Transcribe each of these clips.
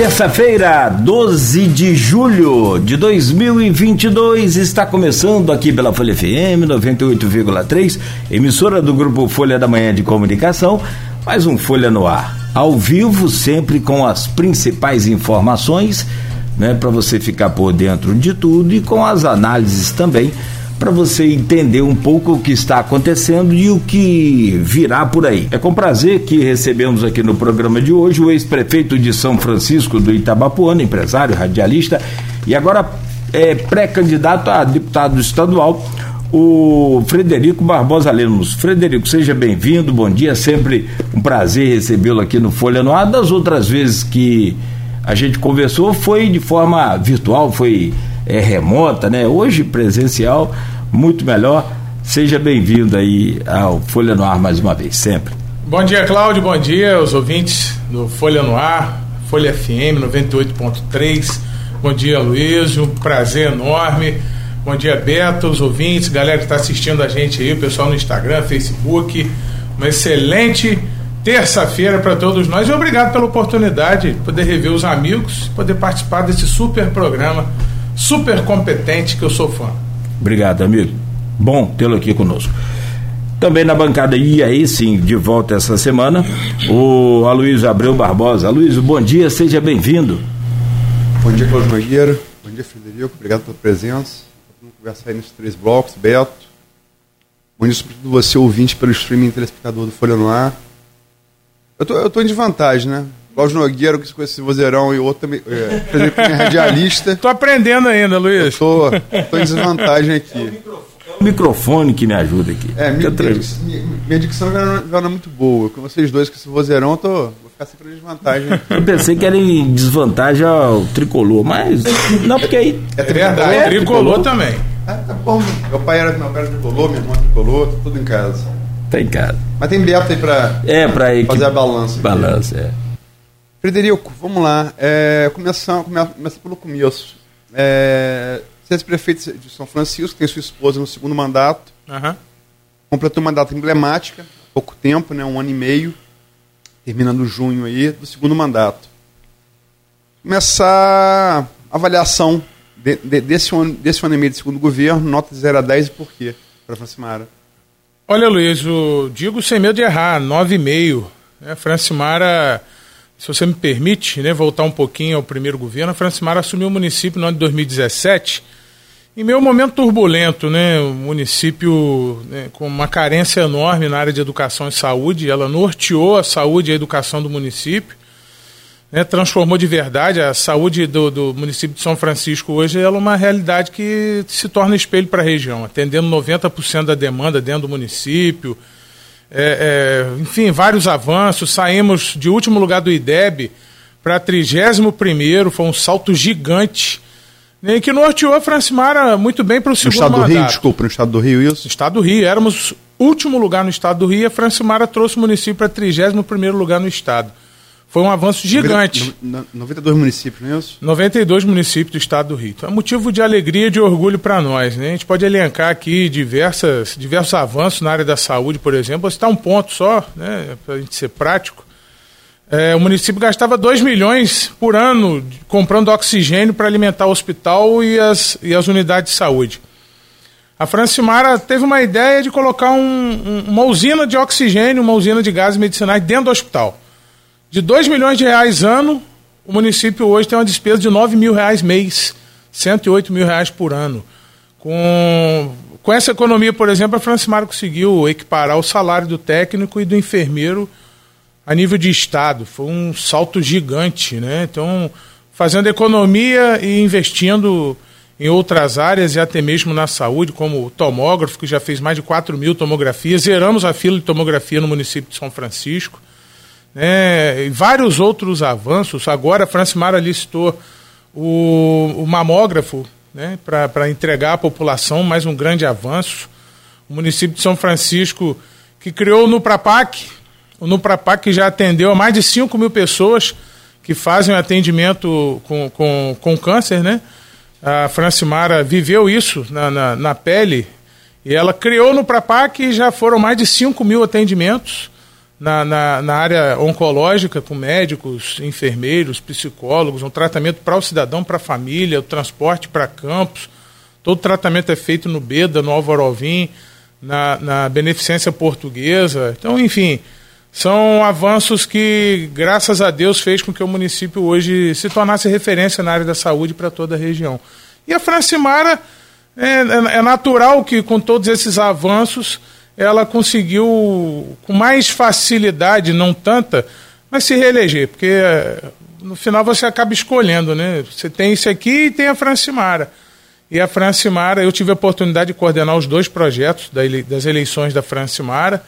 Terça-feira, 12 de julho de 2022, está começando aqui pela Folha FM 98,3, emissora do grupo Folha da Manhã de Comunicação, mais um Folha no Ar, ao vivo, sempre com as principais informações, né, para você ficar por dentro de tudo e com as análises também para você entender um pouco o que está acontecendo e o que virá por aí. É com prazer que recebemos aqui no programa de hoje o ex-prefeito de São Francisco do Itabapuana, empresário, radialista e agora é pré-candidato a deputado estadual, o Frederico Barbosa Lemos. Frederico, seja bem-vindo, bom dia, sempre um prazer recebê-lo aqui no Folha no Ar. Das outras vezes que a gente conversou foi de forma virtual, foi é, remota, né? Hoje presencial, muito melhor. Seja bem-vindo aí ao Folha no Ar mais uma vez, sempre. Bom dia, Cláudio. Bom dia aos ouvintes do Folha no Ar, Folha FM 98.3. Bom dia, Luiz. Um prazer enorme. Bom dia, Beto, os ouvintes, galera que está assistindo a gente aí, o pessoal no Instagram, Facebook. Uma excelente terça-feira para todos nós e obrigado pela oportunidade de poder rever os amigos, poder participar desse super programa super competente que eu sou fã. Obrigado, amigo. Bom tê-lo aqui conosco. Também na bancada, e aí sim, de volta essa semana, o Aloysio Abreu Barbosa. Aloysio, bom dia, seja bem-vindo. Bom dia, Cláudio Nogueira. Bom dia, Frederico. Obrigado pela presença. Vamos conversar aí nos três blocos. Beto. Bom dia, sobretudo você, ouvinte, pelo streaming telespectador do Folha no Ar. Eu tô, eu tô em desvantagem, né? Cláudio Nogueira, que com esse vozeirão e outro também, é, é radialista. tô aprendendo ainda, Luiz. tô, tô em desvantagem aqui. É o microfone que me ajuda aqui. É, minha, minha, minha dicção já não, já não, é muito boa. Com vocês dois com esse vozeirão, eu tô, vou ficar sempre em desvantagem. Aqui. Eu pensei que era em desvantagem ao tricolor, mas não, porque aí... É, é verdade, é, tricolor, tricolor também. Ah, tá bom. Meu pai era, meu pai era tricolor, minha irmã tricolor, tá tudo em casa. Tá em casa. Mas tem Beto aí pra, é, pra fazer a balança. Balança, é. Frederico, vamos lá. É, começar, começa pelo começo. É, você é prefeito de São Francisco, tem sua esposa no segundo mandato. Uhum. Completou uma data emblemática, pouco tempo, né, um ano e meio, terminando junho aí, do segundo mandato. Começar a avaliação de, de, desse, ano, desse ano e meio de segundo governo, nota de 0 a 10 e por quê, para Francimara? Olha, Luiz, eu digo sem medo de errar, 9,5. Né? Francimara se você me permite, né, voltar um pouquinho ao primeiro governo, a Francimara assumiu o município no ano de 2017, em meio momento turbulento, né, o município né, com uma carência enorme na área de educação e saúde, ela norteou a saúde e a educação do município, né, transformou de verdade a saúde do, do, município de São Francisco. Hoje ela é uma realidade que se torna espelho para a região, atendendo 90% da demanda dentro do município, é, é, enfim, vários avanços. Saímos de último lugar do IDEB para 31, foi um salto gigante. Né, que norteou a Francimara muito bem para o segundo estado mandato. do Rio, desculpa, no estado do Rio, isso? No estado do Rio, éramos último lugar no estado do Rio e a Francimara trouxe o município para 31 lugar no estado. Foi um avanço gigante. 92 municípios, não é isso? 92 municípios do estado do Rio. Então é motivo de alegria e de orgulho para nós. Né? A gente pode elencar aqui diversas, diversos avanços na área da saúde, por exemplo. Vou citar um ponto só, né, para a gente ser prático. É, o município gastava 2 milhões por ano comprando oxigênio para alimentar o hospital e as, e as unidades de saúde. A Francimara teve uma ideia de colocar um, um, uma usina de oxigênio, uma usina de gases medicinais dentro do hospital. De 2 milhões de reais ano, o município hoje tem uma despesa de 9 mil reais mês, 108 mil reais por ano. Com, com essa economia, por exemplo, a Francimar conseguiu equiparar o salário do técnico e do enfermeiro a nível de Estado. Foi um salto gigante, né? Então, fazendo economia e investindo em outras áreas e até mesmo na saúde, como o tomógrafo, que já fez mais de 4 mil tomografias. Zeramos a fila de tomografia no município de São Francisco né, e vários outros avanços. Agora a Francimara listou o, o mamógrafo né, para entregar à população, mais um grande avanço. O município de São Francisco, que criou o Nuprapac, o Nuprapac já atendeu a mais de 5 mil pessoas que fazem atendimento com, com, com câncer, né? A Francimara viveu isso na, na, na pele e ela criou no Prapac e já foram mais de 5 mil atendimentos na, na, na, área oncológica, com médicos, enfermeiros, psicólogos, um tratamento para o cidadão, para a família, o transporte para campos. Todo tratamento é feito no BEDA, no Álvaro Alvim, na, na Beneficência Portuguesa. Então, enfim, são avanços que, graças a Deus, fez com que o município hoje se tornasse referência na área da saúde para toda a região. E a Francimara, é, é, é natural que com todos esses avanços ela conseguiu, com mais facilidade, não tanta, mas se reeleger, porque eh, no final você acaba escolhendo, né? Você tem isso aqui e tem a Francimara. E a Francimara, eu tive a oportunidade de coordenar os dois projetos das eleições da Francimara.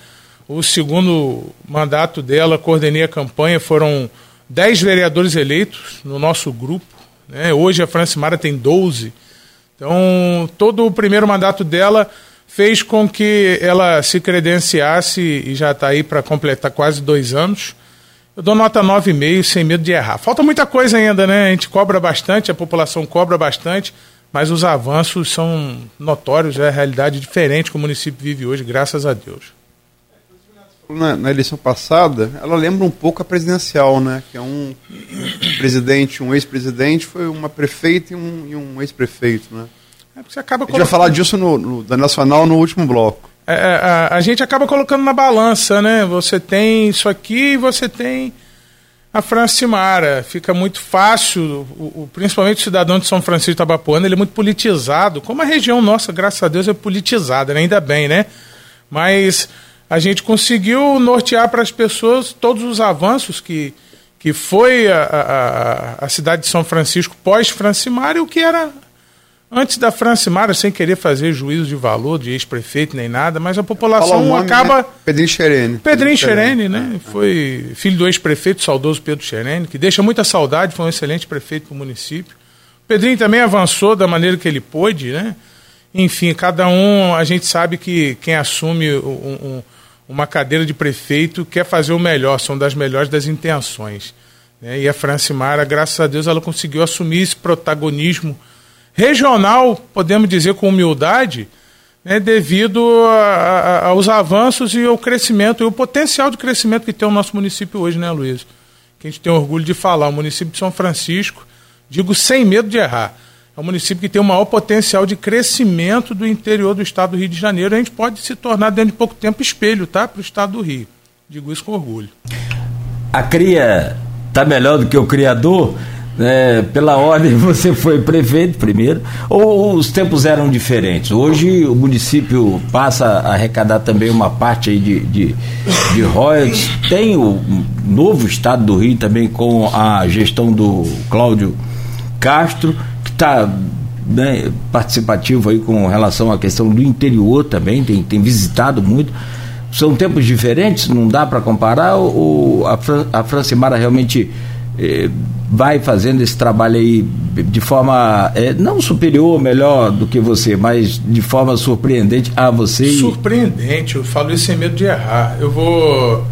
O segundo mandato dela, coordenei a campanha, foram 10 vereadores eleitos no nosso grupo. Né? Hoje a Francimara tem 12. Então, todo o primeiro mandato dela fez com que ela se credenciasse e já está aí para completar quase dois anos. Eu dou nota 9,5 sem medo de errar. Falta muita coisa ainda, né? A gente cobra bastante, a população cobra bastante, mas os avanços são notórios, é a realidade diferente que o município vive hoje, graças a Deus. Na, na, eleição passada, ela lembra um pouco a presidencial, né? Que é um presidente, um ex-presidente, foi uma prefeita e um, um ex-prefeito, né? É você acaba colocando... A gente vai falar disso no, no, da Nacional no último bloco. É, é, a, a, gente acaba colocando na balança, né? Você tem isso aqui e você tem a Francimara. Fica muito fácil, o, o, principalmente o cidadão de São Francisco de Tabapuana, ele é muito politizado. Como a região nossa, graças a Deus, é politizada, né? ainda bem, né? Mas a gente conseguiu nortear para as pessoas todos os avanços que, que foi a, a, a cidade de São Francisco pós-Francimara e o que era Antes da Francimara, sem querer fazer juízo de valor de ex-prefeito nem nada, mas a população nome, acaba. Né? Pedrinho Xerene. Pedrinho Xerene, né? É. Foi filho do ex-prefeito, saudoso Pedro Xerene, que deixa muita saudade, foi um excelente prefeito para o município. O Pedrinho também avançou da maneira que ele pôde, né? Enfim, cada um, a gente sabe que quem assume um, um, uma cadeira de prefeito quer fazer o melhor, são das melhores das intenções. Né? E a Francimara, graças a Deus, ela conseguiu assumir esse protagonismo regional, podemos dizer com humildade, né, devido a, a, aos avanços e ao crescimento, e o potencial de crescimento que tem o nosso município hoje, né, Luiz? Que a gente tem orgulho de falar. O município de São Francisco, digo sem medo de errar, é um município que tem o maior potencial de crescimento do interior do estado do Rio de Janeiro. A gente pode se tornar, dentro de pouco tempo, espelho tá, para o estado do Rio. Digo isso com orgulho. A cria está melhor do que o criador? É, pela ordem você foi prefeito primeiro, ou os tempos eram diferentes? Hoje o município passa a arrecadar também uma parte aí de, de, de royalties. Tem o novo estado do Rio também com a gestão do Cláudio Castro, que está né, participativo aí com relação à questão do interior também, tem, tem visitado muito. São tempos diferentes, não dá para comparar, ou a, Fran, a Francimara realmente eh, vai fazendo esse trabalho aí de forma é, não superior, melhor do que você, mas de forma surpreendente a você. Surpreendente, eu falo isso sem medo de errar. Eu vou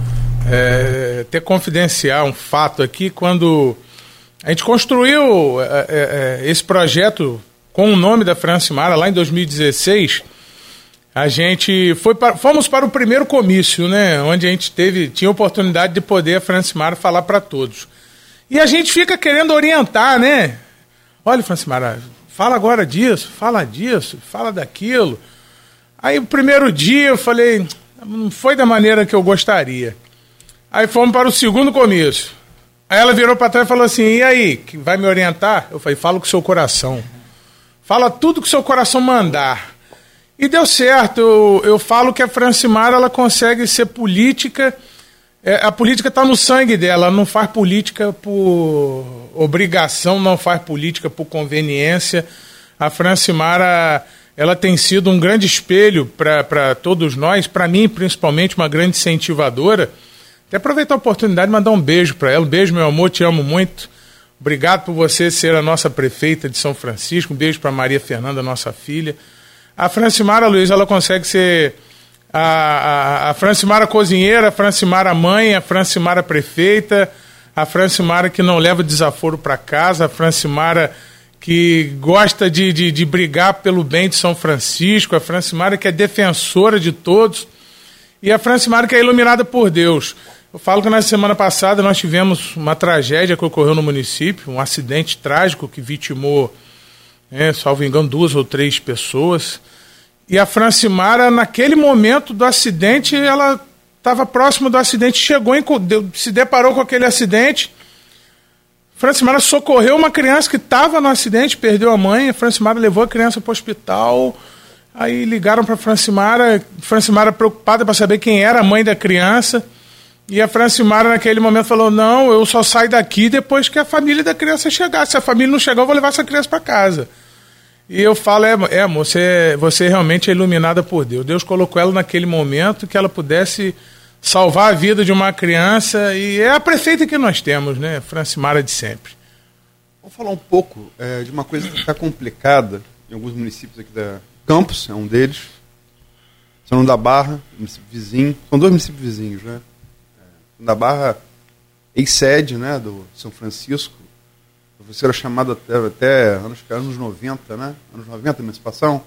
é, ter confidenciar um fato aqui quando a gente construiu é, é, esse projeto com o nome da Francimara lá em 2016. A gente foi para, fomos para o primeiro comício, né, onde a gente teve tinha a oportunidade de poder a Francimara falar para todos. E a gente fica querendo orientar, né? Olha, Francimara, fala agora disso, fala disso, fala daquilo. Aí o primeiro dia eu falei, não foi da maneira que eu gostaria. Aí fomos para o segundo comício. Aí ela virou para trás e falou assim: e aí, que vai me orientar? Eu falei: fala com o seu coração. Fala tudo que o seu coração mandar. E deu certo. Eu, eu falo que a Francimara ela consegue ser política é, a política está no sangue dela, ela não faz política por obrigação, não faz política por conveniência. A Francimara ela tem sido um grande espelho para todos nós, para mim principalmente uma grande incentivadora. Até aproveitar a oportunidade de mandar um beijo para ela. Um beijo, meu amor, te amo muito. Obrigado por você ser a nossa prefeita de São Francisco. Um beijo para Maria Fernanda, nossa filha. A Francimara Luiz, ela consegue ser a, a, a Francimara cozinheira, a Francimara mãe, a Francimara prefeita, a Francimara que não leva desaforo para casa, a Francimara que gosta de, de, de, brigar pelo bem de São Francisco, a Francimara que é defensora de todos. E a Francimara que é iluminada por Deus. Eu falo que na semana passada nós tivemos uma tragédia que ocorreu no município, um acidente trágico que vitimou, é, salvo engano, duas ou três pessoas. E a Francimara, naquele momento do acidente, ela estava próximo do acidente, chegou, em, se deparou com aquele acidente. Francimara socorreu uma criança que estava no acidente, perdeu a mãe. A Francimara levou a criança para o hospital. Aí ligaram para Francimara, Francimara preocupada para saber quem era a mãe da criança. E a Francimara, naquele momento, falou: Não, eu só saio daqui depois que a família da criança chegar. Se a família não chegar, eu vou levar essa criança para casa. E eu falo: É, é você, você realmente é iluminada por Deus. Deus colocou ela naquele momento que ela pudesse salvar a vida de uma criança. E é a prefeita que nós temos, né? Francimara de sempre. Vamos falar um pouco é, de uma coisa que está complicada em alguns municípios aqui da Campos, é um deles. São da Barra, município vizinho. São dois municípios vizinhos, né? da Barra, ex-sede né, do São Francisco. Você era chamado até, até anos, anos 90, né? Anos 90, emancipação.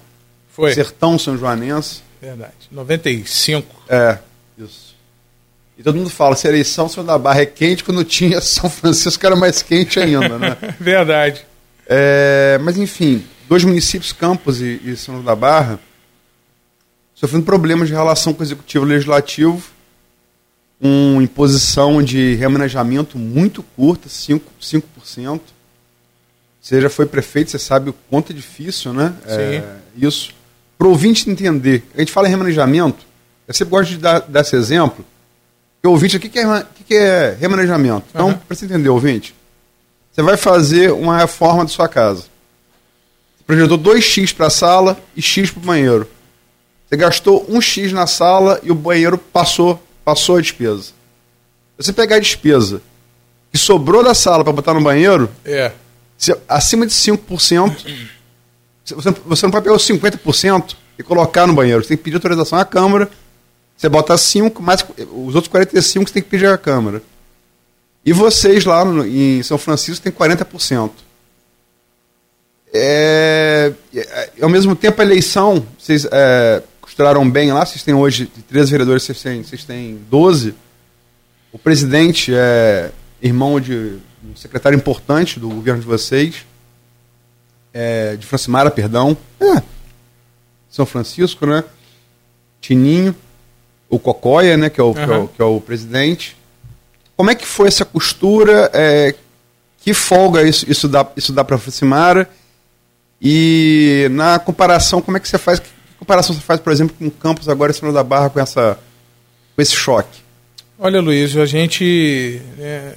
Foi. Sertão São Joanense. Verdade. 95. É, isso. E todo mundo fala, se a eleição São da Barra é quente, quando tinha São Francisco era mais quente ainda, né? Verdade. É, mas enfim, dois municípios, Campos e, e São da Barra, sofrendo problemas de relação com o executivo legislativo com imposição de remanejamento muito curta, 5%. 5%. Você já foi prefeito, você sabe o quanto é difícil, né? Sim. É, isso. Para o ouvinte entender, a gente fala em remanejamento, eu sempre gosto de dar, dar esse exemplo, o ouvinte, o que, que, é, que, que é remanejamento? Então, uhum. para você entender, ouvinte, você vai fazer uma reforma da sua casa. Você projetou 2x para a sala e x para o banheiro. Você gastou 1x na sala e o banheiro passou passou a despesa. Você pegar a despesa que sobrou da sala para botar no banheiro, é. Se, acima de 5%, você, você não pode pegar os 50% e colocar no banheiro. Você tem que pedir autorização à Câmara. Você bota 5, mais os outros 45 você tem que pedir à Câmara. E vocês lá no, em São Francisco têm 40%. É, é, ao mesmo tempo, a eleição, vocês, é, costuraram bem lá. Vocês têm hoje, de três vereadores, vocês têm, vocês têm 12. O presidente é irmão de um secretário importante do governo de vocês, é, de Francimara, perdão. É, São Francisco, né? Tininho, o Cocóia, né, que é o, uhum. que, é o, que é o presidente. Como é que foi essa costura? É, que folga isso, isso dá, isso dá para Francimara? E na comparação, como é que você faz? comparação você faz, por exemplo, com Campos agora em cima da Barra com, essa, com esse choque? Olha, Luiz, a gente é,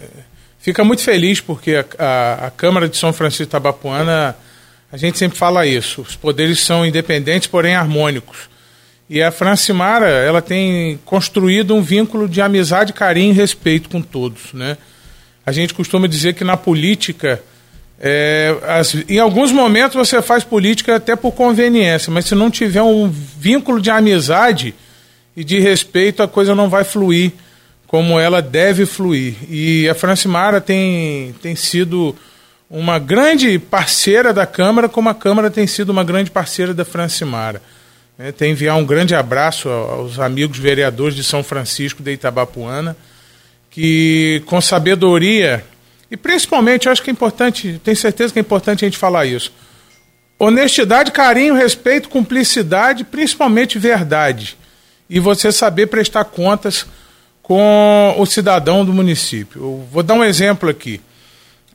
fica muito feliz porque a, a, a, Câmara de São Francisco de Tabapuana, a gente sempre fala isso, os poderes são independentes, porém harmônicos. E a Francimara, ela tem construído um vínculo de amizade, carinho e respeito com todos, né? A gente costuma dizer que na política é, as, em alguns momentos você faz política até por conveniência, mas se não tiver um vínculo de amizade e de respeito, a coisa não vai fluir como ela deve fluir. E a Francimara tem, tem sido uma grande parceira da Câmara, como a Câmara tem sido uma grande parceira da Francimara. É, tem enviar um grande abraço aos amigos vereadores de São Francisco de Itabapuana, que com sabedoria e principalmente, acho que é importante, tenho certeza que é importante a gente falar isso. Honestidade, carinho, respeito, cumplicidade, principalmente verdade. E você saber prestar contas com o cidadão do município. Eu vou dar um exemplo aqui.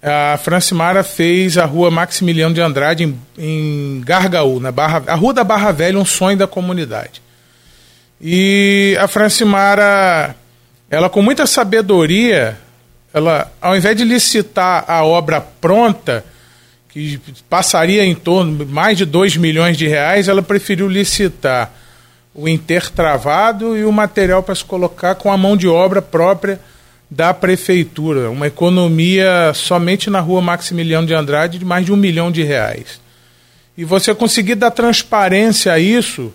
A Francimara fez a rua Maximiliano de Andrade em, em Gargaú, na Barra, a rua da Barra Velha, um sonho da comunidade. E a Francimara, ela com muita sabedoria, ela, ao invés de licitar a obra pronta, que passaria em torno de mais de 2 milhões de reais, ela preferiu licitar o intertravado e o material para se colocar com a mão de obra própria da prefeitura. Uma economia somente na rua Maximiliano de Andrade de mais de um milhão de reais. E você conseguir dar transparência a isso,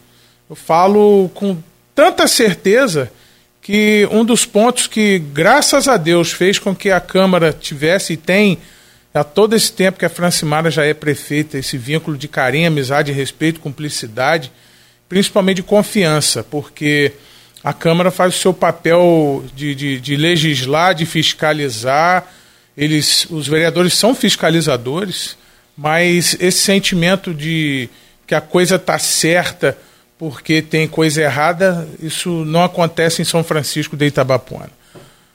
eu falo com tanta certeza que um dos pontos que, graças a Deus, fez com que a Câmara tivesse e tem, há todo esse tempo que a Francimara já é prefeita, esse vínculo de carinho, amizade, respeito, cumplicidade, principalmente de confiança, porque A Câmara faz o seu papel de, de, de legislar, de fiscalizar. Eles, os vereadores são fiscalizadores, mas esse sentimento de que a coisa está certa porque tem coisa errada, isso não acontece em São Francisco de Itabapuana.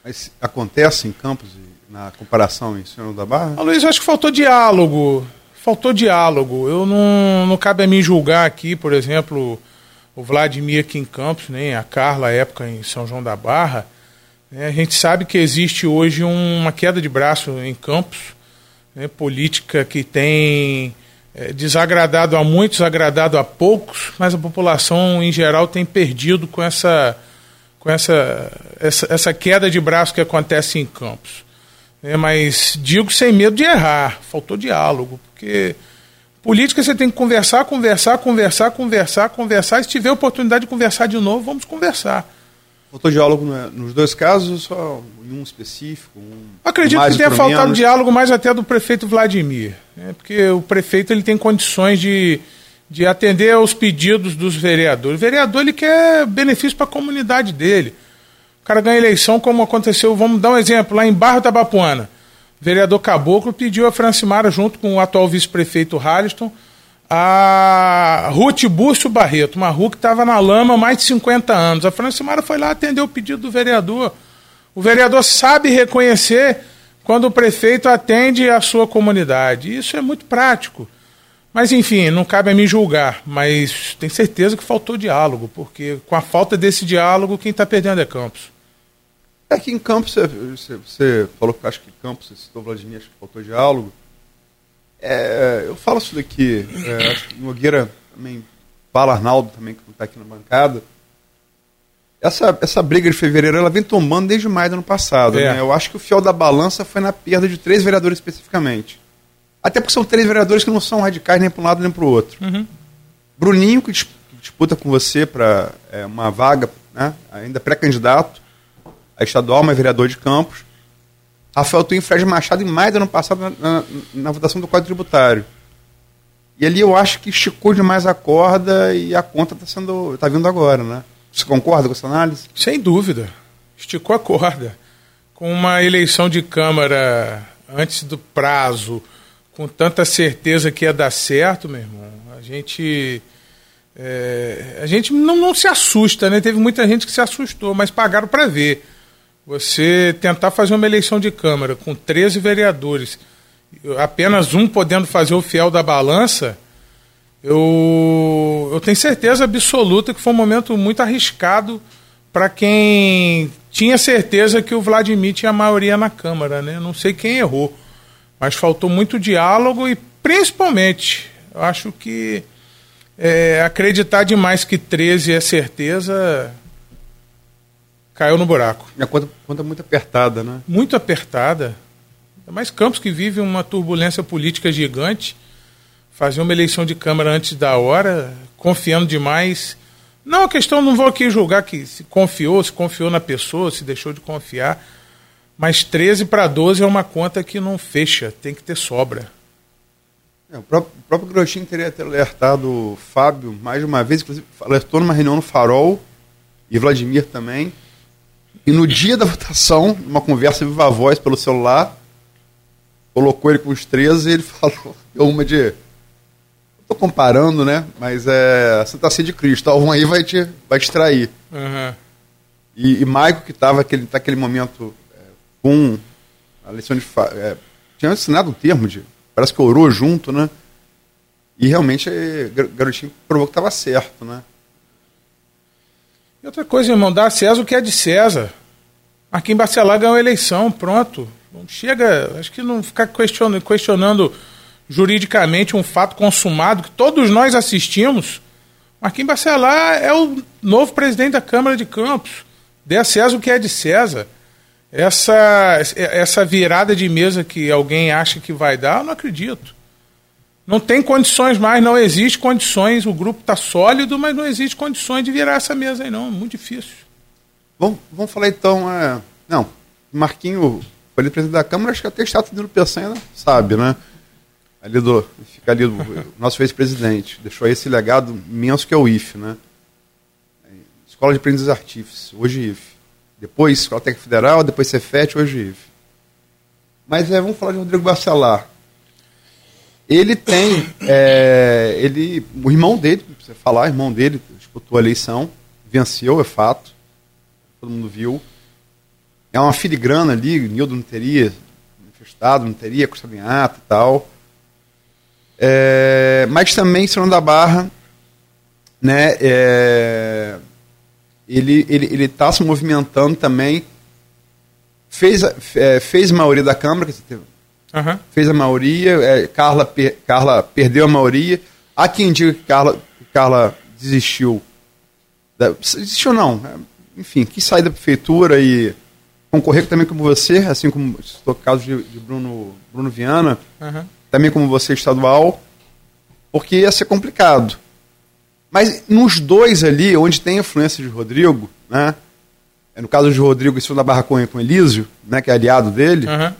Mas acontece em Campos, na comparação em Senhor da Barra? Ah, Luiz, acho que faltou diálogo. Faltou diálogo. Eu não, não cabe a mim julgar aqui, por exemplo, o Vladimir aqui em Campos, nem a Carla, época em São João da Barra. Né? A gente sabe que existe hoje uma queda de braço em Campos, né? política que tem é, desagradado a muitos, agradado a poucos, mas a população em geral tem perdido com essa, com essa, essa, essa queda de braço que acontece em Campos. É, mas digo sem medo de errar, faltou diálogo, porque política você tem que conversar, conversar, conversar, conversar, conversar. E se tiver oportunidade de conversar de novo, vamos conversar. Faltou diálogo nos dois casos, só em um específico? Um Acredito que tenha faltado menos. diálogo mais até do prefeito Vladimir, né? porque o prefeito ele tem condições de, de atender aos pedidos dos vereadores. O vereador ele quer benefício para a comunidade dele. O cara ganha eleição, como aconteceu, vamos dar um exemplo, lá em Barra da Bapuana. O vereador Caboclo pediu a Francimara, junto com o atual vice-prefeito Harriston, a Ruth Búcio Barreto, uma rua que estava na lama há mais de 50 anos. A Francimara foi lá atender o pedido do vereador. O vereador sabe reconhecer quando o prefeito atende a sua comunidade. Isso é muito prático. Mas, enfim, não cabe a mim julgar, mas tenho certeza que faltou diálogo, porque com a falta desse diálogo, quem está perdendo é Campos. Aqui em Campos, você, você falou que acho que Campos, você citou Vladimir, acho que faltou diálogo. É, eu falo isso daqui, é, acho que Nogueira também fala, Arnaldo também, que não está aqui na bancada. Essa, essa briga de fevereiro ela vem tomando desde maio do ano passado. É. Né? Eu acho que o fiel da balança foi na perda de três vereadores especificamente. Até porque são três vereadores que não são radicais nem para um lado nem para o outro. Uhum. Bruninho, que disputa com você para é, uma vaga, né? ainda pré-candidato a estadual, mas vereador de Campos. Rafael Twin Fred Machado em maio do ano passado na, na, na, votação do Código Tributário. E ali eu acho que esticou demais a corda e a conta está sendo tá vindo agora, né? Você concorda com essa análise? Sem dúvida. Esticou a corda. Com uma eleição de Câmara antes do prazo, com tanta certeza que ia dar certo, meu irmão, a gente. É, a gente não, não se assusta, né? Teve muita gente que se assustou, mas pagaram para ver. Você tentar fazer uma eleição de Câmara com 13 vereadores, apenas um podendo fazer o fiel da balança, eu, eu tenho certeza absoluta que foi um momento muito arriscado para quem tinha certeza que o Vladimir tinha maioria na Câmara. Né? Não sei quem errou, mas faltou muito diálogo e, principalmente, eu acho que é, acreditar demais que 13 é certeza caiu no buraco. E a conta, conta muito apertada, né? Muito apertada. Mais Campos que vive uma turbulência política gigante. Fazer uma eleição de Câmara antes da hora, confiando demais. Não, a questão, não vou aqui julgar que se confiou, se confiou na pessoa, se deixou de confiar. Mas 13 para 12 é uma conta que não fecha, tem que ter sobra. É, o próprio, o próprio Grostinho teria ter alertado o Fábio mais uma vez, inclusive alertou numa reunião no Farol, e Vladimir também, e no dia da votação, numa conversa viva voz pelo celular, colocou ele com os 13 e ele falou uma de. Estou comparando, né? Mas é. Santa Ceia de Cristo, um aí vai te, vai te trair. Uhum. E, e Maico, que estava naquele, naquele momento é, com a lição de. É, tinha assinado um termo de. Parece que orou junto, né? E realmente é, Garotinho provou que estava certo, né? E outra coisa, irmão, dá a César o que é de César. Marquinhos Bacelar ganhou a eleição, pronto. Não chega, acho que não ficar questionando, questionando juridicamente um fato consumado que todos nós assistimos. Marquinhos Bacelar é o novo presidente da Câmara de Campos. Dê a César o que é de César. Essa, essa virada de mesa que alguém acha que vai dar, eu não acredito. Não tem condições mais, não existe condições. O grupo está sólido, mas não existe condições de virar essa mesa aí, não. Muito difícil. Vamos, vamos falar então. É... Não, Marquinho foi presidente da Câmara, acho que até Estado do Peçanha sabe, né? Ali do, fica ali o nosso ex-presidente. Deixou esse legado imenso que é o IFE, né? Escola de Aprendiz Artífice, hoje IF. Depois Escola Técnica Federal, depois Cefet, hoje IF. Mas é, vamos falar de Rodrigo Bacelar. Ele tem, é, ele, o irmão dele, você falar, o irmão dele disputou a eleição, venceu, é fato, todo mundo viu. É uma filigrana ali, Nildo não teria manifestado, não teria em ata e tal. É, mas também, Senhor da Barra, né, é, ele está ele, ele tá se movimentando também, fez, é, fez maioria da Câmara, que teve, uhum. fez a maioria, é, Carla, per, Carla perdeu a maioria. Há quem diga que Carla, Carla desistiu. Da, desistiu não, é, enfim, quis sair da prefeitura e concorrer também como você, assim como estou caso de, de Bruno, Bruno Viana, uhum. também como você estadual, porque ia ser complicado. Mas nos dois ali, onde tem influência de Rodrigo, né? É no caso de Rodrigo, isso da Barra com, com Elísio, né, que é aliado dele, uhum.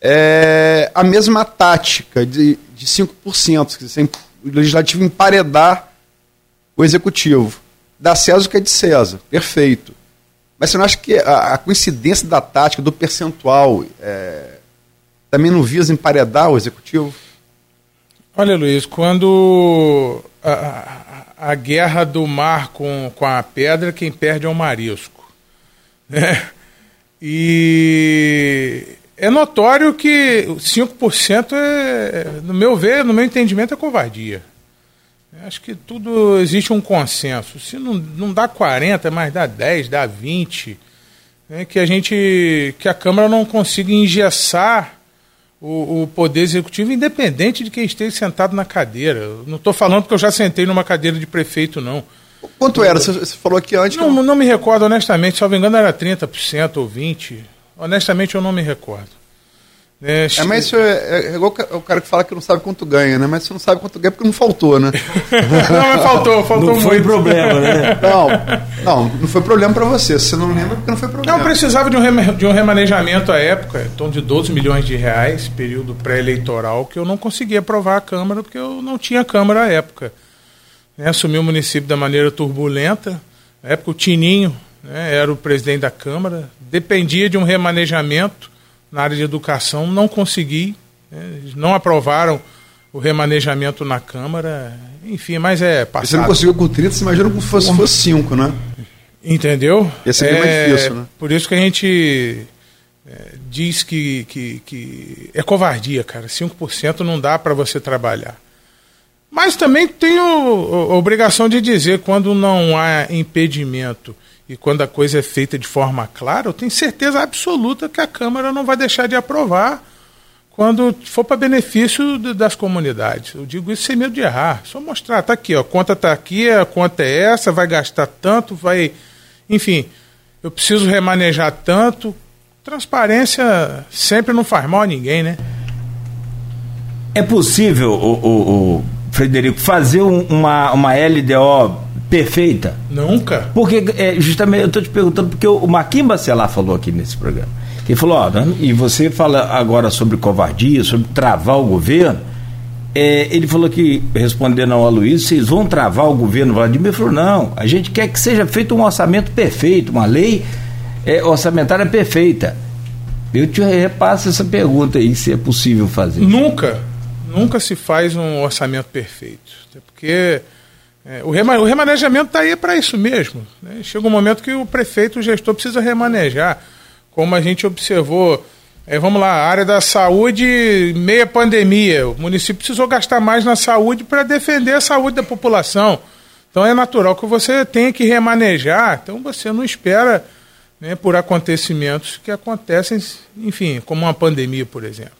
É a mesma tática de, de 5%, que o legislativo emparedar o executivo. Da César que é de César, perfeito. Mas você não acha que a, a coincidência da tática, do percentual, é, também não visa emparedar o executivo? Olha, Luiz, quando a, a, a, guerra do mar com, com a pedra, quem perde é o marisco. Né? E é notório que 5% é, no meu ver, no meu entendimento, é covardia. Acho que tudo existe um consenso. Se não, não dá 40, mas dá 10, dá 20, né, que a gente que a Câmara não consiga engessar o, o poder executivo independente de quem esteja sentado na cadeira. não estou falando que eu já sentei numa cadeira de prefeito, não. Quanto era? Você, falou aqui antes. Não, não me recordo, honestamente. Se eu me engano, era 30% ou 20%. Honestamente, eu não me recordo. É, é, mas isso é, é, igual o cara que fala que não sabe quanto ganha, né? Mas você não sabe quanto ganha porque não faltou, né? não, mas faltou, faltou não muito. foi problema, né? Não, não, não foi problema para você. Se você não lembra, porque não foi problema. Não, precisava de um, de um remanejamento à época, em torno de 12 milhões de reais, período pré-eleitoral, que eu não conseguia aprovar a Câmara porque eu não tinha Câmara à época. Né? Assumi o município da maneira turbulenta. Na época, o Tininho né, era o presidente da Câmara, dependia de um remanejamento na área de educação, não consegui, né, não aprovaram o remanejamento na Câmara, enfim, mas é passado. Você não conseguiu com 30, você imagina como fosse 5, né? Entendeu? Ia é, mais difícil, né? Por isso que a gente é, diz que, que, que é covardia, cara. 5% não dá para você trabalhar. Mas também tenho obrigação de dizer, quando não há impedimento e quando a coisa é feita de forma clara, eu tenho certeza absoluta que a Câmara não vai deixar de aprovar quando for para benefício das comunidades. Eu digo isso sem medo de errar. Só mostrar, está aqui, ó, a conta está aqui, a conta é essa, vai gastar tanto, vai. Enfim, eu preciso remanejar tanto. Transparência sempre não faz mal a ninguém, né? É possível, o, o, o Frederico, fazer uma, uma LDO perfeita? Nunca. Porque, é, justamente, eu estou te perguntando, porque o Marquinhos Bacelar falou aqui nesse programa. Ele falou, ó, e você fala agora sobre covardia, sobre travar o governo. É, ele falou que, respondendo ao Aloysio, vocês vão travar o governo Vladimir? Ele falou, não, a gente quer que seja feito um orçamento perfeito, uma lei é, orçamentária perfeita. Eu te repasso essa pergunta aí, se é possível fazer. Nunca, nunca se faz um orçamento perfeito. Porque é, o, rema, o, remanejamento está aí para isso mesmo. Né? Chega um momento que o prefeito, o gestor, precisa remanejar. Como a gente observou, é, vamos lá, a área da saúde, meia pandemia. O município precisou gastar mais na saúde para defender a saúde da população. Então é natural que você tenha que remanejar. Então você não espera né, por acontecimentos que acontecem, enfim, como uma pandemia, por exemplo.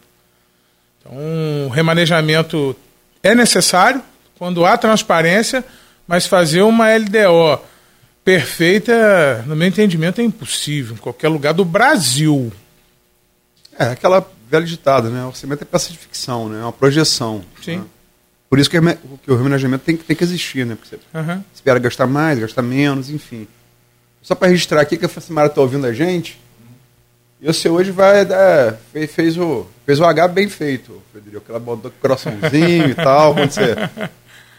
Então, o remanejamento é necessário, quando há transparência, mas fazer uma LDO perfeita, no meu entendimento, é impossível em qualquer lugar do Brasil. É, aquela velha ditada, né? O orçamento é peça de ficção, né? É uma projeção. Sim. Né? Por isso que, o remanejamento tem, tem que existir, né? Porque você uhum. espera gastar mais, gastar menos, enfim. Só para registrar aqui que a Facimara está ouvindo a gente, e você hoje vai dar. Fez, fez, o, fez o H bem feito, Frederico. Ela botou o coraçãozinho e tal. Quando você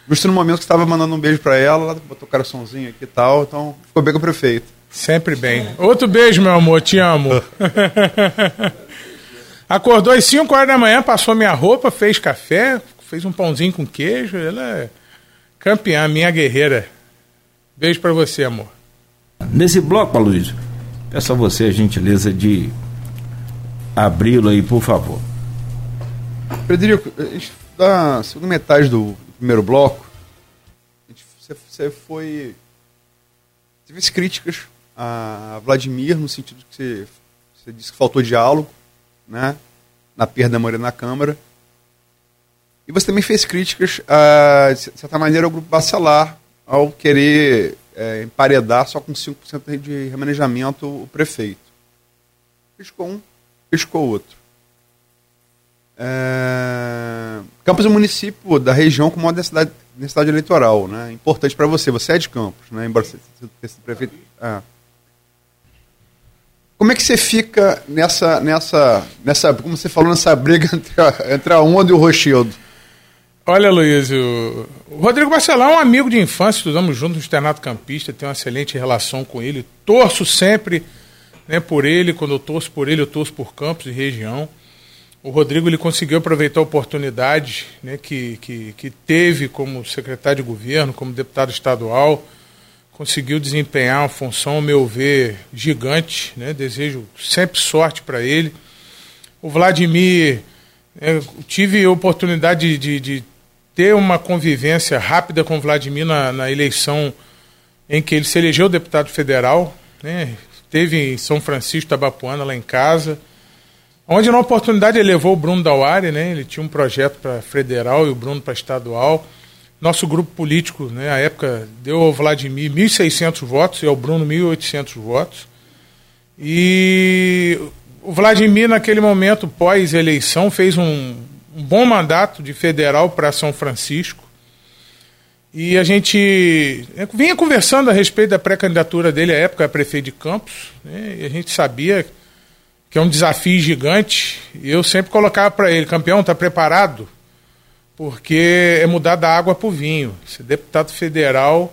Justo no momento que estava mandando um beijo para ela, ela botou o coraçãozinho aqui e tal, então ficou bem com o prefeito. Sempre bem. Outro beijo, meu amor, te amo. Acordou às 5 horas da manhã, passou minha roupa, fez café, fez um pãozinho com queijo. Ela é campeã, minha guerreira. Beijo para você, amor. Nesse bloco, Luiz, peço a você a gentileza de abri-lo aí, por favor. Frederico, da segunda metade do primeiro bloco, você, foi. Fez críticas a Vladimir, no sentido que você, disse que faltou diálogo né, na perda da maioria na Câmara. E você também fez críticas, a, de certa maneira, ao grupo Bacelar, ao querer é, emparedar só com 5% de remanejamento o prefeito. Criticou um, criticou outro. É... Campos é um município da região com maior densidade, densidade eleitoral, né? Importante para você. Você é de Campos, né? Embora você seja prefeito. Ah. Como é que você fica nessa, nessa, nessa, como você falou, nessa briga entre a, entre a onda e o Rochildo? Olha, Luiz, o, Rodrigo Barcelão é um amigo de infância, estudamos juntos no Externato Campista, tenho uma excelente relação com ele, torço sempre né, por ele, quando eu torço por ele, eu torço por Campos e região. O Rodrigo ele conseguiu aproveitar a oportunidade né, que, que, que teve como secretário de governo, como deputado estadual, conseguiu desempenhar uma função, ao meu ver, gigante. Né? Desejo sempre sorte para ele. O Vladimir, é, tive a oportunidade de, de, de, ter uma convivência rápida com o Vladimir na, na, eleição em que ele se elegeu deputado federal. Né? Teve em São Francisco, Tabapuana, lá em casa. Onde, na oportunidade, ele levou o Bruno Dauari, né? ele tinha um projeto para federal e o Bruno para estadual. Nosso grupo político, né, época, deu ao Vladimir 1.600 votos e ao Bruno 1.800 votos. E o Vladimir, naquele momento, pós-eleição, fez um, um, bom mandato de federal para São Francisco. E a gente vinha conversando a respeito da pré-candidatura dele à época a prefeito de Campos. Né, e a gente sabia que é um desafio gigante. Eu sempre colocava para ele: campeão, está preparado? porque é mudar da água para o vinho. Ser deputado federal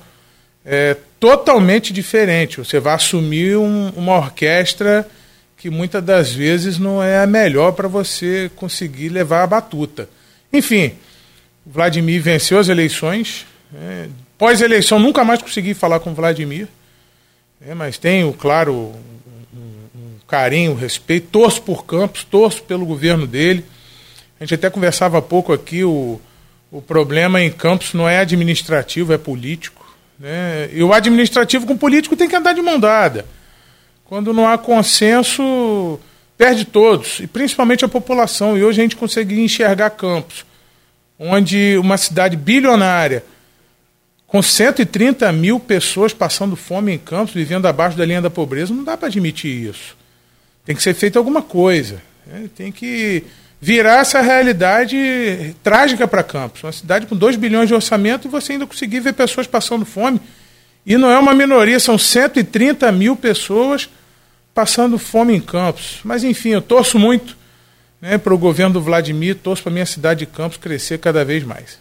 é totalmente diferente. Você vai assumir um, uma orquestra que muitas das vezes não é a melhor para você conseguir levar a batuta. Enfim, Vladimir venceu as eleições. É, Pós-eleição, nunca mais consegui falar com Vladimir, é, mas tenho, claro, carinho, respeito. Torço por Campos, torço pelo governo dele. A gente até conversava há pouco aqui, o, o problema em Campos não é administrativo, é político. Né? E o administrativo com o político tem que andar de mão dada. Quando não há consenso, perde todos, e principalmente a população. E hoje a gente conseguiu enxergar Campos, onde uma cidade bilionária, com 130 mil pessoas passando fome em Campos, vivendo abaixo da linha da pobreza, não dá para admitir isso. Tem que ser feita alguma coisa. Né? Tem que virar essa realidade trágica para Campos. Uma cidade com 2 bilhões de orçamento e você ainda conseguir ver pessoas passando fome. E não é uma minoria, são 130 mil pessoas passando fome em Campos. Mas, enfim, eu torço muito né, para o governo do Vladimir, torço para a minha cidade de Campos crescer cada vez mais.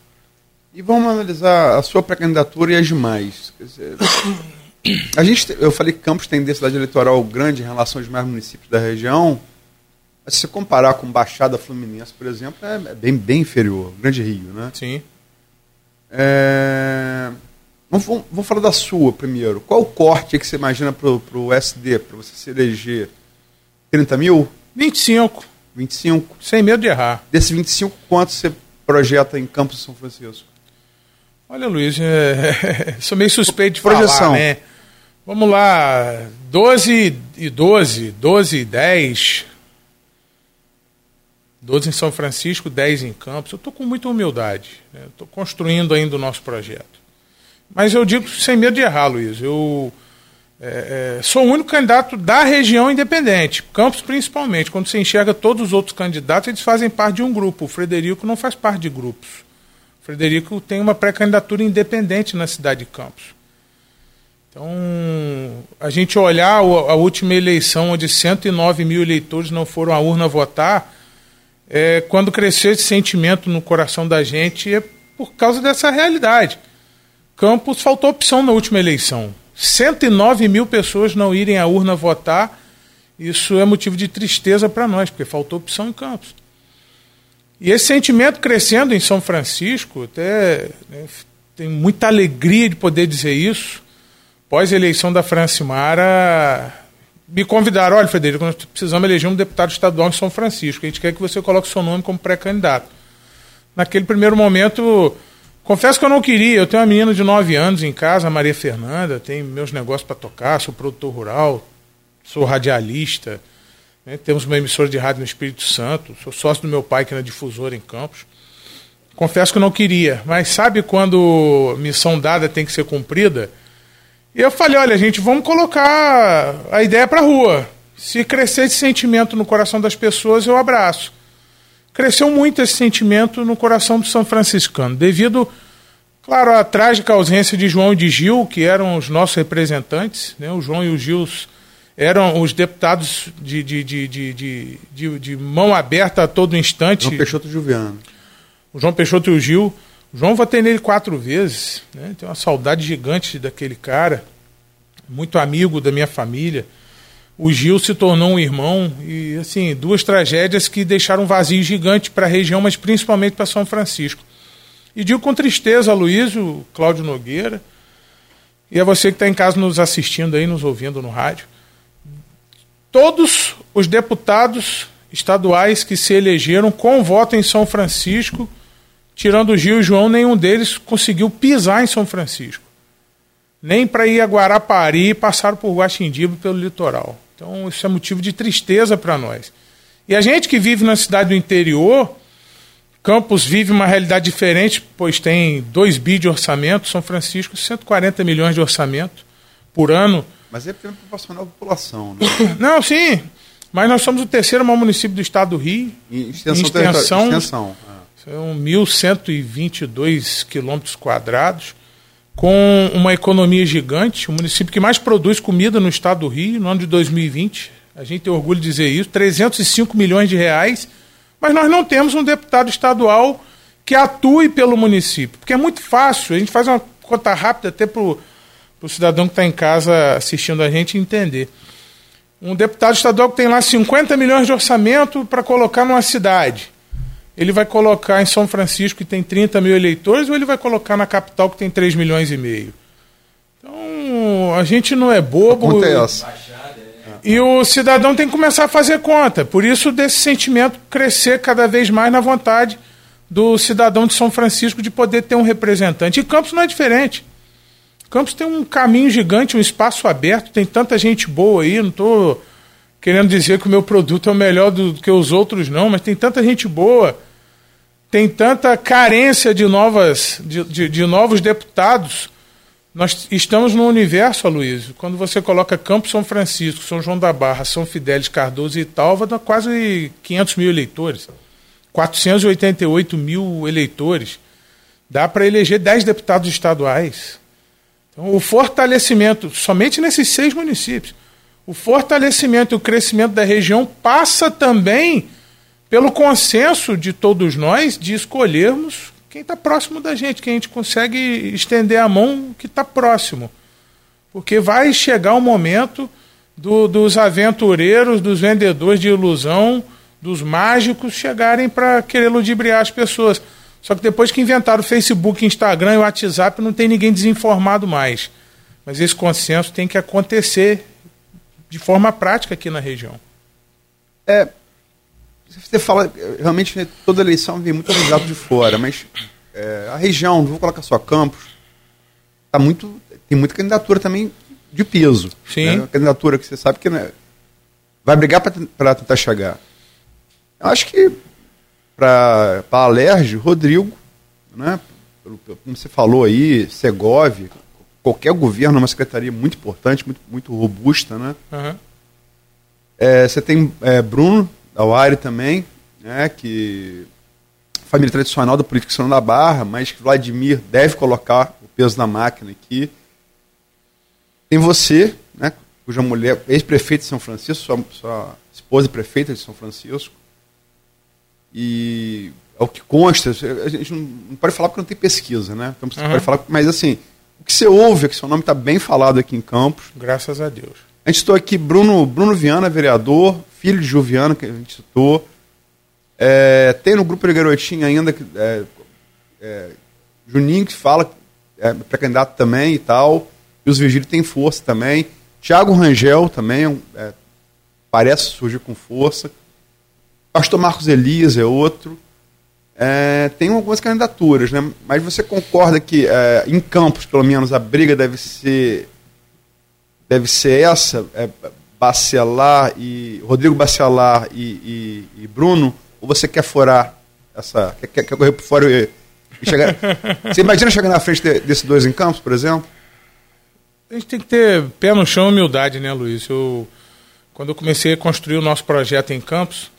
E vamos analisar a sua pré-candidatura e as demais. Dizer, a gente, eu falei que Campos tem densidade eleitoral grande em relação aos demais municípios da região. Mas se você comparar com Baixada Fluminense, por exemplo, é bem, bem inferior. Grande Rio, né? Sim. É... Vamos, vamos, vamos, falar da sua primeiro. Qual o corte que você imagina para o SD, para você se eleger? 30 mil? 25. 25? Sem medo de errar. Desses 25, quanto você projeta em Campos de São Francisco? Olha, Luiz, é... sou meio suspeito de Projeção. falar, né? Vamos lá, 12 e 12, 12 e 10, 12 em São Francisco, 10 em Campos. Eu estou com muita humildade. Estou né? construindo ainda o nosso projeto. Mas eu digo sem medo de errar, Luiz. Eu é, é, sou o único candidato da região independente, Campos principalmente. Quando você enxerga todos os outros candidatos, eles fazem parte de um grupo. O Frederico não faz parte de grupos. O Frederico tem uma pré-candidatura independente na cidade de Campos. Então, a gente olhar a última eleição, onde 109 mil eleitores não foram à urna votar, é, quando cresceu esse sentimento no coração da gente, é por causa dessa realidade. Campos faltou opção na última eleição. 109 mil pessoas não irem à urna votar. Isso é motivo de tristeza para nós, porque faltou opção em Campos. E esse sentimento crescendo em São Francisco, até né, tem muita alegria de poder dizer isso. Pós-eleição da Francimara, me convidaram: olha, Federico, nós precisamos eleger um deputado estadual em São Francisco. A gente quer que você coloque seu nome como pré-candidato. Naquele primeiro momento, confesso que eu não queria. Eu tenho uma menina de 9 anos em casa, Maria Fernanda, tenho meus negócios para tocar, sou produtor rural, sou radialista. Né? Temos uma emissora de rádio no Espírito Santo, sou sócio do meu pai, que é na difusora em Campos. Confesso que eu não queria, mas sabe quando missão dada tem que ser cumprida? E eu falei, olha, gente, vamos colocar a ideia para rua. Se crescer esse sentimento no coração das pessoas, eu abraço. Cresceu muito esse sentimento no coração do São Franciscano, devido, claro, à trágica ausência de João e de Gil, que eram os nossos representantes. Né? O João e o Gil eram os deputados de, de, de, de, de, de mão aberta a todo instante. João Peixoto Juliano. O João Peixoto e o Gil. O João votei nele quatro vezes. Né? Tenho uma saudade gigante daquele cara. Muito amigo da minha família. O Gil se tornou um irmão. E, assim, duas tragédias que deixaram um vazio gigante para a região, mas principalmente para São Francisco. E digo com tristeza a Luísio, Cláudio Nogueira, e a você que está em casa nos assistindo aí, nos ouvindo no rádio todos os deputados estaduais que se elegeram com voto em São Francisco, tirando o Gil e o João, nenhum deles conseguiu pisar em São Francisco. Nem para ir a Guarapari e passar por Guaxindiba pelo litoral. Então isso é motivo de tristeza para nós. E a gente que vive na cidade do interior, Campos vive uma realidade diferente, pois tem 2 bi de orçamento, São Francisco 140 milhões de orçamento por ano mas é proporcional à população, né? Não, sim. Mas nós somos o terceiro maior município do estado do Rio. Em extensão. Em extensão, extensão. São 1.122 quilômetros quadrados, com uma economia gigante, o município que mais produz comida no estado do Rio, no ano de 2020. A gente tem orgulho de dizer isso, 305 milhões de reais, mas nós não temos um deputado estadual que atue pelo município, porque é muito fácil, a gente faz uma conta rápida até para o cidadão que está em casa assistindo a gente entender. Um deputado estadual que tem lá 50 milhões de orçamento para colocar numa cidade. Ele vai colocar em São Francisco, que tem 30 mil eleitores, ou ele vai colocar na capital, que tem 3 milhões e meio? Então, a gente não é bobo. É essa. E o cidadão tem que começar a fazer conta. Por isso, desse sentimento crescer cada vez mais na vontade do cidadão de São Francisco de poder ter um representante. E Campos não é diferente. Campos tem um caminho gigante, um espaço aberto, tem tanta gente boa aí, não estou querendo dizer que o meu produto é o melhor do, do que os outros, não, mas tem tanta gente boa, tem tanta carência de, novas, de, de, de novos deputados. Nós estamos no universo, Aloysio. Quando você coloca Campos São Francisco, São João da Barra, São Fidélis, Cardoso e Italva, dá quase 500 mil eleitores. 488 mil eleitores. Dá para eleger 10 deputados estaduais. Então, o fortalecimento, somente nesses seis municípios, o fortalecimento e o crescimento da região passa também pelo consenso de todos nós de escolhermos quem está próximo da gente, quem a gente consegue estender a mão que está próximo. Porque vai chegar o momento do, dos aventureiros, dos vendedores de ilusão, dos mágicos chegarem para querer ludibriar as pessoas. Só que depois que inventaram o Facebook, Instagram e WhatsApp, não tem ninguém desinformado mais. Mas esse consenso tem que acontecer de forma prática aqui na região. É, você fala, realmente toda eleição vem muito avisado de fora, mas é, a região, não vou colocar só Campos, tá muito, tem muita candidatura também de peso. Sim. Né? Candidatura que você sabe que né, vai brigar para tentar chegar. Eu acho que para Alerj, Rodrigo, né? como você falou aí, Segov, qualquer governo é uma secretaria muito importante, muito, muito robusta. Né? Uhum. É, você tem é, Bruno, da UARI também, né? que família tradicional da política São da Barra, mas que Vladimir deve colocar o peso na máquina aqui. Tem você, né, cuja mulher, ex-prefeito de São Francisco, sua, sua esposa prefeita de São Francisco, e é o que consta, a gente não, pode falar porque não tem pesquisa, né? Então você uhum. pode falar, mas assim, o que você ouve é que seu nome está bem falado aqui em Campos. Graças a Deus. A gente citou aqui Bruno, Bruno Viana, vereador, filho de Juliano, que a gente citou. É, tem no grupo de garotinho ainda é, é, Juninho que fala, é pré-candidato também e tal. E os Virgílio tem força também. Tiago Rangel também é, parece surgir com força. Pastor Marcos Elias é outro. É, tem algumas candidaturas, né? mas você concorda que é, em Campos, pelo menos, a briga deve ser deve ser essa? Bacelar e. Rodrigo Bacelar e, e, e, Bruno? Ou você quer furar essa. Quer, quer correr por fora e, e chegar. você imagina chegar na frente de, desses dois em Campos, por exemplo? A gente tem que ter pé no chão e humildade, né, Luiz? Eu, quando eu comecei a construir o nosso projeto em Campos,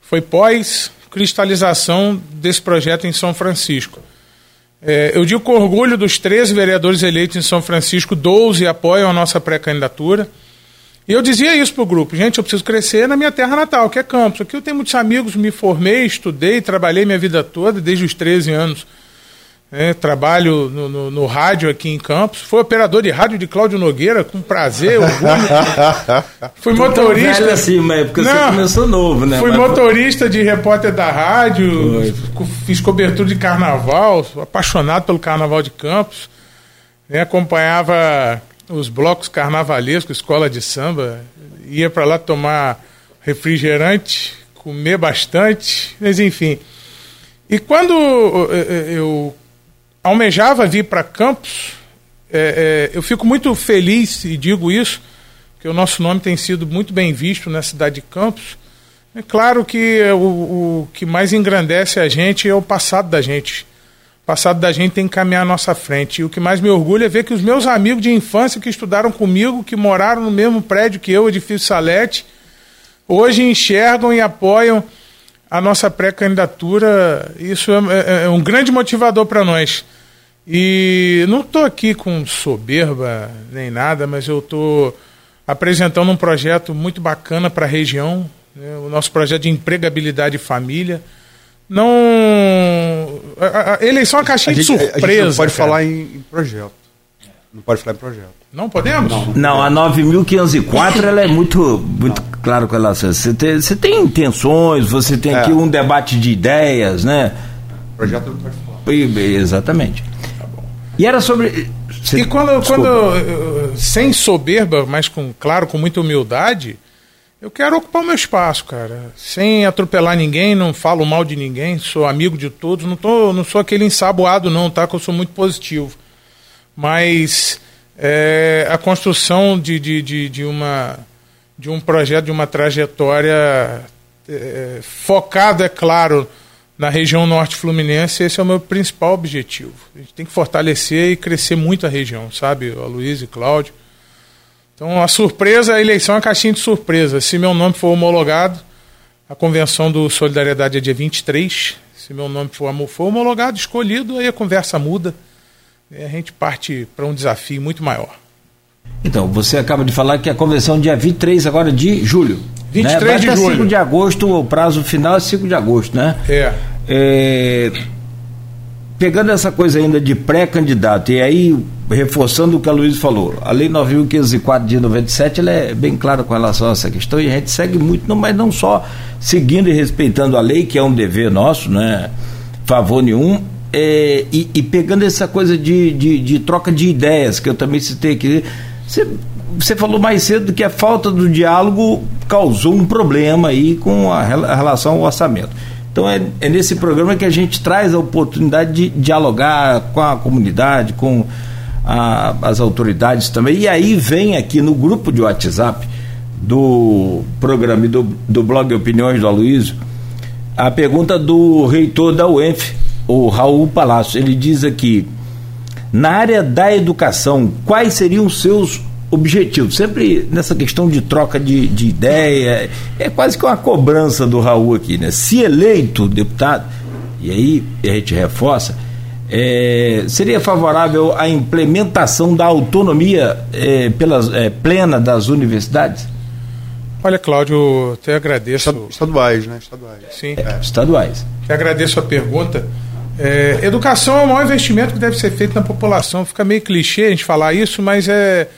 foi pós cristalização desse projeto em São Francisco. É, eu digo com orgulho dos 13 vereadores eleitos em São Francisco, 12 apoiam a nossa pré-candidatura. E eu dizia isso para o grupo, gente, eu preciso crescer na minha terra natal, que é Campos. Aqui eu tenho muitos amigos, me formei, estudei, trabalhei minha vida toda, desde os 13 anos. É, trabalho no, no, no, rádio aqui em Campos. Fui operador de rádio de Cláudio Nogueira, com prazer, orgulho. Fui motorista. Velho assim, mas porque Não, você começou novo, né? Fui mas... motorista de repórter da rádio, Foi. fiz cobertura de carnaval, apaixonado pelo carnaval de Campos. Né, acompanhava os blocos carnavalescos, escola de samba, ia para lá tomar refrigerante, comer bastante, mas enfim. E quando eu almejava vir para Campos, é, é, eu fico muito feliz e digo isso, que o nosso nome tem sido muito bem visto na cidade de Campos. É claro que o, o que mais engrandece a gente é o passado da gente. Passado da gente tem que caminhar à nossa frente. E o que mais me orgulha é ver que os meus amigos de infância que estudaram comigo, que moraram no mesmo prédio que eu, edifício Salete, hoje enxergam e apoiam a nossa pré-candidatura. Isso é, é, é um grande motivador para nós. E não estou aqui com soberba nem nada, mas eu estou apresentando um projeto muito bacana para a região, né? o nosso projeto de empregabilidade e família. Não. A, a eleição é uma caixinha a gente, de surpresa. A gente não pode cara. falar em, em, projeto. Não pode falar em projeto. Não podemos? Não, não a 9.504 ela é muito, muito claro com relação a você. Tem, você tem intenções, você tem é. aqui um debate de ideias, né? Projeto não pode falar. Exatamente. E era sobre. Cê, e quando, quando, sem soberba, mas com, claro, com muita humildade, eu quero ocupar o meu espaço, cara. Sem atropelar ninguém, não falo mal de ninguém, sou amigo de todos, não, tô, não sou aquele ensaboado, não, tá? Que eu sou muito positivo. Mas é, a construção de, de, de, de, uma, de um projeto, de uma trajetória é, focado, é claro, na região norte fluminense, esse é o meu principal objetivo. A gente tem que fortalecer e crescer muito a região, sabe, a Luiz e Cláudio. Então, a surpresa, a eleição é uma caixinha de surpresa. Se meu nome for homologado, a convenção do Solidariedade é dia 23. Se meu nome for, for homologado, escolhido, aí a conversa muda. E a gente parte para um desafio muito maior. Então, você acaba de falar que a convenção é dia 23 agora de julho. 23 né? de julho. 5 de agosto, o prazo final é 5 de agosto, né? É. é pegando essa coisa ainda de pré-candidato, e aí reforçando o que a Luiz falou, a Lei 9.504 de 97 ela é bem clara com relação a essa questão e a gente segue muito, não, mas não só seguindo e respeitando a lei, que é um dever nosso, né? Favor nenhum, é, e, e, pegando essa coisa de, de, de, troca de ideias, que eu também citei aqui. Você você falou mais cedo que a falta do diálogo causou um problema aí com a, a relação ao orçamento. Então é, é, nesse programa que a gente traz a oportunidade de dialogar com a comunidade, com a, as autoridades também. E aí vem aqui no grupo de WhatsApp do programa e do, do blog Opiniões do Aloysio a pergunta do reitor da UENF, o Raul Palácio. Ele diz aqui: na área da educação, quais seriam os seus objetivo. Sempre nessa questão de troca de, de ideia, é quase que uma cobrança do Raul aqui, né? Se eleito deputado, e aí a gente reforça, é, seria favorável à implementação da autonomia é, pelas, é, plena das universidades? Olha, Cláudio, até agradeço. Estaduais, né? Estaduais. Sim. É, estaduais. Até agradeço a pergunta. É, educação é o maior investimento que deve ser feito na população. Fica meio clichê a gente falar isso, mas é,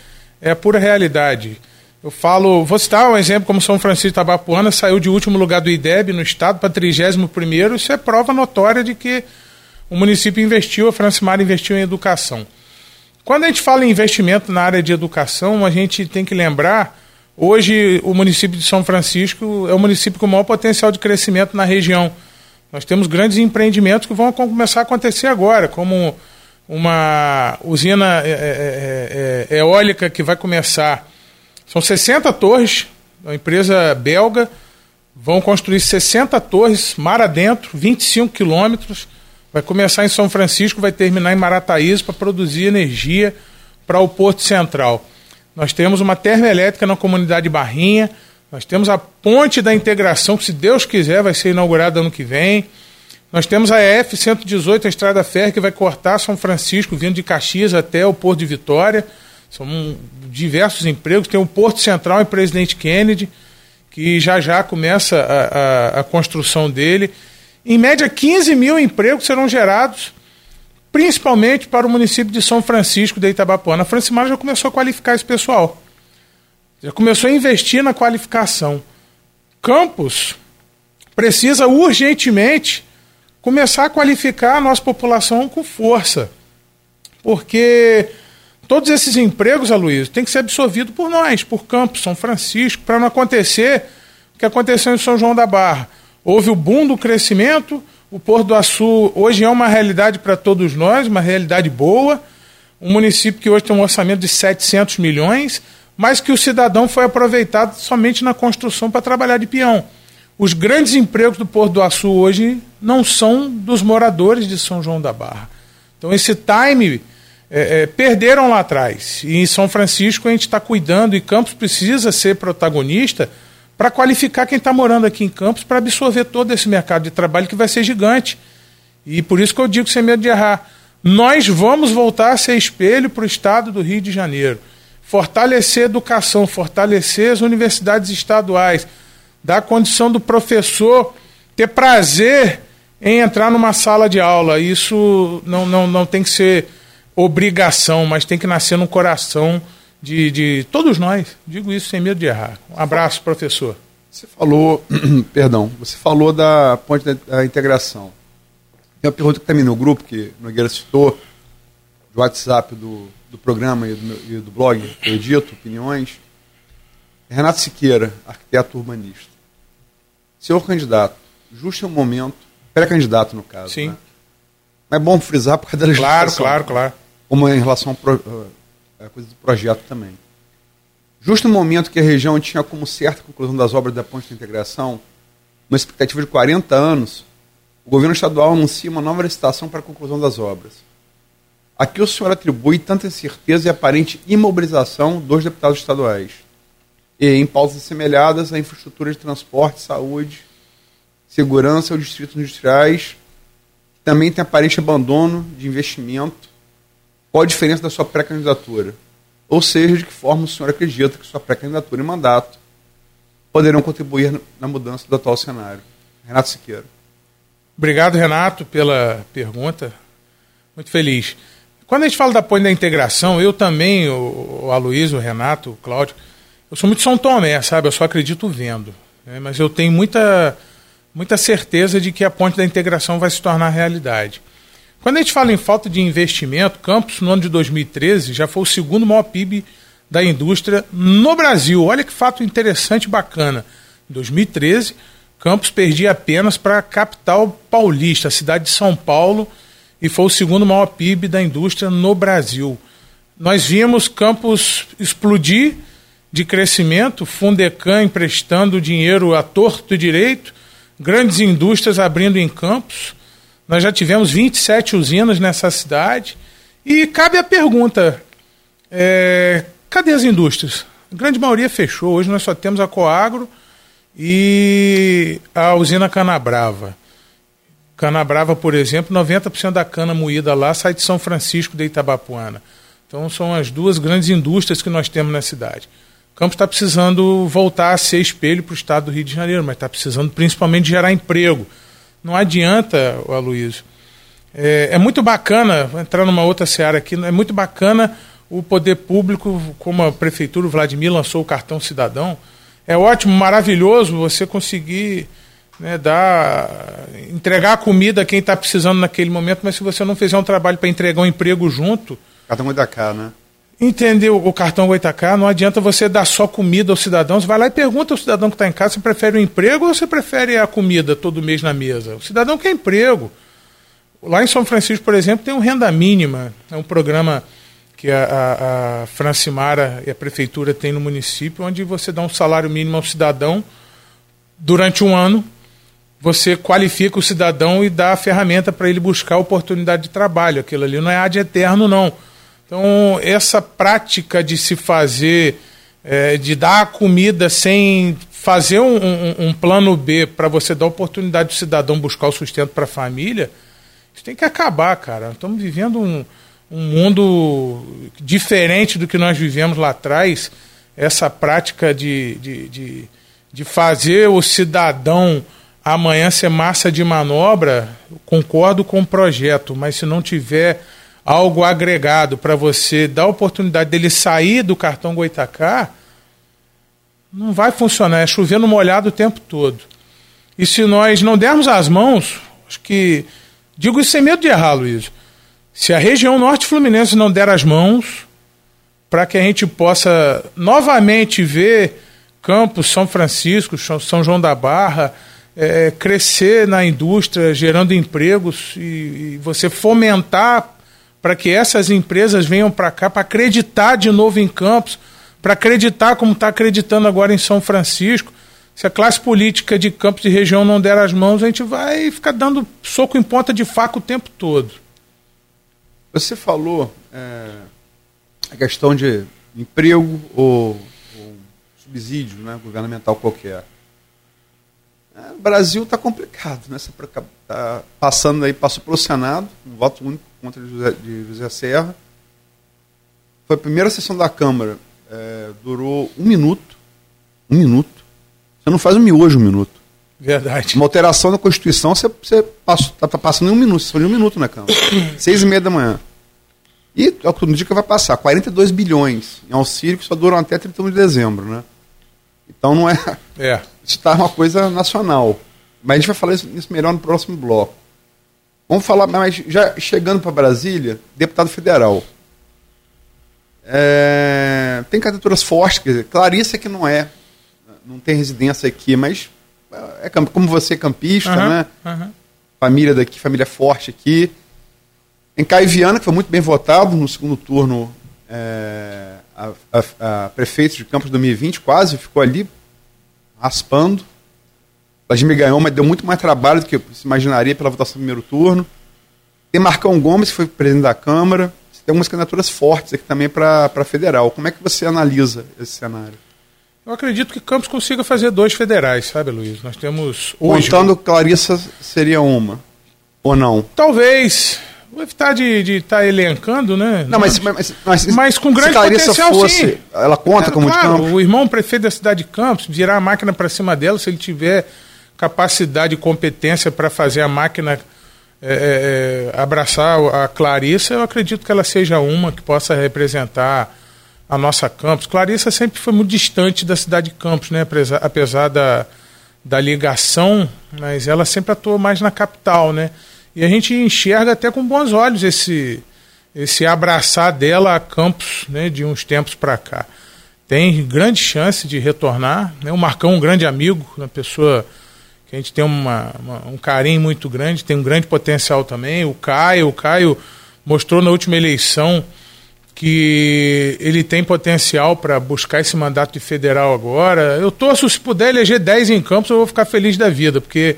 é a pura realidade. Eu falo, vou citar um exemplo como São Francisco Tabapuana saiu de último lugar do IDEB no estado para 31 isso é prova notória de que o município investiu, a Francimar investiu em educação. Quando a gente fala em investimento na área de educação, a gente tem que lembrar, hoje o município de São Francisco é o município com o maior potencial de crescimento na região. Nós temos grandes empreendimentos que vão começar a acontecer agora, como uma usina é, é, é, eólica que vai começar. São 60 torres, uma empresa belga, vão construir 60 torres mar adentro, 25 quilômetros. Vai começar em São Francisco, vai terminar em Marataízes para produzir energia para o Porto Central. Nós temos uma termoelétrica na comunidade Barrinha, nós temos a ponte da integração, que se Deus quiser vai ser inaugurada ano que vem. Nós temos a EF 118, a estrada férrea, que vai cortar São Francisco, vindo de Caxias até o Porto de Vitória. São diversos empregos. Tem o Porto Central em Presidente Kennedy, que já já começa a, a, a construção dele. Em média, 15 mil empregos serão gerados, principalmente para o município de São Francisco de Itabapuana. A Francimar já começou a qualificar esse pessoal. Já começou a investir na qualificação. Campos precisa urgentemente começar a qualificar a nossa população com força. Porque todos esses empregos, Aloysio, tem que ser absorvido por nós, por Campos, São Francisco, para não acontecer o que aconteceu em São João da Barra. Houve o boom do crescimento, o Porto do Açu hoje é uma realidade para todos nós, uma realidade boa. Um município que hoje tem um orçamento de 700 milhões, mas que o cidadão foi aproveitado somente na construção para trabalhar de peão. Os grandes empregos do Porto do Açu hoje não são dos moradores de São João da Barra. Então esse time é, é, perderam lá atrás. E em São Francisco a gente está cuidando e Campos precisa ser protagonista para qualificar quem está morando aqui em Campos para absorver todo esse mercado de trabalho que vai ser gigante. E por isso que eu digo sem medo de errar. Nós vamos voltar a ser espelho para o estado do Rio de Janeiro fortalecer a educação, fortalecer as universidades estaduais, dar condição do professor ter prazer em entrar numa sala de aula. Isso não, não, não tem que ser obrigação, mas tem que nascer no coração de, de todos nós. Digo isso sem medo de errar. Um abraço, professor. Você falou, perdão, você falou da ponte da, da integração. Tem uma pergunta que também no grupo, que Nogueira citou, do WhatsApp do do programa e do, meu, e do blog, eu edito, opiniões. Renato Siqueira, arquiteto urbanista. Senhor candidato, justo é o momento, pré-candidato no caso, Sim. Né? Mas é bom frisar por causa da legislação. Claro, claro, claro. Como em relação à eh, coisa do projeto também. Justo no momento que a região tinha como certa a conclusão das obras da ponte de integração, uma expectativa de 40 anos, o governo estadual anuncia uma nova licitação para a conclusão das obras. A que o senhor atribui tanta incerteza e aparente imobilização dos deputados estaduais? E em pausas semelhadas à infraestrutura de transporte, saúde, segurança ou distritos industriais, também tem aparente abandono de investimento. Qual a diferença da sua pré-candidatura? Ou seja, de que forma o senhor acredita que sua pré-candidatura e mandato poderão contribuir na mudança do atual cenário? Renato Siqueira. Obrigado, Renato, pela pergunta. Muito feliz. Quando a gente fala da ponte da integração, eu também, o, o Aloysio, o Renato, o Cláudio, eu sou muito São Tomé, sabe? Eu só acredito vendo. Né? Mas eu tenho muita, muita certeza de que a ponte da integração vai se tornar realidade. Quando a gente fala em falta de investimento, Campos, no ano de 2013, já foi o segundo maior PIB da indústria no Brasil. Olha que fato interessante e bacana. Em 2013, Campos perdia apenas para a capital paulista, a cidade de São Paulo, e foi o segundo maior PIB da indústria no Brasil. Nós vimos Campos explodir de crescimento, Fundecan emprestando dinheiro a torto e direito, grandes indústrias abrindo em Campos. Nós já tivemos 27 usinas nessa cidade. E cabe a pergunta: é, cadê as indústrias? A grande maioria fechou. Hoje nós só temos a Coagro e a usina Canabrava. Cana Brava, por exemplo, 90% da cana moída lá sai de São Francisco de Itabapuana. Então são as duas grandes indústrias que nós temos na cidade. Campos está precisando voltar a ser espelho para o estado do Rio de Janeiro, mas está precisando principalmente gerar emprego. Não adianta, Aloysio. É, é muito bacana, vou entrar numa outra seara aqui, é muito bacana o poder público, como a prefeitura, o Vladimir lançou o cartão cidadão. É ótimo, maravilhoso você conseguir né, dar, entregar a comida a quem está precisando naquele momento, mas se você não fizer um trabalho para entregar um emprego junto. Cartão Goitacá, né? Entendeu o cartão Goitacá? Não adianta você dar só comida ao cidadão. Você vai lá e pergunta ao cidadão que está em casa se prefere o emprego ou se prefere a comida todo mês na mesa. O cidadão quer emprego. Lá em São Francisco, por exemplo, tem um renda mínima. É um programa que a, a, a Francimara e a prefeitura tem no município, onde você dá um salário mínimo ao cidadão durante um ano, você qualifica o cidadão e dá a ferramenta para ele buscar oportunidade de trabalho. Aquilo ali não é ad eterno, não. Então, essa prática de se fazer, é, de dar comida sem fazer um, um, um plano B para você dar oportunidade do cidadão buscar o sustento para a família, isso tem que acabar, cara. Estamos vivendo um, um mundo diferente do que nós vivemos lá atrás, essa prática de, de, de, de fazer o cidadão amanhã ser massa de manobra, concordo com o projeto, mas se não tiver algo agregado para você dar a oportunidade dele sair do cartão Goitacá, não vai funcionar, é chovendo molhado o tempo todo. E se nós não dermos as mãos, acho que. Digo isso sem medo de errar, Luiz. Se a região norte fluminense não der as mãos para que a gente possa novamente ver Campos, São Francisco, São João da Barra, é, crescer na indústria, gerando empregos e, e você fomentar para que essas empresas venham para cá, para acreditar de novo em Campos, para acreditar como está acreditando agora em São Francisco. Se a classe política de Campos e região não der as mãos, a gente vai ficar dando soco em ponta de faca o tempo todo. Você falou é, a questão de emprego ou, ou subsídio né, governamental qualquer. É, o Brasil está complicado, né? Está passando aí, passou pelo Senado, um voto único contra José, de José Serra. Foi a primeira sessão da Câmara, é, durou um minuto. Um minuto. Você não faz um miojo um minuto. Verdade. Uma alteração da Constituição, você, você está tá passando em um minuto, você foi em um minuto na Câmara. Seis e meia da manhã. E é o que dia que vai passar, 42 bilhões em auxílio que só duram até 31 de dezembro, né? Então não é. É. Isso está uma coisa nacional. Mas a gente vai falar isso, isso melhor no próximo bloco. Vamos falar, mas já chegando para Brasília, deputado federal. É, tem candidaturas fortes, quer dizer, Clarissa é que não é, não tem residência aqui, mas é como você campista, uhum, né? Uhum. Família daqui, família forte aqui. Em Caio Viana, que foi muito bem votado no segundo turno, é, a, a, a, prefeito de Campos 2020, quase ficou ali raspando. Vladimir ganhou, mas deu muito mais trabalho do que se imaginaria pela votação do primeiro turno. Tem Marcão Gomes, que foi presidente da Câmara. Tem algumas candidaturas fortes aqui também para federal. Como é que você analisa esse cenário? Eu acredito que Campos consiga fazer dois federais, sabe, Luiz? Nós temos hoje. Contando Clarissa seria uma. Ou não? Talvez. Vou evitar de estar tá elencando, né? Não, mas, mas, mas, mas com grande potencial, fosse, sim. Ela conta é, como claro, de Campos? O irmão prefeito da cidade de Campos, virar a máquina para cima dela, se ele tiver capacidade e competência para fazer a máquina é, é, abraçar a Clarissa, eu acredito que ela seja uma que possa representar a nossa Campos. Clarissa sempre foi muito distante da cidade de Campos, né? apesar, apesar da, da ligação, mas ela sempre atuou mais na capital, né? E a gente enxerga até com bons olhos esse, esse abraçar dela a Campos né, de uns tempos para cá. Tem grande chance de retornar. Né? O Marcão, um grande amigo, uma pessoa que a gente tem uma, uma, um carinho muito grande, tem um grande potencial também. O Caio, o Caio mostrou na última eleição que ele tem potencial para buscar esse mandato de federal agora. Eu torço, se puder eleger 10 em Campos, eu vou ficar feliz da vida, porque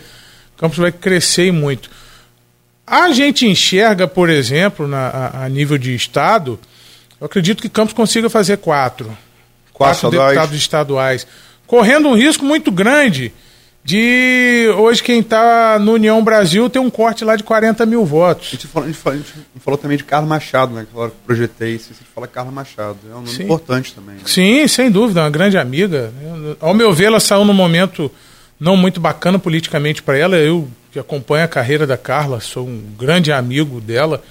Campos vai crescer muito. A gente enxerga, por exemplo, na, a, a, nível de Estado, eu acredito que Campos consiga fazer quatro. Quatro, quatro deputados estaduais. Correndo um risco muito grande de hoje quem está no União Brasil tem um corte lá de 40 mil votos. A gente falou, a gente falou, a gente falou também de Carla Machado, né? Que eu projetei, se você fala Carla Machado. É um nome Sim. importante também. Né? Sim, sem dúvida, uma grande amiga. Ao meu ver, ela saiu num momento não muito bacana politicamente para ela. Eu que acompanho a carreira da Carla, sou um grande amigo dela.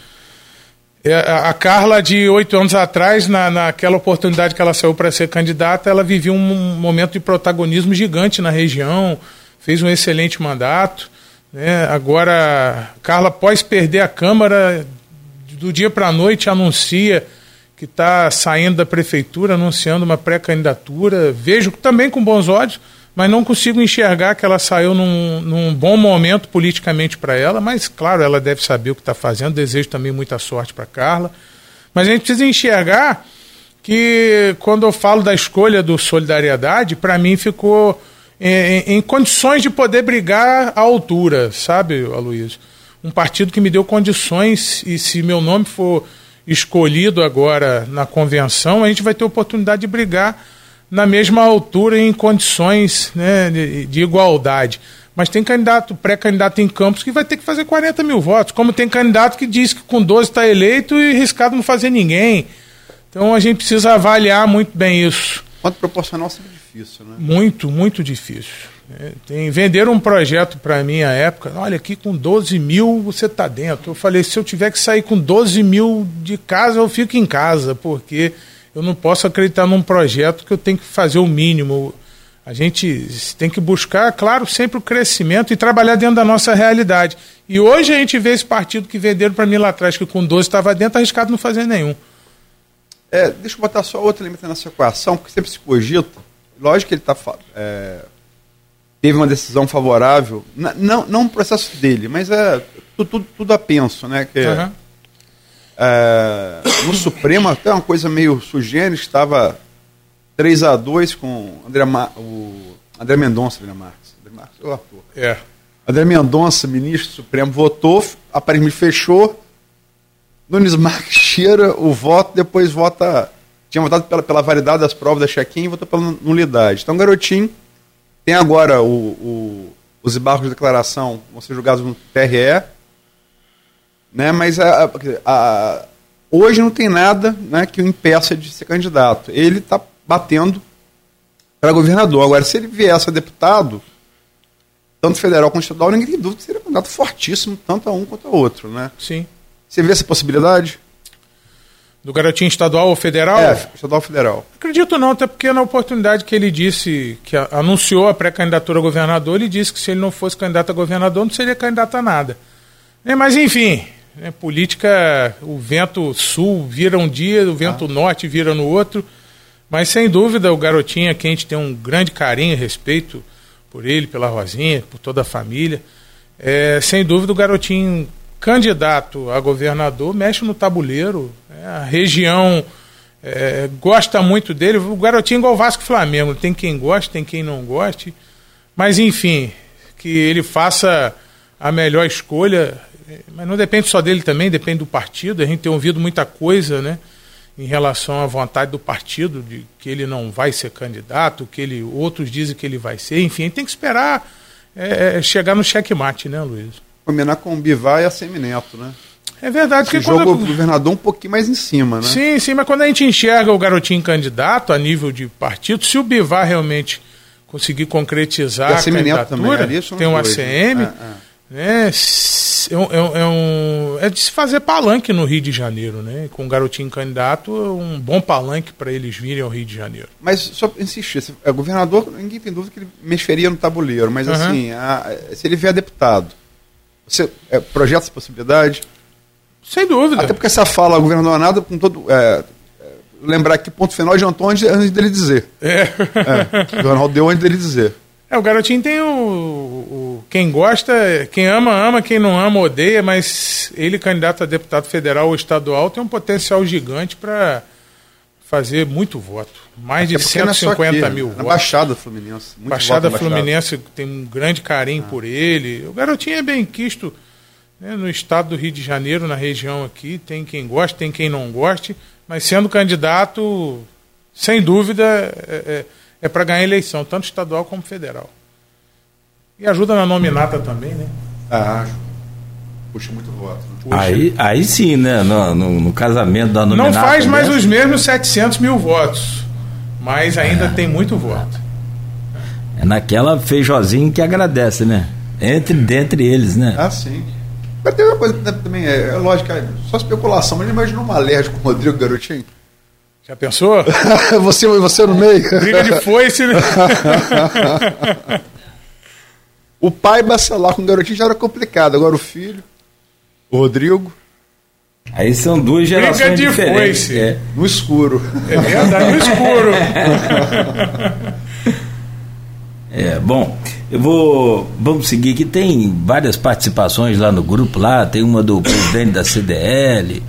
É, a Carla, de oito anos atrás, na, naquela oportunidade que ela saiu para ser candidata, ela vivia um momento de protagonismo gigante na região, fez um excelente mandato. Né? Agora, Carla, após perder a Câmara, do dia para a noite anuncia que está saindo da prefeitura, anunciando uma pré-candidatura. Vejo também com bons olhos mas não consigo enxergar que ela saiu num, num bom momento politicamente para ela, mas claro, ela deve saber o que está fazendo, desejo também muita sorte para Carla. Mas a gente precisa enxergar que quando eu falo da escolha do Solidariedade, para mim ficou em, em, condições de poder brigar à altura, sabe, Aloysio? Um partido que me deu condições, e se meu nome for escolhido agora na convenção, a gente vai ter oportunidade de brigar na mesma altura e em condições né, de, de igualdade. Mas tem candidato, pré-candidato em Campos que vai ter que fazer 40 mil votos, como tem candidato que diz que com 12 está eleito e riscado não fazer ninguém. Então a gente precisa avaliar muito bem isso. Quanto proporcional seria difícil, né? Muito, muito difícil. É, tem, venderam um projeto para mim à época, olha, aqui com 12 mil você está dentro. Eu falei, se eu tiver que sair com 12 mil de casa, eu fico em casa, porque eu não posso acreditar num projeto que eu tenho que fazer o mínimo. A gente tem que buscar, claro, sempre o crescimento e trabalhar dentro da nossa realidade. E hoje a gente vê esse partido que venderam para mim lá atrás, que com 12 estava dentro, arriscado não fazer nenhum. É, deixa eu botar só outra limite nessa equação, porque sempre se cogita. Lógico que ele tá, é, teve uma decisão favorável, não, não o processo dele, mas é tudo, tudo, tudo a penso, né? Que, uhum. É, no Supremo, até uma coisa meio sugênita, estava 3 a 2 com André, Ma, o André Mendonça, André Marques. André Marques, o ator. É. André Mendonça, ministro do Supremo, votou, aparentemente fechou. Nunes Marques tira o voto, depois vota. Tinha votado pela, pela validade das provas da check-in e votou pela nulidade. Então, garotinho, tem agora o, o, os embargos de declaração, vão ser julgados no TRE né? Mas a, a, hoje não tem nada né, que o impeça de ser candidato. Ele está batendo para governador. Agora, se ele viesse a deputado, tanto federal quanto estadual, ninguém tem dúvida que seria um candidato fortíssimo, tanto a um quanto a outro. Né? Sim. Você vê essa possibilidade? Do garotinho estadual ou federal? É, estadual ou federal. Acredito não, até porque na oportunidade que ele disse, que anunciou a pré-candidatura a governador, ele disse que se ele não fosse candidato a governador, não seria candidato a nada. É, mas enfim, é, política, o vento sul vira um dia, o vento ah. norte vira no outro. Mas sem dúvida o garotinho aqui a gente tem um grande carinho e respeito por ele, pela Rosinha, por toda a família. É, sem dúvida o garotinho candidato a governador mexe no tabuleiro. É, a região é, gosta muito dele. O garotinho é igual o Vasco Flamengo. Tem quem goste, tem quem não goste. Mas enfim, que ele faça a melhor escolha mas não depende só dele também, depende do partido. A gente tem ouvido muita coisa, né? Em relação à vontade do partido, de que ele não vai ser candidato, que ele outros dizem que ele vai ser. Enfim, a gente tem que esperar é, é chegar no checkmate, né, Luiz? Combinar com o Bivar e a Semineto, né? É verdade. que jogo quando... o governador um pouquinho mais em cima, né? Sim, sim, mas quando a gente enxerga o garotinho candidato a nível de partido, se o Bivar realmente conseguir concretizar a, a candidatura, também, tem um dois, ACM, né? é, é. né? é, um, é, um, é de se fazer palanque no Rio de Janeiro, né? Com um garotinho candidato, é um bom palanque para eles virem ao Rio de Janeiro. Mas só insistir, se, é, governador, ninguém tem dúvida que ele mexeria no tabuleiro, mas uhum. assim, a, se ele vier deputado, você é, projeta essa possibilidade? Sem dúvida. Até porque essa fala, governador nada, com todo. É, é, lembrar que ponto final adiantou antes, antes dele dizer. É. é. O Ronaldo deu antes dele dizer. É, o garotinho tem o, o, Quem gosta, quem ama, ama, quem não ama, odeia, mas ele, candidato a deputado federal ou estadual, tem um potencial gigante para fazer muito voto. Mais de 150 é aqui, mil na votos. Baixada Fluminense. Muito Baixada Fluminense Baixada. tem um grande carinho ah. por ele. O garotinho é bem quisto né, no estado do Rio de Janeiro, na região aqui. Tem quem goste, tem quem não goste, mas sendo candidato, sem dúvida. É, é, é para ganhar eleição, tanto estadual como federal. E ajuda na nominata também, né? Ah, puxa muito voto. Né? Aí, aí sim, né? No, no, no, casamento da nominata. Não faz mais os mesmos 700 mil votos, mas ainda é. tem muito voto. É naquela feijozinha que agradece, né? Entre, dentre eles, né? Ah, sim. Mas tem uma coisa que também é, é lógico, é só especulação, mas imagina uma alergia com o Rodrigo Garotinho. Já pensou? você, você no meio. Briga de foice, né? o pai bacelar com o garotinho já era complicado, agora o filho, o Rodrigo. Aí são duas gerações Briga de diferentes. Foice. É. No escuro. É verdade, no escuro. É, bom, eu vou. Vamos seguir aqui. Tem várias participações lá no grupo, lá, tem uma do presidente da CDL,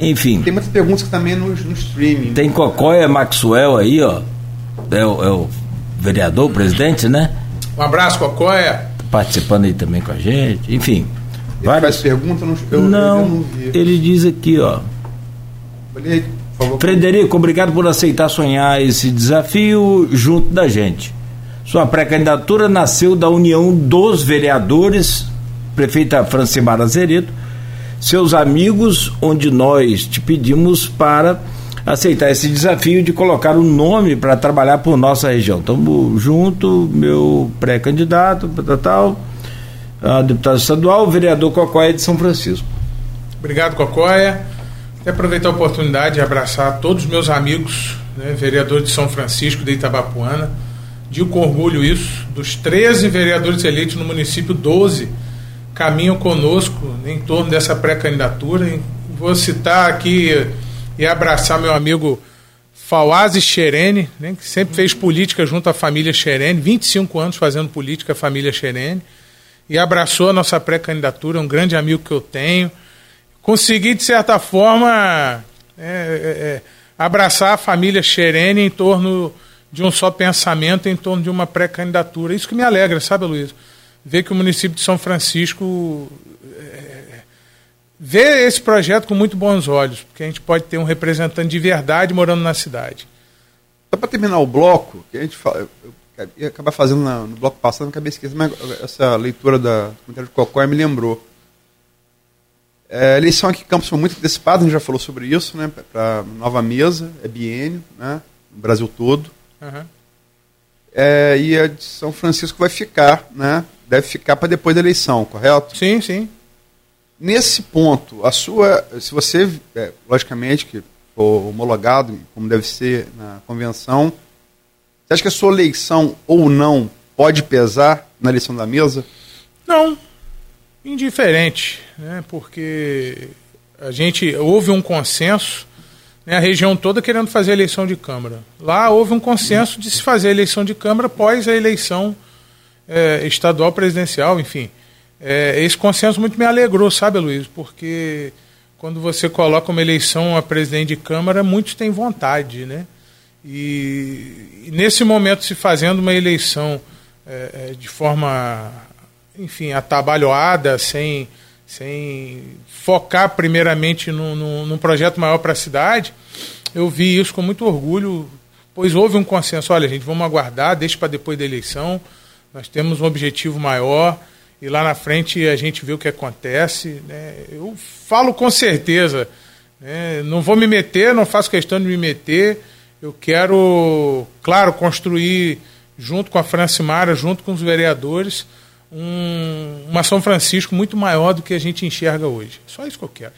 enfim. Tem muitas perguntas também no, no streaming. Tem Cocóia Maxwell aí, ó. É o, é o vereador, o presidente, né? Um abraço, Cocóia. Participando aí também com a gente, enfim. Ele várias... faz perguntas, eu, não, eu não vi. Ele diz aqui, ó. Aí, Frederico, obrigado por aceitar sonhar esse desafio junto da gente. Sua pré-candidatura nasceu da união dos vereadores, prefeita Francimar Azeredo, seus amigos, onde nós te pedimos para aceitar esse desafio de colocar um nome para trabalhar por nossa região. Estamos junto, meu pré-candidato, tal, deputado estadual, o vereador Cocóia de São Francisco. Obrigado, Cocóia. Quero aproveitar a oportunidade de abraçar todos os meus amigos, né, vereador de São Francisco, de Itabapuana Digo com orgulho isso, dos 13 vereadores eleitos no município, 12 caminham conosco em torno dessa pré-candidatura. Vou citar aqui e abraçar meu amigo Fawaz Xerene, né, que sempre fez política junto à família Xerene, 25 anos fazendo política a família Xerene, e abraçou a nossa pré-candidatura, um grande amigo que eu tenho. Consegui, de certa forma, é, é, é abraçar a família Xerene em torno de um só pensamento em torno de uma pré-candidatura. Isso que me alegra, sabe, Luiz? Ver que o município de São Francisco vê esse projeto com muito bons olhos, porque a gente pode ter um representante de verdade morando na cidade. Só para terminar o bloco, que a gente fala, eu ia acabar fazendo na, no bloco passado, não acabei esquecendo, mas essa leitura da comentário de Cocóia me lembrou. É, a eleição aqui em Campos foi muito antecipada, a gente já falou sobre isso, né? Para nova mesa, é biênio, né? No Brasil todo. Uhum. É, e a de São Francisco vai ficar, né? Deve ficar para depois da eleição, correto? Sim, sim. Nesse ponto, a sua, se você, é, logicamente, que for homologado, como deve ser na convenção, você acha que a sua eleição ou não pode pesar na eleição da mesa? Não, indiferente, né? Porque a gente houve um consenso né, a região toda querendo fazer a eleição de Câmara. Lá houve um consenso de se fazer a eleição de Câmara após a eleição é, estadual presidencial, enfim. É, esse consenso muito me alegrou, sabe, Luiz? Porque quando você coloca uma eleição a presidente de Câmara, muitos têm vontade, né? E, e nesse momento, se fazendo uma eleição é, é de forma, enfim, atabalhoada, sem sem focar primeiramente num projeto maior para a cidade, eu vi isso com muito orgulho, pois houve um consenso, olha gente, vamos aguardar, deixa para depois da eleição, nós temos um objetivo maior e lá na frente a gente vê o que acontece. Né? Eu falo com certeza, né? não vou me meter, não faço questão de me meter, eu quero, claro, construir junto com a Francimara, junto com os vereadores, um, uma São Francisco muito maior do que a gente enxerga hoje. Só isso que eu quero.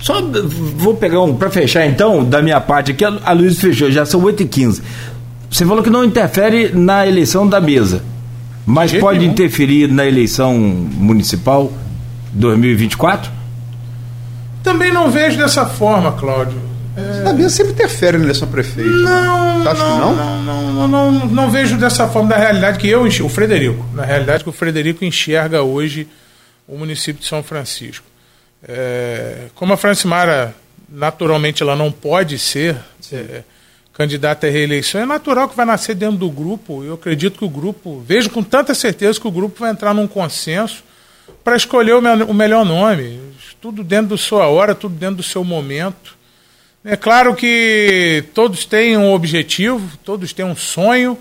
Só vou pegar um para fechar então, da minha parte aqui, a Luiz fechou, já são 8h15. Você falou que não interfere na eleição da mesa, mas pode nenhum. interferir na eleição municipal 2024? Também não vejo dessa forma, Cláudio. É... A mesa sempre interfere na eleição prefeito. Não, né? Acho não, que não? Não, não, não, não, não vejo dessa forma da realidade que eu enxergo, o Frederico, na realidade que o Frederico enxerga hoje o município de São Francisco. É, como a Francimara, naturalmente, ela não pode ser é, candidata à reeleição, é natural que vai nascer dentro do grupo. Eu acredito que o grupo, vejo com tanta certeza que o grupo vai entrar num consenso para escolher o, me o melhor nome. Tudo dentro da sua hora, tudo dentro do seu momento. É claro que todos têm um objetivo, todos têm um sonho,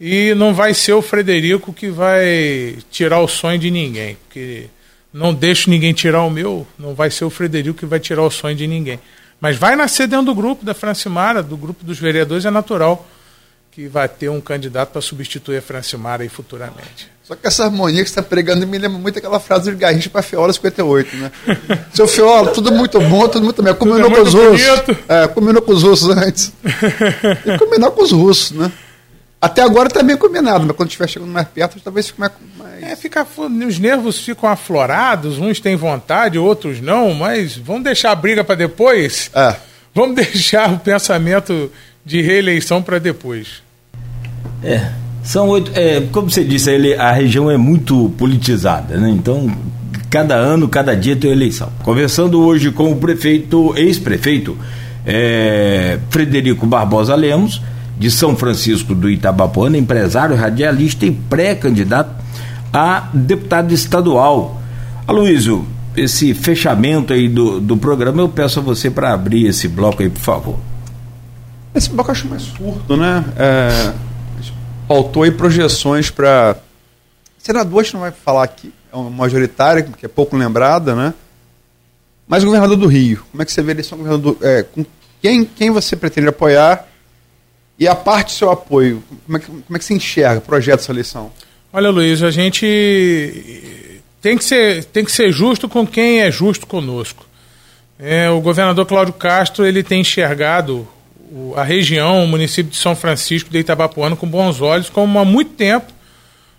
E não vai ser o Frederico que vai tirar o sonho de ninguém, porque não deixo ninguém tirar o meu, não vai ser o Frederico que vai tirar o sonho de ninguém. Mas vai nascer dentro do grupo da Francimara, do grupo dos vereadores, é natural que vai ter um candidato para substituir a Francimara aí futuramente. Só que essa harmonia que você está pregando me lembra muito aquela frase do Garrincha para Fiola 58, né? Seu Fiola, tudo muito bom, tudo muito bem. Combinou com os russos. É, combinou com os russos antes. E combinar com os russos, né? Até agora está bem combinado, mas quando estiver chegando mais perto, talvez fique mais. É, fica, os nervos ficam aflorados, uns têm vontade, outros não, mas vamos deixar a briga para depois? É. Vamos deixar o pensamento de reeleição para depois. É. São oito. É, como você disse, ele, a região é muito politizada, né? Então, cada ano, cada dia tem eleição. Conversando hoje com o prefeito, ex-prefeito, é, Frederico Barbosa Lemos de São Francisco do Itabapuana, empresário, radialista e pré-candidato a deputado estadual. Aloysio, esse fechamento aí do, do programa, eu peço a você para abrir esse bloco aí, por favor. Esse bloco eu acho mais curto, né? É, faltou aí projeções para. Senador, a gente não vai falar aqui, é uma majoritária, que é pouco lembrada, né? Mas governador do Rio, como é que você vê a eleição do governador? É, com quem, quem você pretende apoiar e a parte do seu apoio, como é que, como é que você enxerga o projeto dessa eleição? Olha, Luiz, a gente tem que ser, tem que ser justo com quem é justo conosco. É, o governador Cláudio Castro ele tem enxergado a região, o município de São Francisco de Itabapuana com bons olhos, como há muito tempo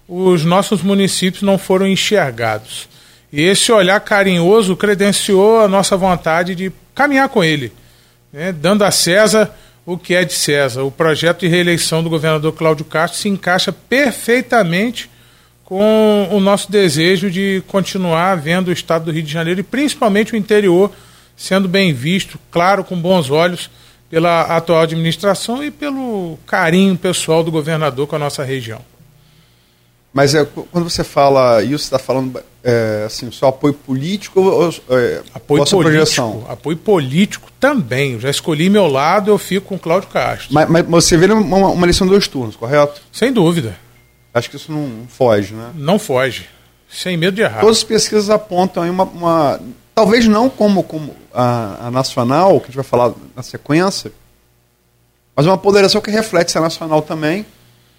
os nossos municípios não foram enxergados. E esse olhar carinhoso credenciou a nossa vontade de caminhar com ele, né, dando a César o que é de César. O projeto de reeleição do governador Cláudio Castro se encaixa perfeitamente com o nosso desejo de continuar vendo o estado do Rio de Janeiro e principalmente o interior sendo bem visto, claro, com bons olhos pela atual administração e pelo carinho pessoal do governador com a nossa região. Mas é, quando você fala isso, está falando é, assim, só apoio político ou é, apoio político, projeção? Apoio político também. Eu já escolhi meu lado, eu fico com o Cláudio Castro. Mas, mas você vê uma, uma eleição de dois turnos, correto? Sem dúvida. Acho que isso não foge, né? Não foge. Sem medo de errar. Todas as pesquisas apontam aí uma, uma talvez não como, como a, a, nacional, que a gente vai falar na sequência, mas uma ponderação que reflete a nacional também,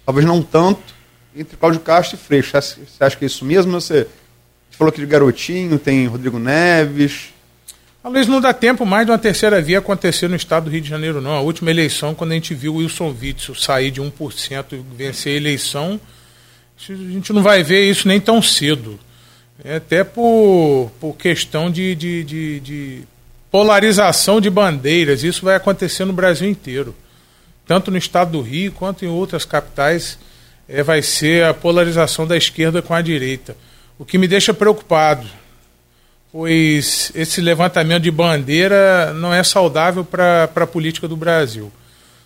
talvez não tanto, entre Cláudio Castro e Freixo. Você acha que é isso mesmo? Você falou que de garotinho, tem Rodrigo Neves. Talvez não dá tempo mais de uma terceira via acontecer no estado do Rio de Janeiro, não. A última eleição, quando a gente viu o Wilson Witzel sair de 1% e vencer a eleição, a gente não vai ver isso nem tão cedo. É até por, por questão de, de, de, de polarização de bandeiras. Isso vai acontecer no Brasil inteiro. Tanto no estado do Rio quanto em outras capitais é, vai ser a polarização da esquerda com a direita. O que me deixa preocupado, pois esse levantamento de bandeira não é saudável para a política do Brasil.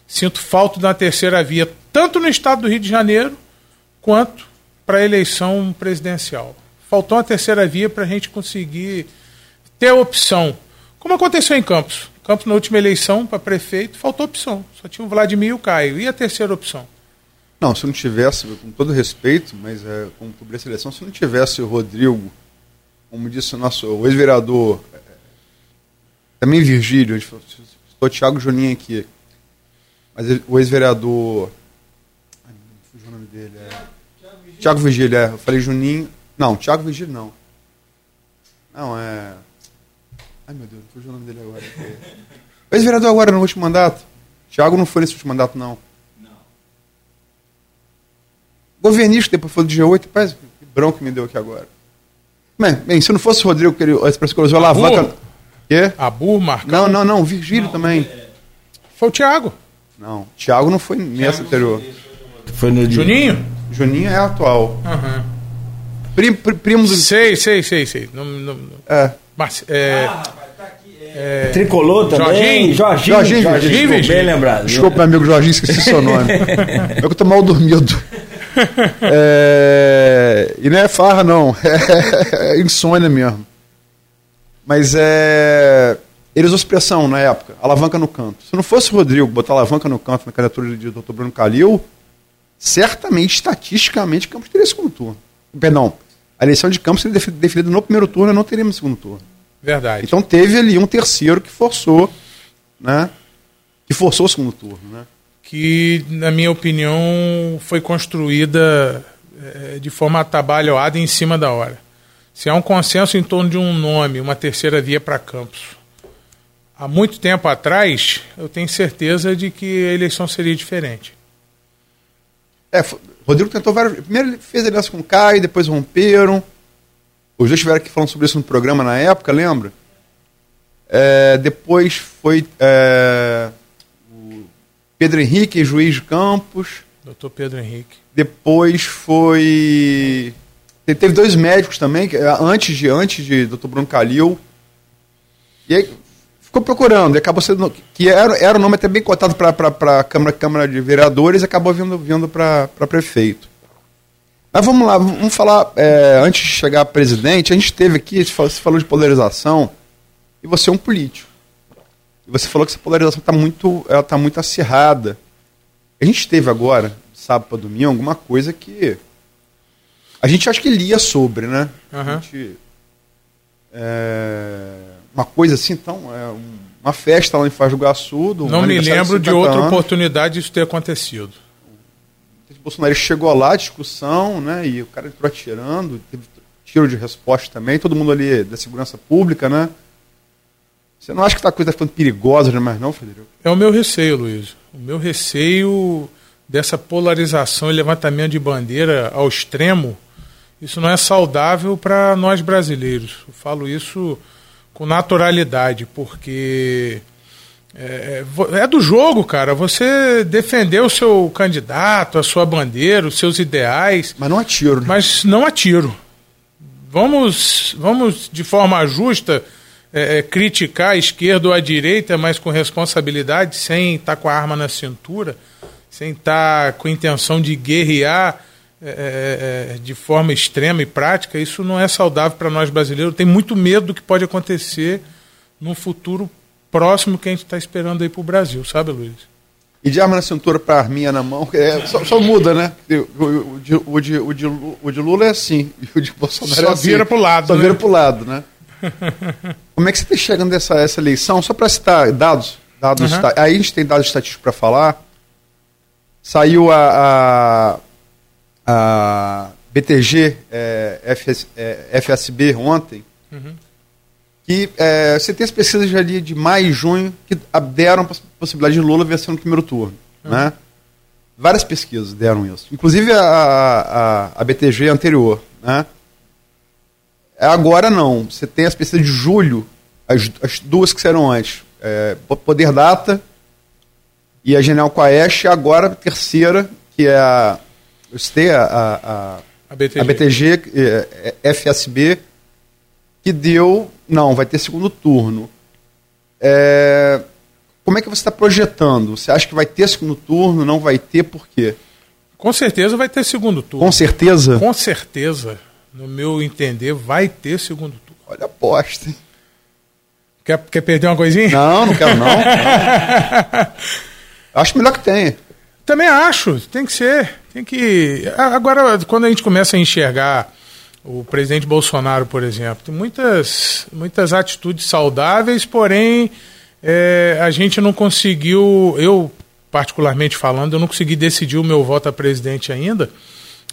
Sinto falta da terceira via, tanto no estado do Rio de Janeiro, quanto para a eleição presidencial. Faltou uma terceira via para a gente conseguir ter opção. Como aconteceu em Campos. Campos, na última eleição para prefeito, faltou opção. Só tinha o Vladimir e o Caio. E a terceira opção? Não, se não tivesse, com todo respeito, mas é, como cobrir a seleção, se não tivesse o Rodrigo, como disse o nosso ex-vereador, é, também Virgílio, estou Thiago Juninho aqui, mas o ex-vereador. O nome dele. É, Thiago Virgílio, é. Eu falei Juninho. Não, Thiago Virgílio não. Não, é. Ai meu Deus, não fugiu o nome dele agora. O ex-vereador agora no último mandato. Thiago não foi nesse último mandato, não. Governista, depois foi do G8, parece que bronco que me deu aqui agora. Bem, bem se não fosse o Rodrigo, que ele, usou a alavanca. Quê? Abu, Marcão? Não, não, não, Virgílio não, também. Foi o Thiago. Não, Thiago não foi nessa anterior. Foi no Juninho? Juninho é atual. Uhum. Primo, primo do. Sei, sei, sei, sei. Não, não, é. Mas, é... Ah, tá é... Tricolor também. Jorginho. Jorginho, Jorginho, Jorginho, Jorginho bem lembrado. Desculpa, meu amigo Jorginho, esqueci seu nome. é que eu tô mal dormido. é... E não é farra, não. É insônia mesmo. Mas é. Ele usou expressão na época, alavanca no canto. Se não fosse o Rodrigo botar alavanca no canto na candidatura de Dr. Bruno Calil, certamente, estatisticamente, Campos teria segundo turno. Perdão, a eleição de Campos seria definida no primeiro turno e não teríamos segundo turno. Verdade. Então teve ali um terceiro que forçou, né? Que forçou o segundo turno, né? Que, na minha opinião, foi construída é, de forma atabalhoada em cima da hora. Se há um consenso em torno de um nome, uma terceira via para Campos, há muito tempo atrás, eu tenho certeza de que a eleição seria diferente. É, Rodrigo tentou várias. Primeiro ele fez aliança com o Caio, depois romperam. Os dois estiveram aqui falando sobre isso no programa na época, lembra? É, depois foi é, Pedro Henrique, juiz Campos. Doutor Pedro Henrique. Depois foi. Teve dois médicos também, antes de, antes de Dr. Bruno Calil. E aí ficou procurando, e acabou sendo. que era, era um nome até bem cotado para a Câmara, Câmara de Vereadores e acabou vindo, vindo para prefeito. Mas vamos lá, vamos falar, é, antes de chegar a presidente, a gente teve aqui, você falou de polarização, e você é um político. E você falou que essa polarização está muito, ela tá muito acirrada. A gente teve agora, sábado para domingo, alguma coisa que a gente acha que lia sobre, né? Uhum. Gente, é, uma coisa assim, então, é uma festa lá em Foz do Iguaçu. Do Não me lembro de, de outra anos. oportunidade disso ter acontecido. O Bolsonaro chegou lá, discussão, né? E o cara entrou atirando, teve tiro de resposta também, todo mundo ali da segurança pública, né? Você não acha que a coisa está ficando perigosa demais, não, Federico? É o meu receio, Luiz. O meu receio dessa polarização e levantamento de bandeira ao extremo, isso não é saudável para nós brasileiros. Eu falo isso com naturalidade, porque é, é, é, do jogo, cara. Você defender o seu candidato, a sua bandeira, os seus ideais. Mas não atiro. Né? Mas não atiro. Vamos, vamos de forma justa é, é, criticar a esquerda ou a direita, mas com responsabilidade, sem estar tá com a arma na cintura, sem estar tá com intenção de guerrear é, é, é, de forma extrema e prática. Isso não é saudável para nós brasileiros. Tem muito medo do que pode acontecer no futuro próximo que a gente está esperando aí para o Brasil, sabe, Luiz? E de arma na cintura para arminha na mão, é, só, só, muda, né? O, o, de, o, de, o, de, o de Lula é assim, e o de Bolsonaro só é assim. vira para o lado. Só né? vira para o lado, né? Como é que você está chegando essa, essa eleição? Só para citar dados, dados uhum. aí a gente tem dados estatísticos para falar. Saiu a, a, a BTG é, FS, é, FSB ontem. Uhum que é, você tem as pesquisas ali de maio e junho que deram a possibilidade de Lula vencer no primeiro turno. Uhum. Né? Várias pesquisas deram isso. Inclusive a, a, a BTG anterior. Né? Agora não. Você tem as pesquisas de julho, as, as duas que serão antes. É, Poder Data e a General Quaest, agora a terceira, que é a. Eu citei a, a, a, BTG, a BTG é, é, FSB, que deu não, vai ter segundo turno. É... Como é que você está projetando? Você acha que vai ter segundo turno? Não vai ter? Por quê? Com certeza vai ter segundo turno. Com certeza? Com certeza. No meu entender, vai ter segundo turno. Olha a aposta, hein? Quer, quer perder uma coisinha? Não, não quero não. Acho melhor que tenha. Também acho, tem que ser. Tem que. Agora, quando a gente começa a enxergar o presidente Bolsonaro, por exemplo, tem muitas, muitas atitudes saudáveis, porém é, a gente não conseguiu, eu particularmente falando, eu não consegui decidir o meu voto a presidente ainda.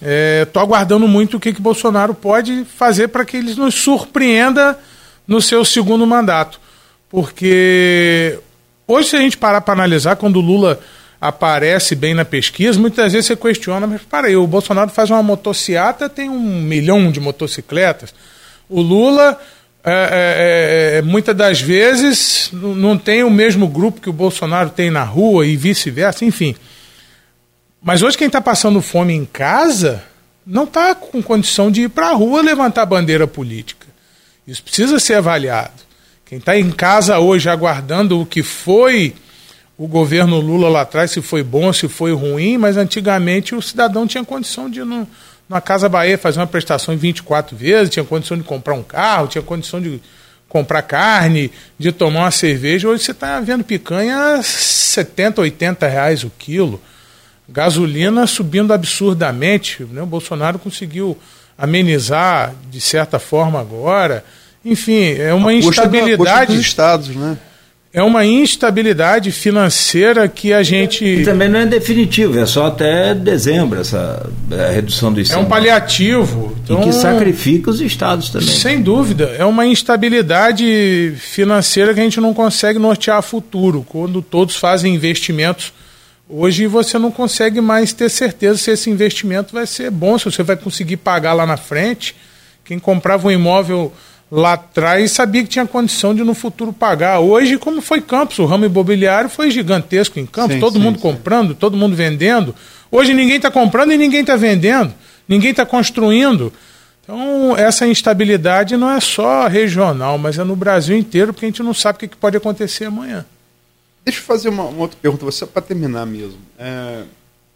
Estou é, aguardando muito o que, que Bolsonaro pode fazer para que ele nos surpreenda no seu segundo mandato. Porque hoje, se a gente parar para analisar, quando o Lula aparece bem na pesquisa, muitas vezes você questiona, mas para aí, o Bolsonaro faz uma motociata, tem um milhão de motocicletas. O Lula, é, é, é, é muitas das vezes, não tem o mesmo grupo que o Bolsonaro tem na rua e vice-versa, enfim. Mas hoje quem está passando fome em casa não está com condição de ir para a rua levantar bandeira política. Isso precisa ser avaliado. Quem está em casa hoje aguardando o que foi o governo Lula lá atrás, se foi bom, se foi ruim, mas antigamente o cidadão tinha condição de ir no, na Casa Bahia fazer uma prestação em 24 vezes, tinha condição de comprar um carro, tinha condição de comprar carne, de tomar uma cerveja. Hoje você está vendo picanha a 70, 80 reais o quilo. Gasolina subindo absurdamente. Né? O Bolsonaro conseguiu amenizar de certa forma agora. Enfim, é uma instabilidade. dos estados, né? É uma instabilidade financeira que a gente. E também não é definitivo, é só até dezembro essa redução do ICMS. É um paliativo. Então, e que sacrifica os estados também. Sem dúvida. É uma instabilidade financeira que a gente não consegue nortear futuro. Quando todos fazem investimentos Hoje você não consegue mais ter certeza se esse investimento vai ser bom, se você vai conseguir pagar lá na frente. Quem comprava um imóvel lá atrás sabia que tinha condição de no futuro pagar. Hoje, como foi Campos, o ramo imobiliário foi gigantesco em Campos, sim, todo sim, mundo sim. comprando, todo mundo vendendo. Hoje ninguém está comprando e ninguém está vendendo, ninguém está construindo. Então, essa instabilidade não é só regional, mas é no Brasil inteiro, porque a gente não sabe o que pode acontecer amanhã. Deixa eu fazer uma, uma outra pergunta, você para terminar mesmo. É,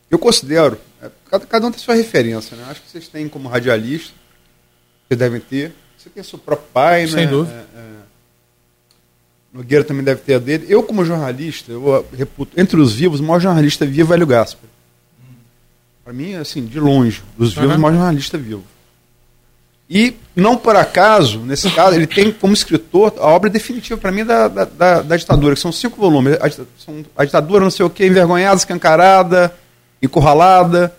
eu considero, é, cada, cada, um tem sua referência, né? Acho que vocês têm como radialista, vocês devem ter. Você tem seu próprio pai, Sem né? dúvida. É, é, Nogueira também deve ter a dele. Eu, como jornalista, eu reputo, entre os vivos, o maior jornalista vivo é Hélio Gaspar. Para mim, assim, de longe, dos vivos, uhum. o maior jornalista vivo. E, não por acaso, nesse caso, ele tem como escritor a obra definitiva para mim da, da, da, ditadura, que são cinco volumes. A, são, a ditadura, não sei o que, envergonhada, escancarada, encurralada.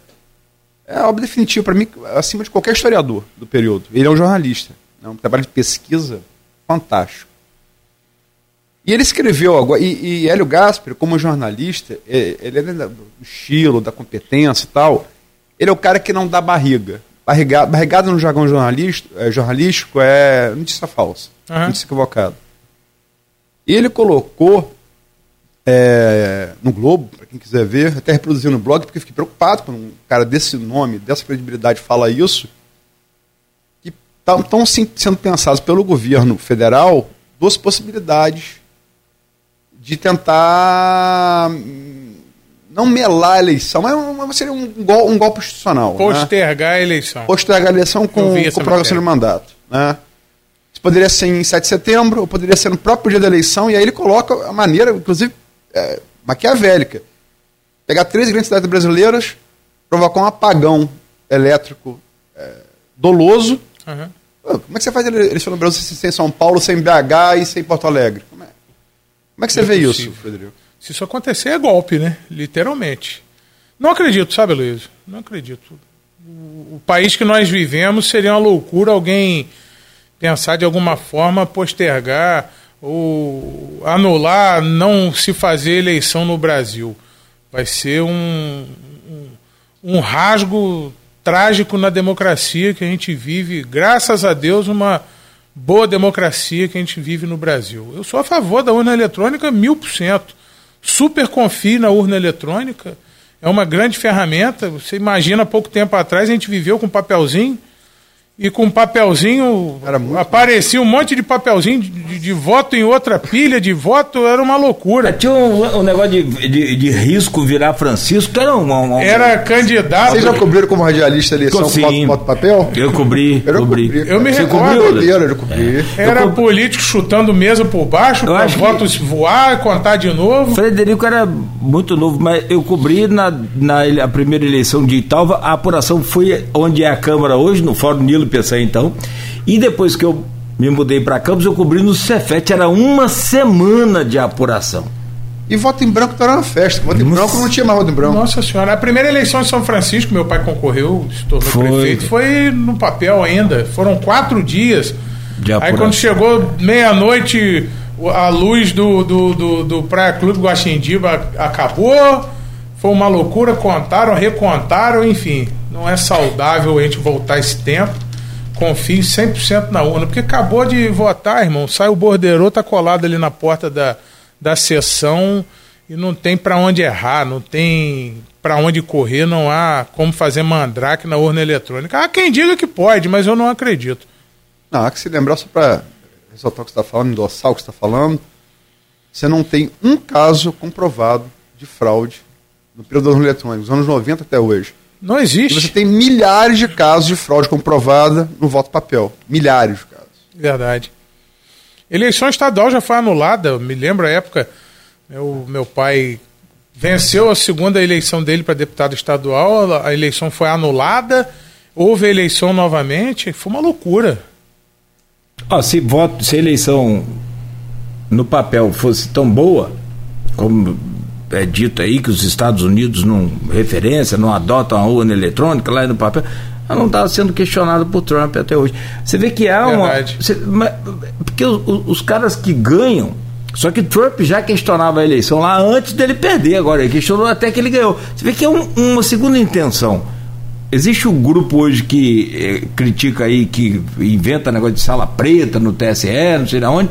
É a obra definitiva para mim, acima de qualquer historiador do período. Ele é um jornalista, é um trabalho de pesquisa fantástico. E ele escreveu agora, e, e Hélio Gasper, como jornalista, é, ele é do estilo, da competência e tal, ele é o cara que não dá barriga. Barrigado, barrigado no jargão jornalístico, é, jornalístico é notícia falsa, uhum. notícia equivocada. E ele colocou é, no Globo, para quem quiser ver, até reproduzindo no blog, porque fiquei preocupado quando um cara desse nome, dessa credibilidade fala isso, que estão sendo pensados pelo governo federal duas possibilidades de tentar não melar a eleição, mas seria um, gol, um golpe institucional. Né? Postergar né? a eleição. Postergar a eleição com, com prorrogação de mandato. Né? Isso poderia ser em 7 de setembro, ou poderia ser no próprio dia da eleição, e aí ele coloca a maneira, inclusive, é, maquiavélica. Pegar três grandes cidades brasileiras, provocar um apagão elétrico é, doloso. Uhum. Como é que você faz eleição no Brasil sem São Paulo, sem BH e sem Porto Alegre? Como é, como é que você é vê possível. isso, Frederico? Se isso acontecer, é golpe, né? Literalmente. Não acredito, sabe, Luiz? Não acredito. O, país que nós vivemos seria uma loucura alguém pensar de alguma forma postergar ou anular, não se fazer eleição no Brasil. Vai ser um, um, um rasgo trágico na democracia que a gente vive, graças a Deus, uma boa democracia que a gente vive no Brasil. Eu sou a favor da urna eletrônica mil por cento super confie na urna eletrônica. É uma grande ferramenta. Você imagina, há pouco tempo atrás, a gente viveu com papelzinho e com papelzinho aparecia um monte de papelzinho de, de, de, voto em outra pilha de voto, era uma loucura. Tinha um, um negócio de, de, de, risco virar Francisco, que era um, um, Era candidato. Vocês já cobriram como radialista a eleição Sim, com voto, papel? Eu cobri. Eu cobri. cobri. Eu me Você recordo. Cobriu? Eu cobri. É. Era eu político chutando mesa por baixo, para votos que... voar, contar de novo. Frederico era muito novo, mas eu cobri na, na a primeira eleição de Italva, a apuração foi onde é a Câmara hoje, no Fórum Nilo PC então. E depois que eu me mudei para Campos, eu cobri no Cefet, era uma semana de apuração. E voto em branco era uma festa. Voto em branco não tinha mais voto em branco. Nossa senhora, a primeira eleição em São Francisco, meu pai concorreu, se tornou foi. prefeito, foi no papel ainda. Foram quatro dias. Aí quando chegou meia-noite, a luz do, do, do, do Praia Clube Guaxindiba acabou. Foi uma loucura, contaram, recontaram, enfim. Não é saudável a gente voltar esse tempo confie 100% na urna, porque acabou de votar, irmão, sai o borderô, tá colado ali na porta da, da sessão e não tem para onde errar, não tem para onde correr, não há como fazer mandrake na urna eletrônica. Há quem diga que pode, mas eu não acredito. Não, há que se lembrar só para ressaltar o que está falando, endossar o que está falando, você não tem um caso comprovado de fraude no período dos anos 90 até hoje. Não existe. E você tem milhares de casos de fraude comprovada no voto papel. Milhares de casos. Verdade. Eleição estadual já foi anulada. Me lembro a época, meu, meu pai venceu a segunda eleição dele para deputado estadual, a eleição foi anulada, houve a eleição novamente, foi uma loucura. Oh, se, voto, se a eleição no papel fosse tão boa, como é dito aí que os Estados Unidos não referência, não adotam a urna eletrônica lá no papel, ela não estava sendo questionada por Trump até hoje. Você vê que há uma. Você, porque os, os, caras que ganham. Só que Trump já questionava a eleição lá antes dele perder, agora ele questionou até que ele ganhou. Você vê que é um, uma segunda intenção. Existe um grupo hoje que eh, critica aí, que inventa negócio de sala preta no TSE, não sei de onde.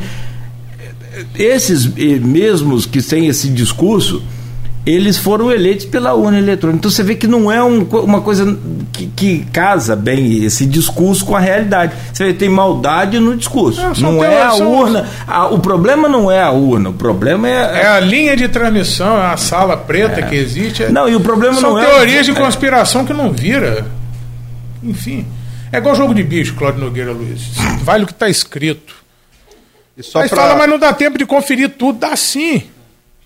Esses mesmos que têm esse discurso, eles foram eleitos pela urna eletrônica. Então você vê que não é um, uma coisa que, que, casa bem esse discurso com a realidade. Você vê tem maldade no discurso. É, não, é a urna. A, o problema não é a urna, o problema é. É a linha de transmissão, é a sala preta é. que existe. É, não, e o problema não é. São teorias de é. conspiração que não vira. Enfim. É igual jogo de bicho, Cláudio Nogueira Luiz. Vale o que está escrito. E só Aí pra... fala, mas não dá tempo de conferir tudo. Dá sim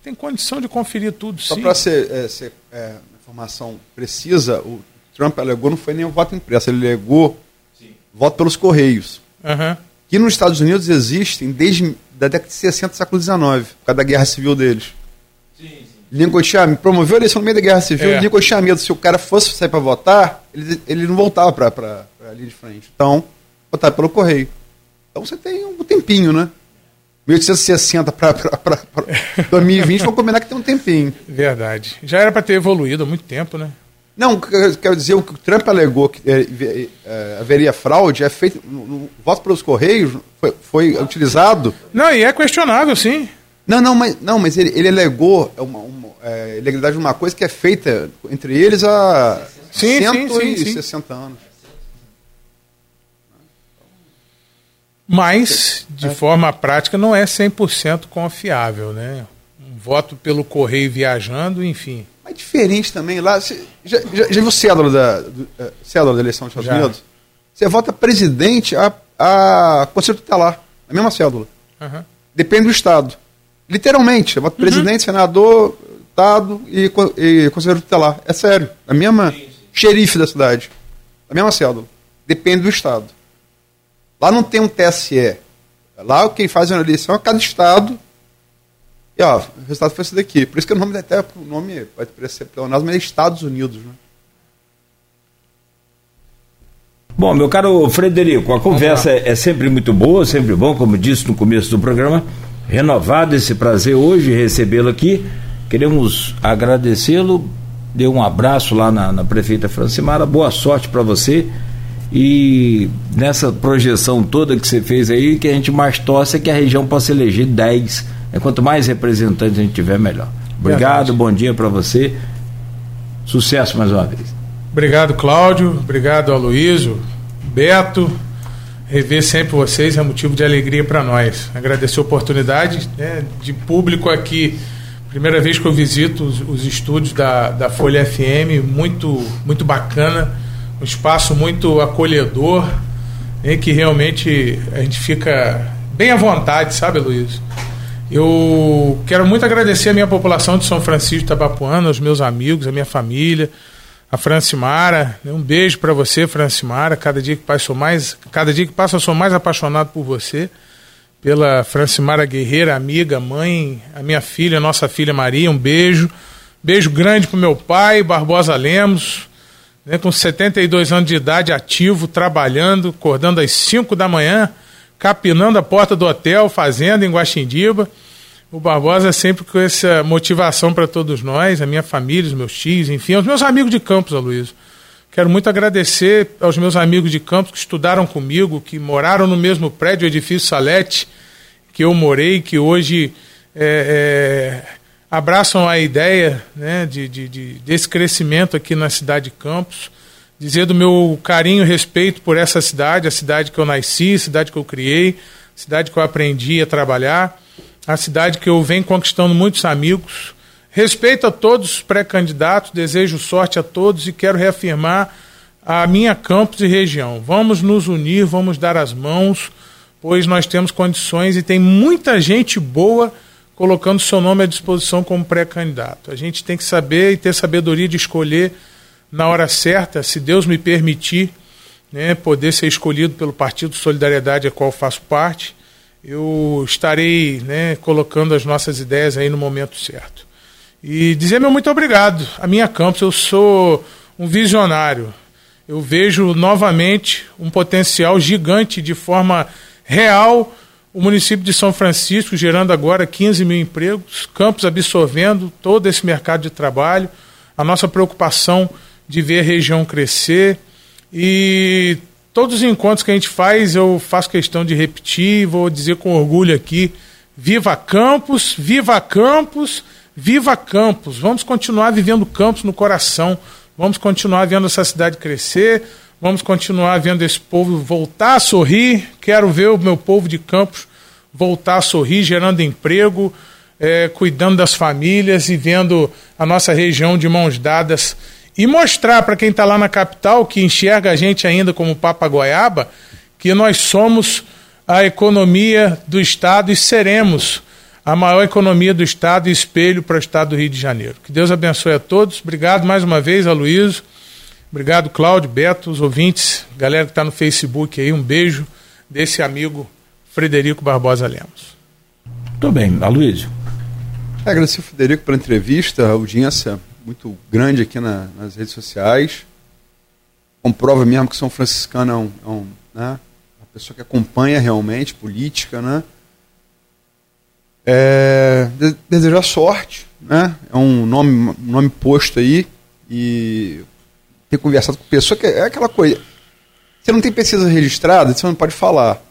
tem condição de conferir tudo, Só para ser, é, ser é, informação precisa, o Trump alegou não foi nem o voto impresso, ele alegou sim. voto pelos Correios. Uhum. Que nos Estados Unidos existem desde a década de 60 do século XIX, por causa da guerra civil deles. Sim, sim. Lincoln tinha, promoveu a eleição no meio da guerra civil, é. Lincoln tinha medo, se o cara fosse sair para votar, ele, ele não voltava para a linha de frente. Então, votar pelo Correio. Então você tem um tempinho, né? 1860 para 2020, vou combinar que tem um tempinho. Verdade. Já era para ter evoluído há muito tempo, né? Não, quero dizer, o que o Trump alegou que é, é, haveria fraude é feito. No, no voto pelos Correios foi, foi, utilizado. Não, e é questionável, sim. Não, não, mas, não, mas ele, ele alegou uma, uma é, ilegalidade de uma coisa que é feita entre eles há sim, 160 sim, sim, anos. Mas, de forma prática, não é 100% confiável, né? Um voto pelo correio viajando, enfim. Mas diferente também, lá, você já, já, já viu cédula da, do, é, cédula da eleição dos Estados já. Unidos? Você vota presidente a, a conselho tutelar, a mesma cédula. Uhum. Depende do Estado. Literalmente, você vota uhum. presidente, senador, Estado e, e conselheiro tutelar. É sério, a mesma sim. xerife da cidade, a mesma cédula. Depende do Estado. Lá não tem um TSE. Lá quem faz uma eleição é cada estado. E ó, o resultado foi esse daqui. Por isso que o nome até o nome pode parecer pleonasmo, mas é Estados Unidos, né? Bom, meu caro Frederico, a conversa é, é sempre muito boa, sempre bom, como disse no começo do programa. Renovado esse prazer hoje recebê-lo aqui. Queremos agradecê-lo. Dê um abraço lá na, na prefeita Francimara. Boa sorte para você e nessa projeção toda que você fez aí, que a gente mais torce é que a região possa eleger 10. É, quanto mais representantes a gente tiver, melhor. Obrigado, Verdade. bom dia para você. Sucesso mais uma vez. Obrigado, Cláudio. Obrigado, Aloysio, Beto. Rever sempre vocês é motivo de alegria para nós. Agradecer a oportunidade né, de público aqui. Primeira vez que eu visito os, os estúdios da, da Folha FM, muito, muito bacana um espaço muito acolhedor, em que realmente a gente fica bem à vontade, sabe, Luiz? Eu quero muito agradecer a minha população de São Francisco de Tabapuana, os meus amigos, a minha família, a Francimara. Um beijo para você, Francimara. Cada dia que passa, sou mais, cada dia que passa, sou mais apaixonado por você, pela Francimara Guerreira, amiga, mãe, a minha filha, a nossa filha Maria. Um beijo. Beijo grande pro meu pai, Barbosa Lemos, né, com 72 anos de idade, ativo, trabalhando, acordando às 5 da manhã, capinando a porta do hotel, fazenda em Guaxindiba. O Barbosa é sempre com essa motivação para todos nós, a minha família, os meus tios, enfim, aos meus amigos de Campos, Aloysio. Quero muito agradecer aos meus amigos de Campos que estudaram comigo, que moraram no mesmo prédio, o edifício Salete, que eu morei, que hoje é, é, abraçam a ideia né, de, de, de, desse crescimento aqui na cidade de Campos. Dizer do meu carinho e respeito por essa cidade, a cidade que eu nasci, a cidade que eu criei, a cidade que eu aprendi a trabalhar, a cidade que eu venho conquistando muitos amigos. Respeito a todos os pré-candidatos, desejo sorte a todos e quero reafirmar a minha Campos e região. Vamos nos unir, vamos dar as mãos, pois nós temos condições e tem muita gente boa colocando seu nome à disposição como pré-candidato. A gente tem que saber e ter sabedoria de escolher na hora certa, se Deus me permitir, né, poder ser escolhido pelo Partido Solidariedade, a qual faço parte, eu estarei né, colocando as nossas ideias aí no momento certo. E dizer meu muito obrigado. A minha Campos, eu sou um visionário. Eu vejo novamente um potencial gigante de forma real o município de São Francisco gerando agora 15 mil empregos, Campos absorvendo todo esse mercado de trabalho, a nossa preocupação de ver a região crescer. E todos os encontros que a gente faz eu faço questão de repetir, vou dizer com orgulho aqui, viva Campos, viva Campos, viva Campos, vamos continuar vivendo Campos no coração, vamos continuar vendo essa cidade crescer, Vamos continuar vendo esse povo voltar a sorrir. Quero ver o meu povo de Campos voltar a sorrir, gerando emprego, é, cuidando das famílias e vendo a nossa região de mãos dadas. E mostrar para quem está lá na capital, que enxerga a gente ainda como Papa Goiaba, que nós somos a economia do Estado e seremos a maior economia do Estado e espelho para o Estado do Rio de Janeiro. Que Deus abençoe a todos. Obrigado mais uma vez, Aloysio. Obrigado, Cláudio, Beto, os ouvintes, galera que está no Facebook aí, um beijo desse amigo Frederico Barbosa Lemos. Muito bem, Aloysio. É, agradecer ao Frederico pela entrevista, a audiência muito grande aqui na, nas redes sociais. Comprova mesmo que São Franciscano é, um, é um, né, uma pessoa que acompanha realmente política, né? É, desejar sorte, né? É um nome, um nome posto aí e ter conversado com pessoa que é aquela coisa. Você não tem pesquisa registrada, você não pode falar.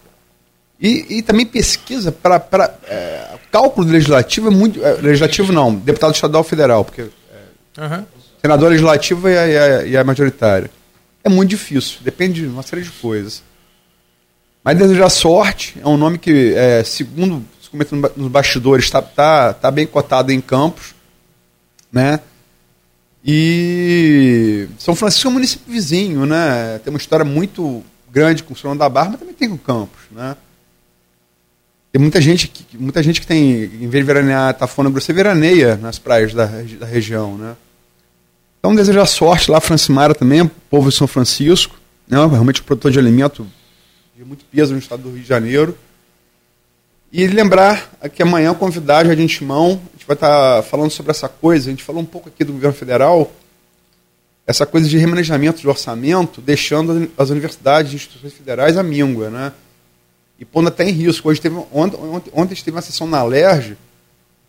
E, e também pesquisa para. É, cálculo legislativo é muito. É, legislativo não, deputado estadual federal, porque. É, uhum. Senador legislativo e a, e, a, e a majoritária. É muito difícil, depende de uma série de coisas. Mas desejar sorte é um nome que, é, segundo os comentários nos bastidores, está tá, tá bem cotado em campos. Né? E São Francisco é um município vizinho, né? Tem uma história muito grande com o Solano da Barra, mas também tem com Campos, né? Tem muita gente que, muita gente que tem, em vez de veranear Tafona você veraneia nas praias da, da região, né? Então, desejar sorte lá, Francimara também, povo de São Francisco, né? realmente um produtor de alimento de muito peso no estado do Rio de Janeiro. E lembrar que amanhã convidar a Jardim Timão, a gente vai estar falando sobre essa coisa, a gente falou um pouco aqui do governo federal, essa coisa de remanejamento de orçamento, deixando as universidades e instituições federais à míngua, né? E pondo até em risco. Hoje teve, ontem, ontem, ontem teve uma sessão na LERJ,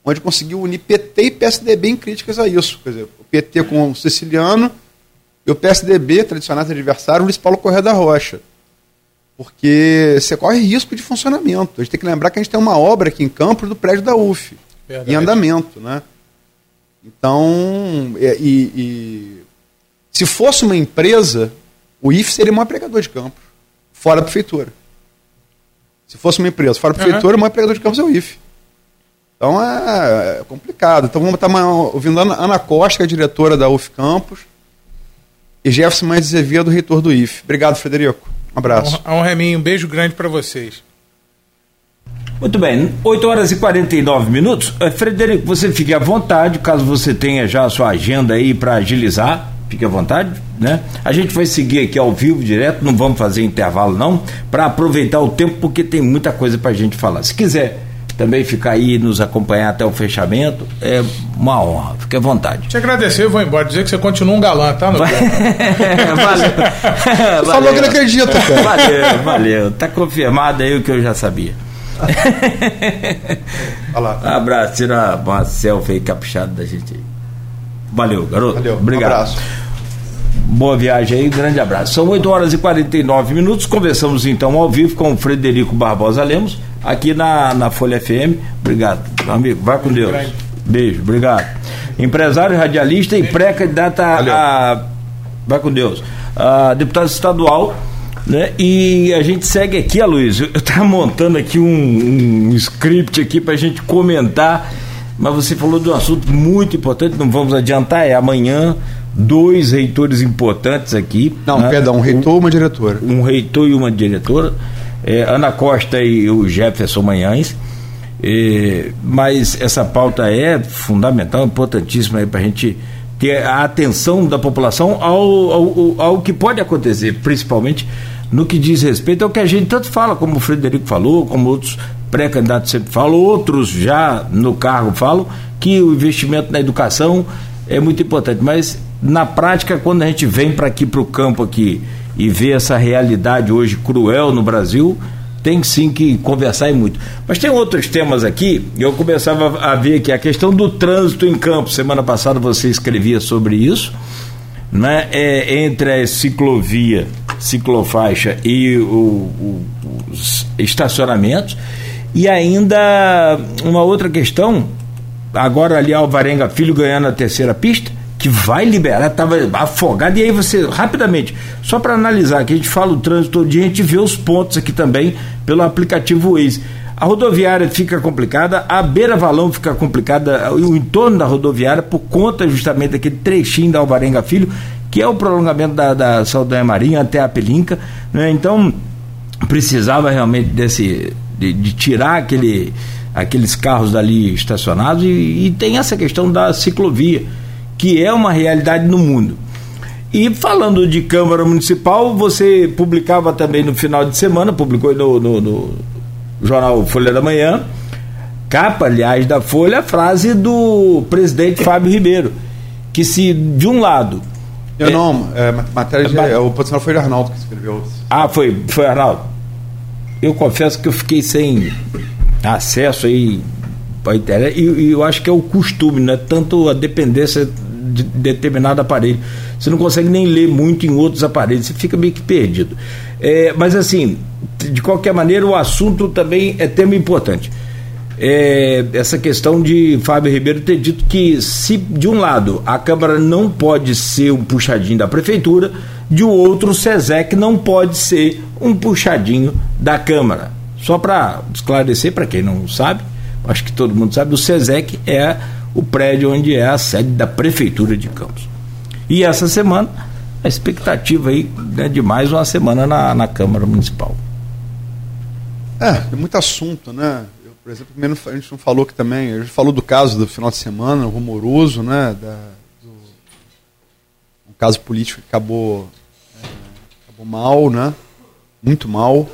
onde conseguiu unir PT e PSDB em críticas a isso. Quer dizer, o PT com o Siciliano e o PSDB, tradicional adversário, o Luiz Paulo Correia da Rocha porque você corre risco de funcionamento. A gente tem que lembrar que a gente tem uma obra aqui em Campos do prédio da UF, Verdade. em andamento. Né? Então, e, e, se fosse uma empresa, o IF seria o maior pregador de campos, fora da prefeitura. Se fosse uma empresa fora prefeitura, uhum. o maior pregador de campos é o IF. Então é, é complicado. Então vamos estar ouvindo Ana, Ana Costa, que é a diretora da UF Campos, e Jefferson Mendes Azevedo, reitor do IF. Obrigado, Frederico. Um abraço. Um, um reminho, um beijo grande para vocês. Muito bem, 8 horas e 49 minutos. Eh, Frederico, você fique à vontade, caso você tenha já a sua agenda aí para agilizar, fique à vontade, né? A gente vai seguir aqui ao vivo direto, não vamos fazer intervalo não, para aproveitar o tempo, porque tem muita coisa para a gente falar. Se quiser também ficar aí e nos acompanhar até o fechamento, é uma honra. Fique à vontade. Te agradecer, eu vou embora. Dizer que você continua um galã, tá? No valeu. valeu. Falou que não acredita, cara. Valeu, valeu. Tá confirmado aí o que eu já sabia. Olá. Um abraço, tira uma selfie aí caprichada da gente aí. Valeu, garoto. Valeu, Obrigado. Um abraço. Boa viagem aí, grande abraço. São 8 horas e 49 minutos. Conversamos então ao vivo com o Frederico Barbosa Lemos aqui na, na Folha FM. Obrigado, amigo. Vai com Deus. Beijo, obrigado. Empresário, radialista e pré-candidata a. Vai com Deus. A deputado estadual. Né? E a gente segue aqui, Luiz. Eu estava montando aqui um, um script aqui para a gente comentar, mas você falou de um assunto muito importante, não vamos adiantar, é amanhã dois reitores importantes aqui. Não, né? perdão, um reitor e uma diretora. Um reitor e uma diretora é, Ana Costa e o Jefferson Manhães. É, mas essa pauta é fundamental, importantíssima para a gente ter a atenção da população ao, ao, ao que pode acontecer, principalmente no que diz respeito ao que a gente tanto fala, como o Frederico falou, como outros pré-candidatos sempre falam, outros já no cargo falam, que o investimento na educação é muito importante. Mas na prática, quando a gente vem para aqui para o campo aqui e vê essa realidade hoje cruel no Brasil, tem sim que conversar e muito. Mas tem outros temas aqui, eu começava a ver aqui a questão do trânsito em campo. Semana passada você escrevia sobre isso, né? É, entre a ciclovia, ciclofaixa e o, o, os estacionamentos. E ainda uma outra questão, agora ali Alvarenga Filho ganhando a terceira pista, que vai liberar, estava afogado, e aí você, rapidamente, só para analisar, que a gente fala o trânsito todo dia, a gente vê os pontos aqui também pelo aplicativo Waze. A rodoviária fica complicada, a beira-valão fica complicada, o entorno da rodoviária, por conta justamente daquele trechinho da Alvarenga Filho, que é o prolongamento da, da Saldanha Marinha até a Pelinca, né? então precisava realmente desse, de, de tirar aquele, aqueles carros dali estacionados, e, e tem essa questão da ciclovia, que é uma realidade no mundo. E falando de Câmara Municipal, você publicava também no final de semana, publicou no, no, no jornal Folha da Manhã, capa, aliás, da Folha, a frase do presidente Fábio Ribeiro, que se de um lado. Eu é, não, é, matéria de, é, o posicional foi o Arnaldo que escreveu. Ah, foi, foi Arnaldo. Eu confesso que eu fiquei sem acesso aí a internet, e, e eu acho que é o costume, não é tanto a dependência de determinado aparelho. Você não consegue nem ler muito em outros aparelhos, você fica meio que perdido. É, mas assim, de qualquer maneira, o assunto também é tema importante. É, essa questão de Fábio Ribeiro ter dito que se de um lado a Câmara não pode ser um puxadinho da Prefeitura, de um outro o SESEC não pode ser um puxadinho da Câmara. Só para esclarecer para quem não sabe, acho que todo mundo sabe, o SESEC é o prédio onde é a sede da Prefeitura de Campos. E essa semana, a expectativa aí né, de mais uma semana na, na Câmara Municipal. É, tem muito assunto, né? Eu, por exemplo, a gente não falou que também, a gente falou do caso do final de semana, rumoroso, né? Da, do, um caso político que acabou, mal, né? Muito mal.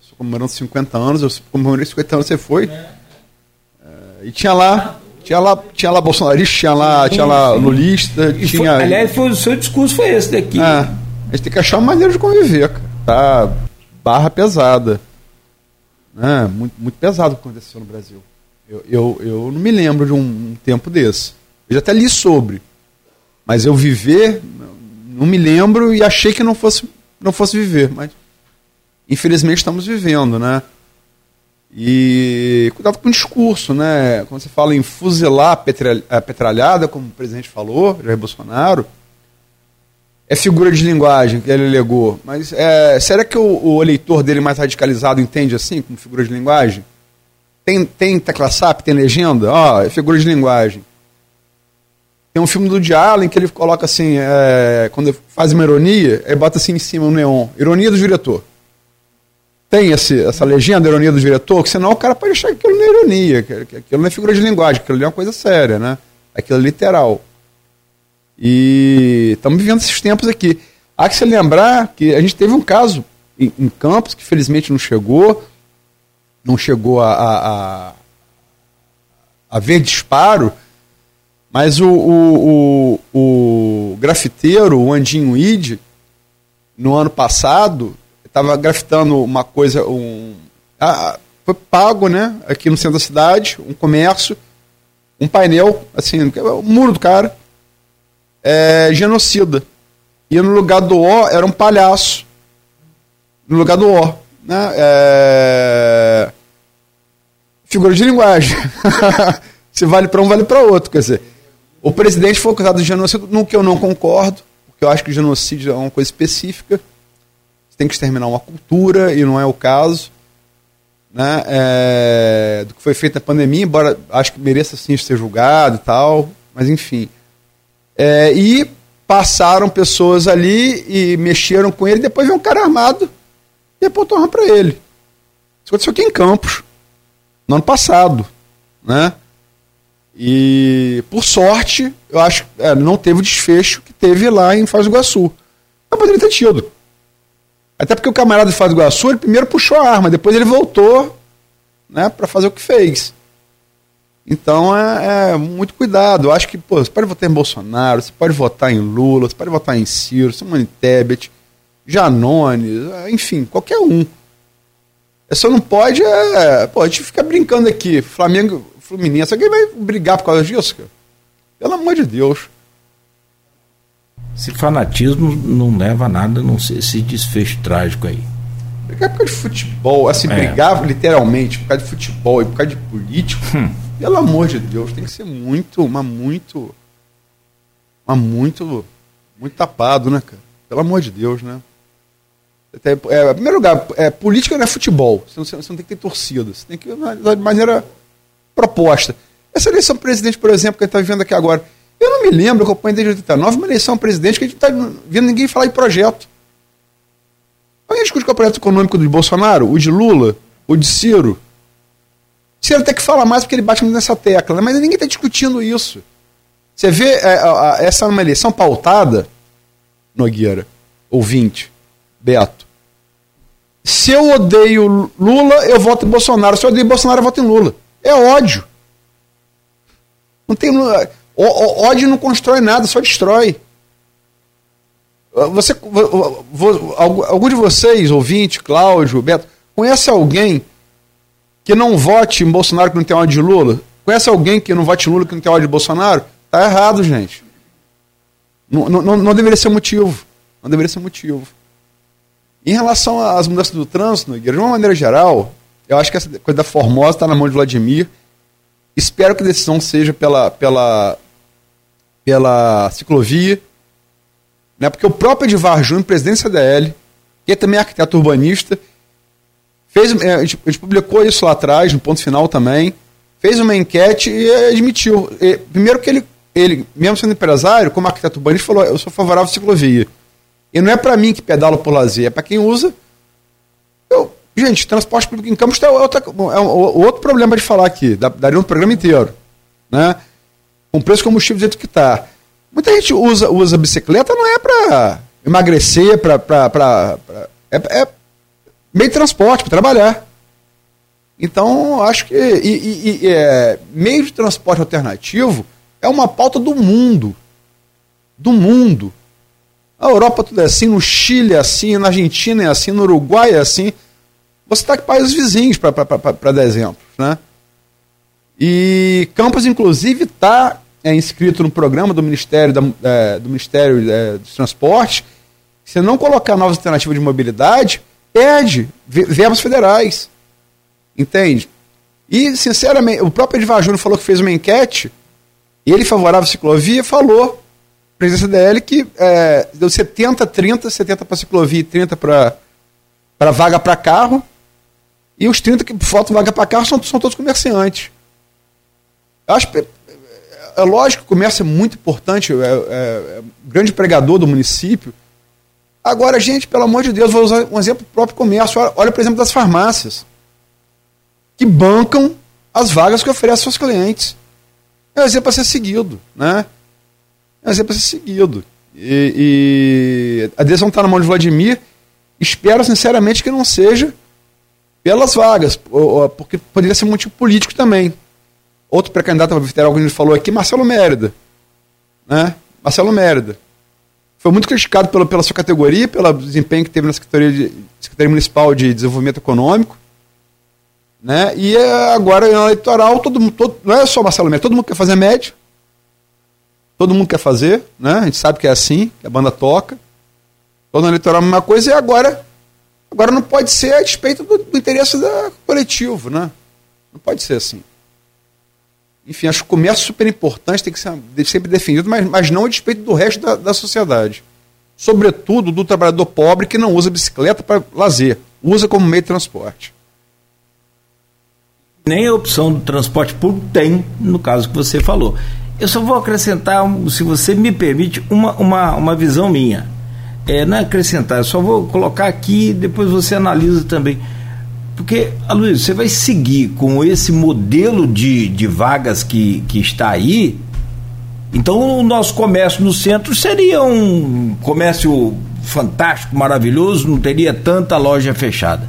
Estou comemorando 50 anos, eu comemorei 50 anos, você foi. É, e tinha lá tinha lá, tinha lá bolsonarista, tinha lá, tinha lá lulista, e tinha. Foi, aliás, foi, o seu discurso foi esse daqui. É, a gente tem que achar uma maneira de conviver, cara. Tá barra pesada. Né? Muito, muito pesado o que aconteceu no Brasil. Eu, eu, eu não me lembro de um, um tempo desse. Eu já até li sobre. Mas eu viver, não me lembro e achei que não fosse, não fosse viver. Mas infelizmente estamos vivendo, né? E cuidado com o discurso, né? Quando você fala em fuzilar a petralhada, como o presidente falou, Jair Bolsonaro, é figura de linguagem que ele alegou. Mas é, será que o, o, eleitor dele mais radicalizado entende assim, como figura de linguagem? Tem, tem tecla SAP, tem legenda? Ó, oh, é figura de linguagem. Tem um filme do Woody Allen que ele coloca assim, é, quando faz uma ironia, ele bota assim em cima um neon. Ironia do diretor tem esse, essa legenda, ironia do diretor, que senão o cara pode achar que aquilo não é ironia, que, aquilo não é figura de linguagem, que aquilo é uma coisa séria, né? Aquilo é literal. E estamos vivendo esses tempos aqui. Há que se lembrar que a gente teve um caso em, em Campos, que felizmente não chegou, não chegou a, a, a, a ver disparo, mas o, o, o, o grafiteiro, o Andinho Ide, no ano passado, estava grafitando uma coisa, um, ah, foi pago, né, aqui no centro da cidade, um comércio, um painel, assim, o muro do cara, é, genocida. E no lugar do O era um palhaço. No lugar do O. Né? É... Figura de linguagem. Se vale para um, vale para outro. Quer dizer, o presidente foi acusado de genocídio, no que eu não concordo, porque eu acho que genocídio é uma coisa específica tem que exterminar uma cultura, e não é o caso. Né, é, do que foi feito na pandemia, embora acho que mereça sim ser julgado e tal, mas enfim. É, e passaram pessoas ali e mexeram com ele, depois veio um cara armado e apontou arma para ele. Isso aconteceu aqui em Campos. no ano passado, né? E, por sorte, eu acho que é, não teve o desfecho que teve lá em do Iguaçu. Mas poderia ter tido. Até porque o camarada de do Iguaçu, ele primeiro puxou a arma, depois ele voltou né, para fazer o que fez. Então é, é, muito cuidado. Eu acho que pô, você pode votar em Bolsonaro, você pode votar em Lula, você pode votar em Ciro, Simone Tebet, Janones, enfim, qualquer um. É só não pode. É, pô, a gente fica brincando aqui. Flamengo, Fluminense, alguém vai brigar por causa disso, cara? Pelo amor de Deus. Esse fanatismo não leva a nada, não sei esse desfecho trágico aí. Brigar por causa de futebol, assim, é. brigar literalmente por causa de futebol e por causa de político, hum. pelo amor de Deus, tem que ser muito, uma muito. Uma muito. Muito tapado, né, cara? Pelo amor de Deus, né? É, em primeiro lugar, é, política não é futebol. Você não, você não tem que ter torcida. Você tem que de maneira proposta. Essa eleição presidente, por exemplo, que a gente está vivendo aqui agora, eu não me lembro, eu acompanho desde 89, uma eleição presidente que a gente está vendo ninguém falar em projeto. Alguém discute qual é o projeto econômico do Bolsonaro? O de Lula? O de Ciro? Ciro até que fala mais porque ele bate muito nessa tecla, né? mas ninguém está discutindo isso. Você vê, é, essa é uma eleição pautada, Nogueira, ouvinte, Beto. Se eu odeio Lula, eu voto em Bolsonaro. Se eu odeio Bolsonaro, eu voto em Lula. É ódio. Não tem. Ódio não constrói nada, só destrói. Você, algum de vocês, ouvinte, Cláudio, Beto, conhece alguém que não vote em Bolsonaro que não tem ódio de Lula? Conhece alguém que não vote em Lula que não tem ódio de Bolsonaro? Tá errado, gente. Não, não, não deveria ser motivo. Não deveria ser motivo. Em relação às mudanças do trânsito, de uma maneira geral, eu acho que essa coisa da Formosa está na mão de Vladimir. Espero que a decisão seja pela, pela, pela ciclovia, né? porque o próprio Edivar Júnior, presidente da CDL, que é também arquiteto urbanista, fez, é, a, gente, a gente publicou isso lá atrás, no ponto final também, fez uma enquete e admitiu. E, primeiro que ele, ele, mesmo sendo empresário, como arquiteto urbanista, falou: eu sou favorável à ciclovia. E não é para mim que pedalo por lazer, é para quem usa. Gente, transporte público em Campos é, outra, é outro problema de falar aqui, daria um programa inteiro. Né? com preço de combustível do jeito que está. Muita gente usa, usa bicicleta não é para emagrecer, para. É, é meio de transporte, para trabalhar. Então, acho que e, e, e, é, meio de transporte alternativo é uma pauta do mundo. Do mundo. A Europa tudo é assim, no Chile é assim, na Argentina é assim, no Uruguai é assim. Você está com países vizinhos para dar exemplos. Né? E Campos, inclusive, está é inscrito no programa do Ministério, da, é, do Ministério é, dos Transportes, se não colocar novas alternativas de mobilidade, perde verbas federais. Entende? E, sinceramente, o próprio Edvar Júnior falou que fez uma enquete, ele favorável à ciclovia, falou, presidência DL, que é, deu 70, 30, 70 para ciclovia e 30 para vaga para carro, e os 30 que faltam vaga para carro são, são todos comerciantes. Acho é lógico que o comércio é muito importante, é, é, é grande pregador do município. Agora, gente, pelo amor de Deus, vou usar um exemplo próprio comércio. Olha, olha por exemplo, das farmácias, que bancam as vagas que oferecem aos clientes. É um exemplo a ser seguido, né? É um exemplo a ser seguido. E, e a decisão está na mão de Vladimir. Espero, sinceramente, que não seja pelas vagas, porque poderia ser um motivo político também. Outro pré-candidato a federal que a gente falou aqui, Marcelo Mérida. Né? Marcelo Mérida. Foi muito criticado pela, pela sua categoria, pelo desempenho que teve na Secretaria, de, Secretaria Municipal de Desenvolvimento Econômico. Né? E é, agora, na eleitoral, todo, todo, não é só Marcelo Mérida, todo mundo quer fazer médio. Todo mundo quer fazer, né? A gente sabe que é assim, que a banda toca. Todo eleitoral é a mesma coisa, e agora, agora não pode ser a despeito do, do interesse da coletivo, né? Não pode ser assim. Enfim, acho que o comércio é super importante, tem que ser sempre defendido, mas, mas não a despeito do resto da, da sociedade. Sobretudo do trabalhador pobre que não usa bicicleta para lazer, usa como meio de transporte. Nem a opção do transporte público tem, no caso que você falou. Eu só vou acrescentar, se você me permite, uma, uma, uma visão minha. É, não é acrescentar, só vou colocar aqui, depois você analisa também. Porque, Luiz, você vai seguir com esse modelo de, de vagas que, que está aí. Então, o nosso comércio no centro seria um comércio fantástico, maravilhoso, não teria tanta loja fechada.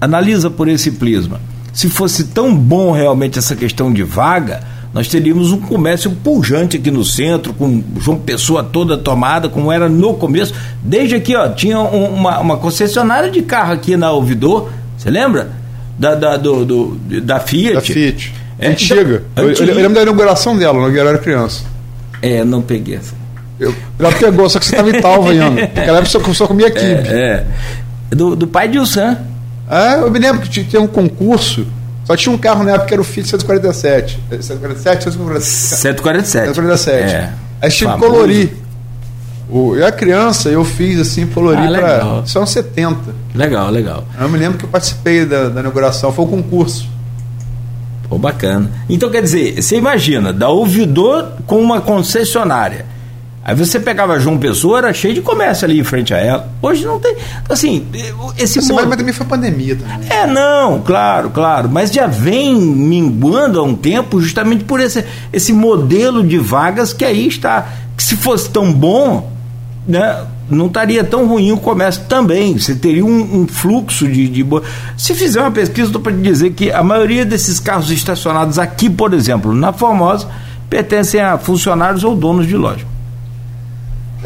Analisa por esse prisma. Se fosse tão bom realmente essa questão de vaga, nós teríamos um comércio pujante aqui no centro, com João Pessoa toda tomada, como era no começo. Desde aqui, ó, tinha um, uma, uma concessionária de carro aqui na Ouvidor, você lembra? Da, da, do, do, da Fiat. Da Fiat. É, antiga. Então, eu, eu, lembro da inauguração dela, quando eu era criança. É, não peguei essa. Eu, ela pegou, só que você estava em Talva ainda. Naquela época só, só comia kibe. É, é. Do, do pai de Ilsan. É, eu me lembro que tinha um concurso só tinha um carro na época que era o Fiat 147. 147, 147. 147. É. Aí tinha que colorir. O, eu era criança, eu fiz assim, colorir ah, para. São 70. Legal, legal. Eu me lembro que eu participei da, da inauguração, foi o um concurso. Pô, bacana. Então quer dizer, você imagina, da ouvidor com uma concessionária Aí você pegava João Pessoa, era cheio de comércio ali em frente a ela. Hoje não tem. Assim, esse Você, mas, mas também foi pandemia também. É, não, claro, claro. Mas já vem minguando há um tempo justamente por esse, esse modelo de vagas que aí está. Que se fosse tão bom, né? Não estaria tão ruim o comércio também. Você teria um, um fluxo de, de. Se fizer uma pesquisa, estou para dizer que a maioria desses carros estacionados aqui, por exemplo, na Formosa, pertencem a funcionários ou donos de loja.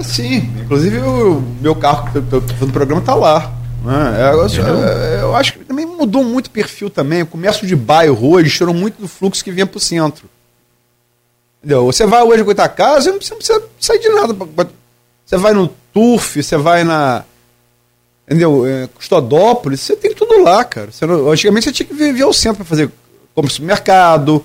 Sim, inclusive o meu carro do programa está lá. Né? Eu, eu, eu, acho que também mudou muito o perfil também. O comércio de bairro hoje tirou muito do fluxo que vinha para o centro. Entendeu? Você vai hoje a casa, você não precisa sair de nada. Você vai no Turf, você vai na. Entendeu? É, Custodópolis, você tem tudo lá, cara. Você não, antigamente você tinha que vir ao centro para fazer compra de supermercado,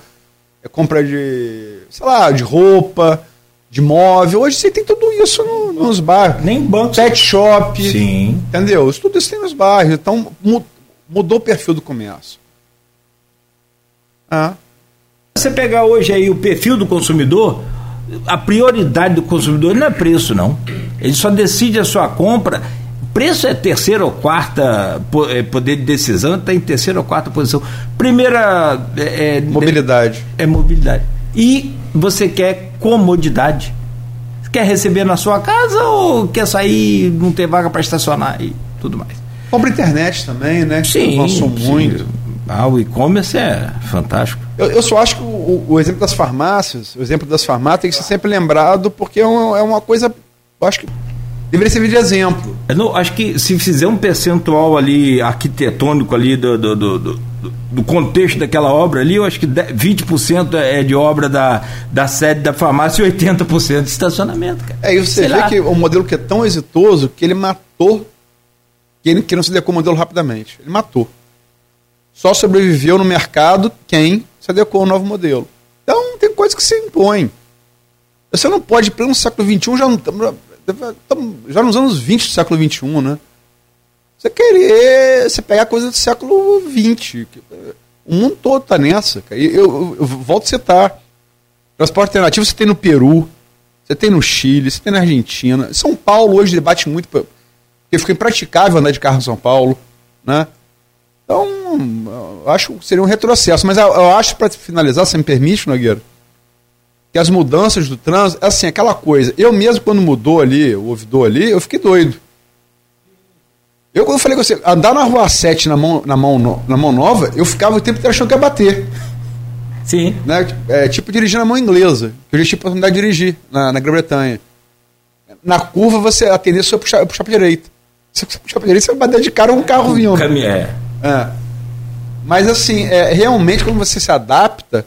é, compra de. sei lá, de roupa de móvel. Hoje você tem tudo isso no, nos bairros. Nem banco. Pet shop. Sim. Entendeu? Tudo isso tem nos bairros. Então mudou o perfil do comércio. Ah. Você pegar hoje aí o perfil do consumidor, a prioridade do consumidor não é preço, não. Ele só decide a sua compra. Preço é terceira ou quarta é, poder de decisão, está em terceira ou quarta posição. Primeira é, é mobilidade. É, é mobilidade. E você quer comodidade. Quer receber na sua casa ou quer sair, não ter vaga para estacionar e tudo mais? Compra internet também, né? Sim. Avançou muito. Ah, o e-commerce é fantástico. Eu, eu só acho que o, o, exemplo das farmácias, o exemplo das farmácias tem que ser sempre lembrado porque é uma, é uma coisa, eu acho que deveria servir de exemplo. Eu não, acho que se fizer um percentual ali arquitetônico ali do, do, do, do do contexto daquela obra ali, eu acho que 20% é de obra da, da sede da farmácia e 80% de estacionamento, cara. É, e você Sei vê lá. que o modelo que é tão exitoso que ele matou quem que não se adequou ao modelo rapidamente. Ele matou. Só sobreviveu no mercado quem se adequou ao novo modelo. Então tem coisas que se impõem. Você não pode, pleno século XXI, já, não, já nos anos 20 do século XXI, né? Você querer. Você pegar coisa do século XX. O mundo todo está nessa. Eu, eu, eu, volto a citar. Transporte alternativo você tem no Peru, você tem no Chile, você tem na Argentina. São Paulo hoje debate muito. Porque ficou impraticável andar de carro em São Paulo. Né? Então, acho que seria um retrocesso. Mas eu, eu acho, para finalizar, se me permite, Nogueira, que as mudanças do trânsito, assim, aquela coisa. Eu mesmo, quando mudou ali, o ouvidor ali, eu fiquei doido. Eu, quando eu falei com você, andar na rua 7 na mão, na mão, na mão nova, eu ficava o tempo inteiro achando que ia bater. Sim. Né? É, tipo dirigir na mão inglesa. Eu já tive a oportunidade de dirigir na, na Grã-Bretanha. Na curva, você a tendência é puxar, puxar para direita. Se você puxar para direita, você vai bater de cara um carro vindo. É. é. Mas assim, é, realmente, quando você se adapta,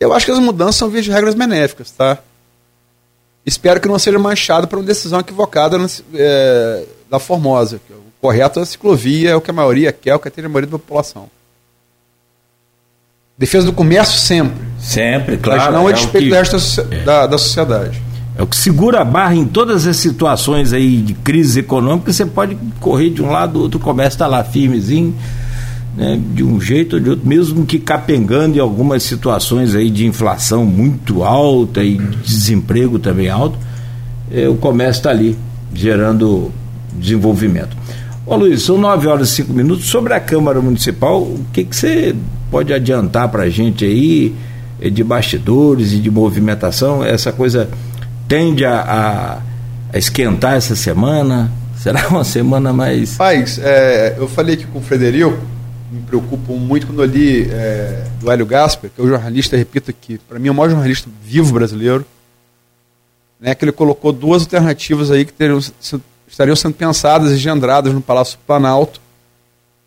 eu acho que as mudanças são vias de regras benéficas, tá? Espero que não seja manchado por uma decisão equivocada é, da Formosa. O correto é a ciclovia, é o que a maioria quer, é o que tem a maioria da população. Defesa do comércio sempre. Sempre, claro. Mas não a é despeito que, resto é. da, da sociedade. É o que segura a barra em todas as situações aí de crise econômica, você pode correr de um lado, do outro, o comércio está lá firmezinho, né, de um jeito ou de outro, mesmo que capengando em algumas situações aí de inflação muito alta e desemprego também alto, é, o comércio está ali, gerando desenvolvimento. Ô Luiz, são 9 horas e 5 minutos. Sobre a Câmara Municipal, o que, que você pode adiantar para a gente aí eh, de bastidores e de movimentação? Essa coisa tende a, a, esquentar essa semana? Será uma semana mais. Paz, é, eu falei aqui com o Frederico, me preocupo muito quando eu li é, do Hélio Gasper, que é o jornalista, repito aqui, para mim é o maior jornalista vivo brasileiro, né, que ele colocou duas alternativas aí que teriam, estariam sendo pensadas e engendradas no Palácio Planalto,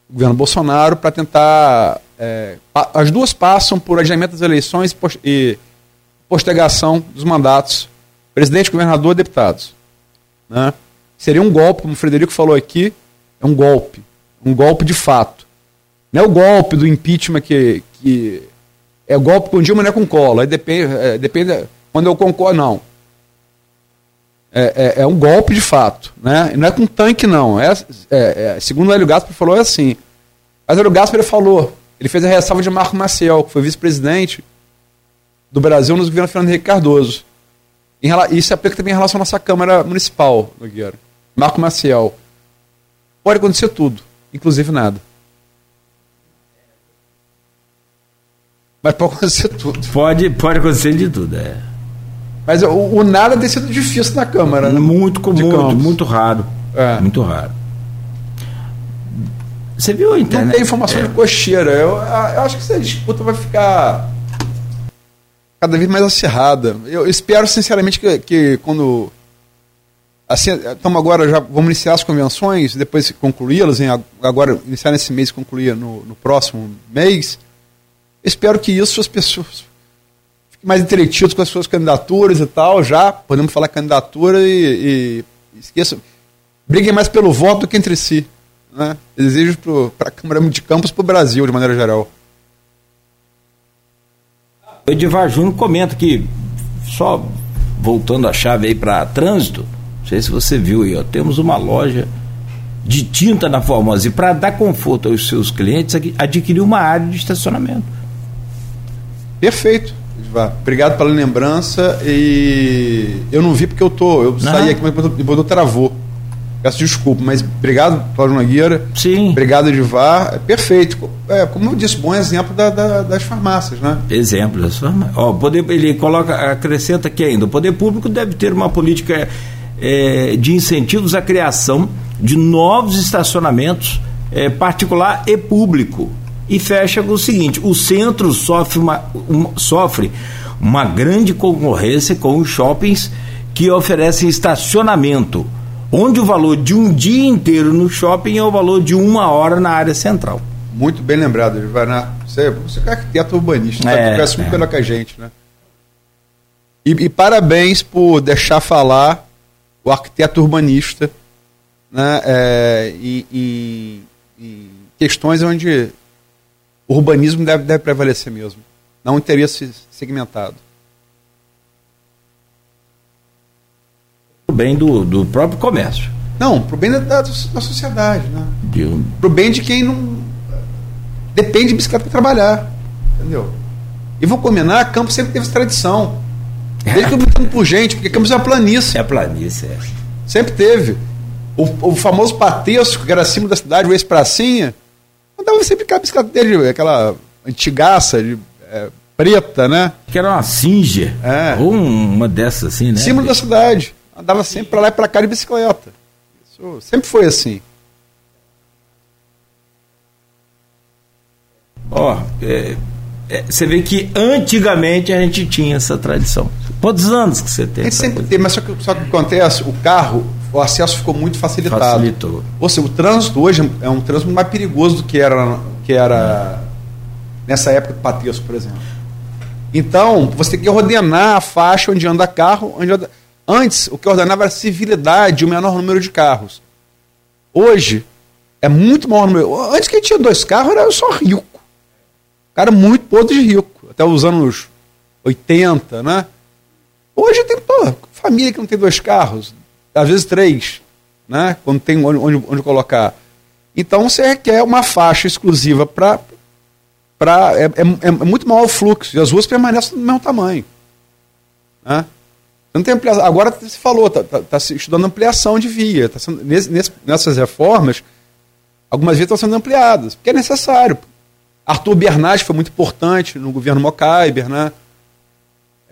governo Bolsonaro, para tentar. É, as duas passam por adiamento das eleições e postergação dos mandatos presidente, governador, deputados. Né? Seria um golpe, como o Frederico falou aqui, é um golpe. Um golpe de fato. Não é o golpe do impeachment que. que é golpe com Dilma, não é com Collor. Aí depende, é, depende. Quando eu concordo, não. É, é, é, um golpe de fato. Né? Não é com tanque, não. É, é, é segundo o Hélio Gasper falou, é assim. Mas o Hélio Gasper falou. Ele fez a ressalva de Marco Maciel, que foi vice-presidente do Brasil nos governos Fernando Henrique Cardoso. Em, isso se aplica também em relação à nossa Câmara Municipal, Nogueira. Marco Maciel. Pode acontecer tudo, inclusive nada. Mas pode acontecer tudo. Pode, pode acontecer de tudo, é. Mas o, o nada tem sido difícil na Câmara, né? Muito comum, muito raro. É. Muito raro. Você viu a internet? Não tem informação é. de cocheira. Eu, eu acho que essa disputa vai ficar cada vez mais acirrada. Eu espero, sinceramente, que, que quando. Assim, estamos agora, já vamos iniciar as convenções, depois concluí-las, agora iniciar nesse mês e concluir no, no próximo mês. Espero que isso as pessoas mais entretidas com as suas candidaturas e tal, já podemos falar candidatura e, e esqueçam. Briguem mais pelo voto do que entre si. Né? Desejo para a Câmara de Campos para o Brasil, de maneira geral. O Edivar Júnior comenta que, só voltando a chave aí para trânsito, não sei se você viu aí, ó, temos uma loja de tinta na Formosa e para dar conforto aos seus clientes, adquiriu uma área de estacionamento. Perfeito. Edivar. Obrigado pela lembrança e eu não vi porque eu tô, eu não. saí aqui, mas depois eu travou. Peço desculpa, mas obrigado, Cláudio Nogueira. Sim. Obrigado, Edivar. É perfeito. É, como eu disse, bom exemplo da, da, das farmácias, né? Exemplo das farmácias. Ó, poder, ele coloca, acrescenta aqui ainda, o poder público deve ter uma política é, de incentivos à criação de novos estacionamentos é, particular e público. E fecha com o seguinte: o centro sofre uma, uma, sofre uma grande concorrência com os shoppings que oferecem estacionamento onde o valor de um dia inteiro no shopping é o valor de uma hora na área central. Muito bem lembrado, Ivana. Você, você é arquiteto urbanista, tá? é, conhece muito é. melhor que a gente, né? E, e, parabéns por deixar falar o arquiteto urbanista né, é, e, e, e, questões onde o urbanismo deve, deve prevalecer mesmo, não interesse segmentado. o bem do, do próprio comércio. Não, para o bem da, da, da sociedade, né? Um... Para o bem de quem não depende de bicicleta para trabalhar, entendeu? E vou combinar, Campos sempre teve essa tradição. Desde que eu me por gente, porque Campos é uma planície. É planície, é. Sempre teve. O, o famoso Patesco, que era acima da cidade, o ex-pracinha, andava sempre com a bicicleta dele, aquela antigaça de, é, preta, né? Que era uma Singer. É. Ou uma dessas assim, né? Símbolo da cidade andava sempre para lá e para cá de bicicleta. Isso sempre foi assim. Ó, oh, é, é, você vê que antigamente a gente tinha essa tradição. Quantos anos que você tem? A gente sempre tem, mas só que, só que acontece, o carro, o acesso ficou muito facilitado. Facilitou. Ou seja, o trânsito hoje é um trânsito mais perigoso do que era, que era nessa época do Patesco, por exemplo. Então, você tem que ordenar a faixa onde anda carro, onde anda Antes, o que ordenava era civilidade o menor número de carros. Hoje, é muito maior número. Antes que tinha dois carros, era só rico. Cara muito podre de rico. Até os anos 80, né? Hoje tem pô, família que não tem dois carros, às vezes três, né? Quando tem onde, onde, colocar. Então você requer uma faixa exclusiva para. É, é, é, muito maior o fluxo e as ruas permanecem do mesmo tamanho. Né? Não tem Agora se falou, está tá, tá estudando ampliação de via. Tá sendo, nesse, nessas reformas, Algumas vezes estão sendo ampliadas, porque é necessário. Arthur Bernard foi muito importante no governo Mocai, Bernard.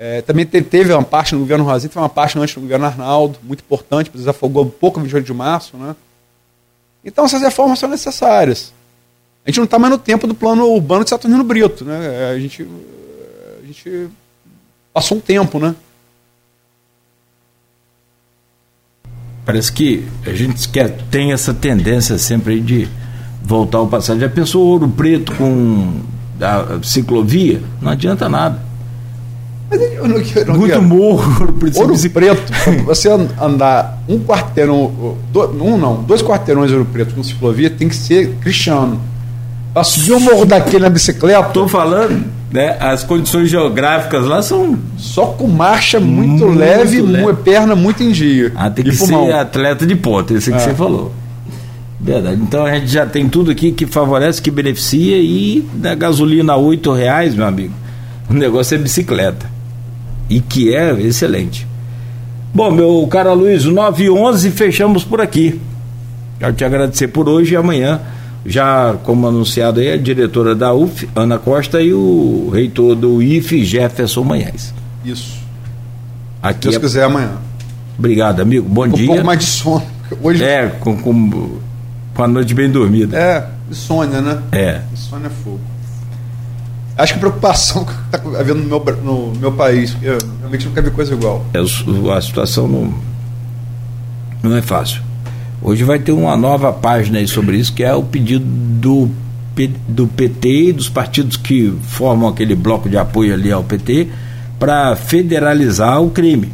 É, também teve uma parte no governo Rosinha, teve uma parte antes no governo Arnaldo, muito importante, desafogou um pouco o 28 de março. Né? Então essas reformas são necessárias. A gente não está mais no tempo do plano urbano de Saturnino Brito. Né? É, a, gente, a gente passou um tempo, né? Parece que a gente quer, tem essa tendência sempre de voltar ao passado. Já pensou ouro preto com a ciclovia? Não adianta nada. Mas eu não, eu não morro. Ouro preto, você andar um quarteirão, um não, dois quarteirões ouro preto com ciclovia tem que ser cristiano. Para subir o morro daquele na bicicleta. Estou falando, né? As condições geográficas lá são. Só com marcha muito, muito leve, leve, perna muito em dia. Ah, tem que pulmão. ser atleta de ponta, isso que é. você falou. Verdade. Então a gente já tem tudo aqui que favorece, que beneficia e da gasolina a oito reais, meu amigo. O negócio é bicicleta. E que é excelente. Bom, meu caro Luiz, 9 e 11 fechamos por aqui. Quero te agradecer por hoje e amanhã já como anunciado aí, a diretora da UF, Ana Costa, e o reitor do IF, Jefferson Manhães. Isso. Aqui Deus é... quiser amanhã. Obrigado, amigo. Bom com dia. Um pouco mais de sono. Hoje... É, com, com, com a noite bem dormida. É, insônia, né? É. Insônia é fogo. Acho que a preocupação que está havendo no meu, no meu país, eu realmente nunca vi coisa igual. É, a situação não, não é fácil. Hoje vai ter uma nova página aí sobre isso, que é o pedido do, do PT e dos partidos que formam aquele bloco de apoio ali ao PT para federalizar o crime.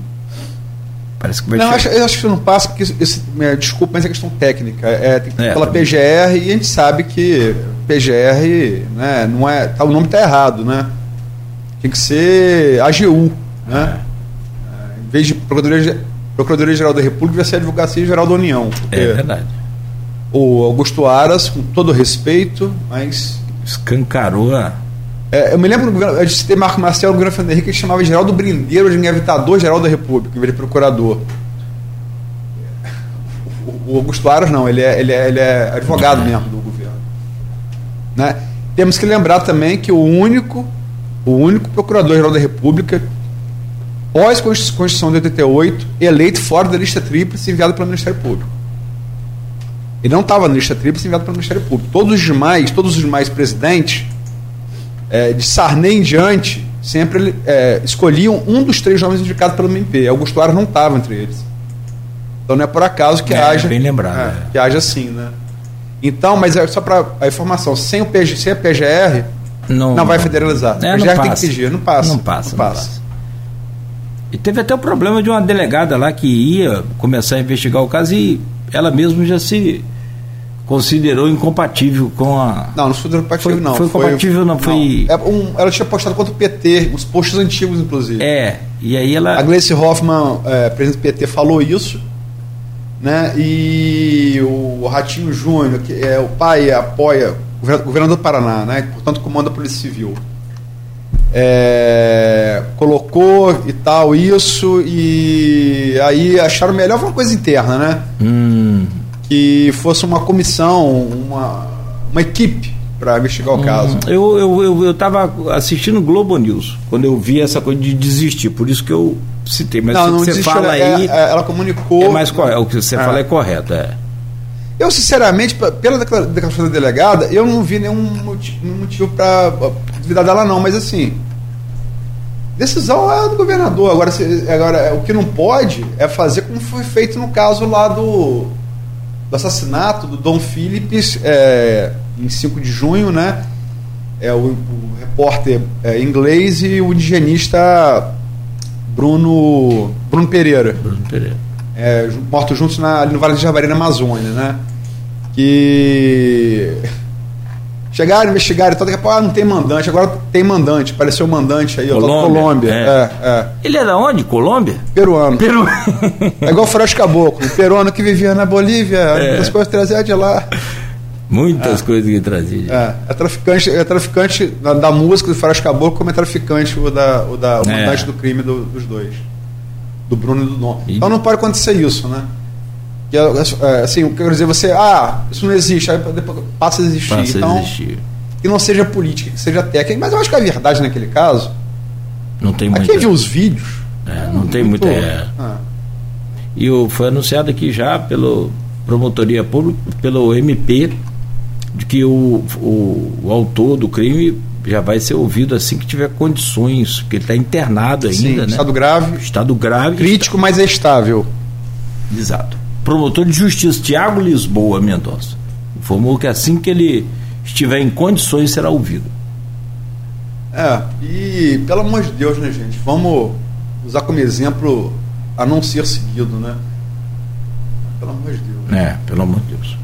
Parece que vai não, acho, eu acho que não passa, porque esse, é, desculpa, mas é questão técnica. É, tem que é, pela PGR e a gente sabe que PGR né, não é. Tá, o nome está errado, né? Tem que ser AGU, né? É. Em vez de Procuradoria Procuradoria-Geral da República vai ser Advocacia Geral da União. É verdade. O Augusto Aras, com todo respeito, mas. Escancarou a. É, eu me lembro eu citei Marco Marcelo, o governo Henrique, ele chamava Geraldo Brindeiro de Engavitador Geral da República, em vez de procurador. O, Augusto Aras não, ele é, ele é, ele é advogado é. mesmo. Né? Temos que lembrar também que o único, o único procurador-geral da República pós-Constituição de 88, eleito fora da lista tríplice enviado pelo Ministério Público. Ele não estava na lista tríplice enviado pelo Ministério Público. Todos os demais, todos os demais presidentes, é, de Sarney em diante, sempre é, escolhiam um dos três nomes indicados pelo MP. Augusto Aras não estava entre eles. Então não é por acaso que é, haja. Bem lembrado. É, é. que haja assim, né? Então, mas é só para a informação, sem, o PG, sem a PGR, não, não vai federalizar. É, a PGR tem que pedir, não passa. Não passa. Não passa. Não passa. E teve até o problema de uma delegada lá que ia começar a investigar o caso e ela mesma já se considerou incompatível com a. Não, não foi incompatível, não. Foi compatível, não, não foi. É um, ela tinha postado contra o PT, os posts antigos, inclusive. É, e aí ela. A Gleice Hoffmann, é, presidente do PT, falou isso, né? E o Ratinho Júnior, que é o pai, apoia, o governador do Paraná, né? Portanto, comanda a Polícia Civil é, colocou e tal isso e aí acharam melhor foi uma coisa interna, né? Hum. Que fosse uma comissão, uma, uma equipe para investigar o hum. caso. Eu, eu, eu, eu tava assistindo Globo News quando eu vi essa coisa de desistir, por isso que eu citei. Mas não, não você fala é, aí. É, ela comunicou. É mais correto, o que você é. fala é correto, é. Eu, sinceramente, pela declaração da delegada, eu não vi nenhum motivo, motivo para duvidar dela, não, mas assim. Decisão é do governador. Agora, se, agora, o que não pode é fazer como foi feito no caso lá do, do assassinato do Dom Phillips, é, em 5 de junho, né? É, o, o repórter é, inglês e o indigenista Bruno, Bruno Pereira. Bruno Pereira é, mortos juntos na, ali no Vale de Javari, na Amazônia, né? Que chegaram, investigaram e tal, daqui a pouco, ah, não tem mandante, agora tem mandante, apareceu mandante aí, Colômbia. Colômbia. É. É, é. Ele da onde? Colômbia? Peruano. Peru... é igual o Frost Caboclo, peruano que vivia na Bolívia, é. as coisas traziam de lá. Muitas é. coisas que trazia. É, é traficante, é traficante da, da música do Faraz Caboclo, como é traficante o da, o da o é. do crime do, dos dois do Bruno e do Dom. E... Então não pode acontecer isso, né? Que, é, assim, eu quero dizer, você, ah, isso não existe, aí depois passa a existir. Passa então, a existir. que não seja política, que seja técnica. Mas eu acho que a verdade naquele caso. Não tem Aqui muita. viu os vídeos. É, não tem muita. Pô, é. ah, E o, foi anunciado aqui já pelo promotoria pública, pelo MP, de que o, o, o autor do crime já vai ser ouvido assim que tiver condições, porque ele está internado ainda, sim, né? estado grave, Estado grave. crítico, mas é estável. Exato. Promotor de Justiça, Tiago Lisboa Mendonça, informou que assim que ele estiver em condições será ouvido. É, e pelo amor de Deus, né, gente? Vamos usar como exemplo a não ser seguido, né? Pelo amor de Deus. É, pelo amor de Deus.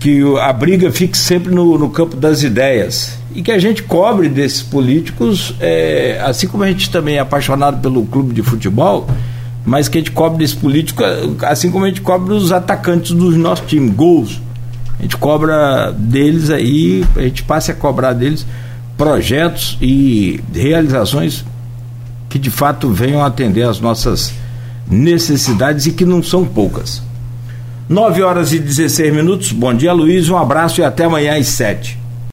Que a briga fique sempre no, no campo das ideias. E que a gente cobre desses políticos, é, assim como a gente também é apaixonado pelo clube de futebol, mas que a gente cobre desse político, assim como a gente cobre os atacantes do nosso time, gols. A gente cobra deles aí, a gente passa a cobrar deles projetos e realizações que de fato venham atender às nossas necessidades e que não são poucas. 9 horas e 16 minutos. Bom dia, Luiz. Um abraço e até amanhã às 7.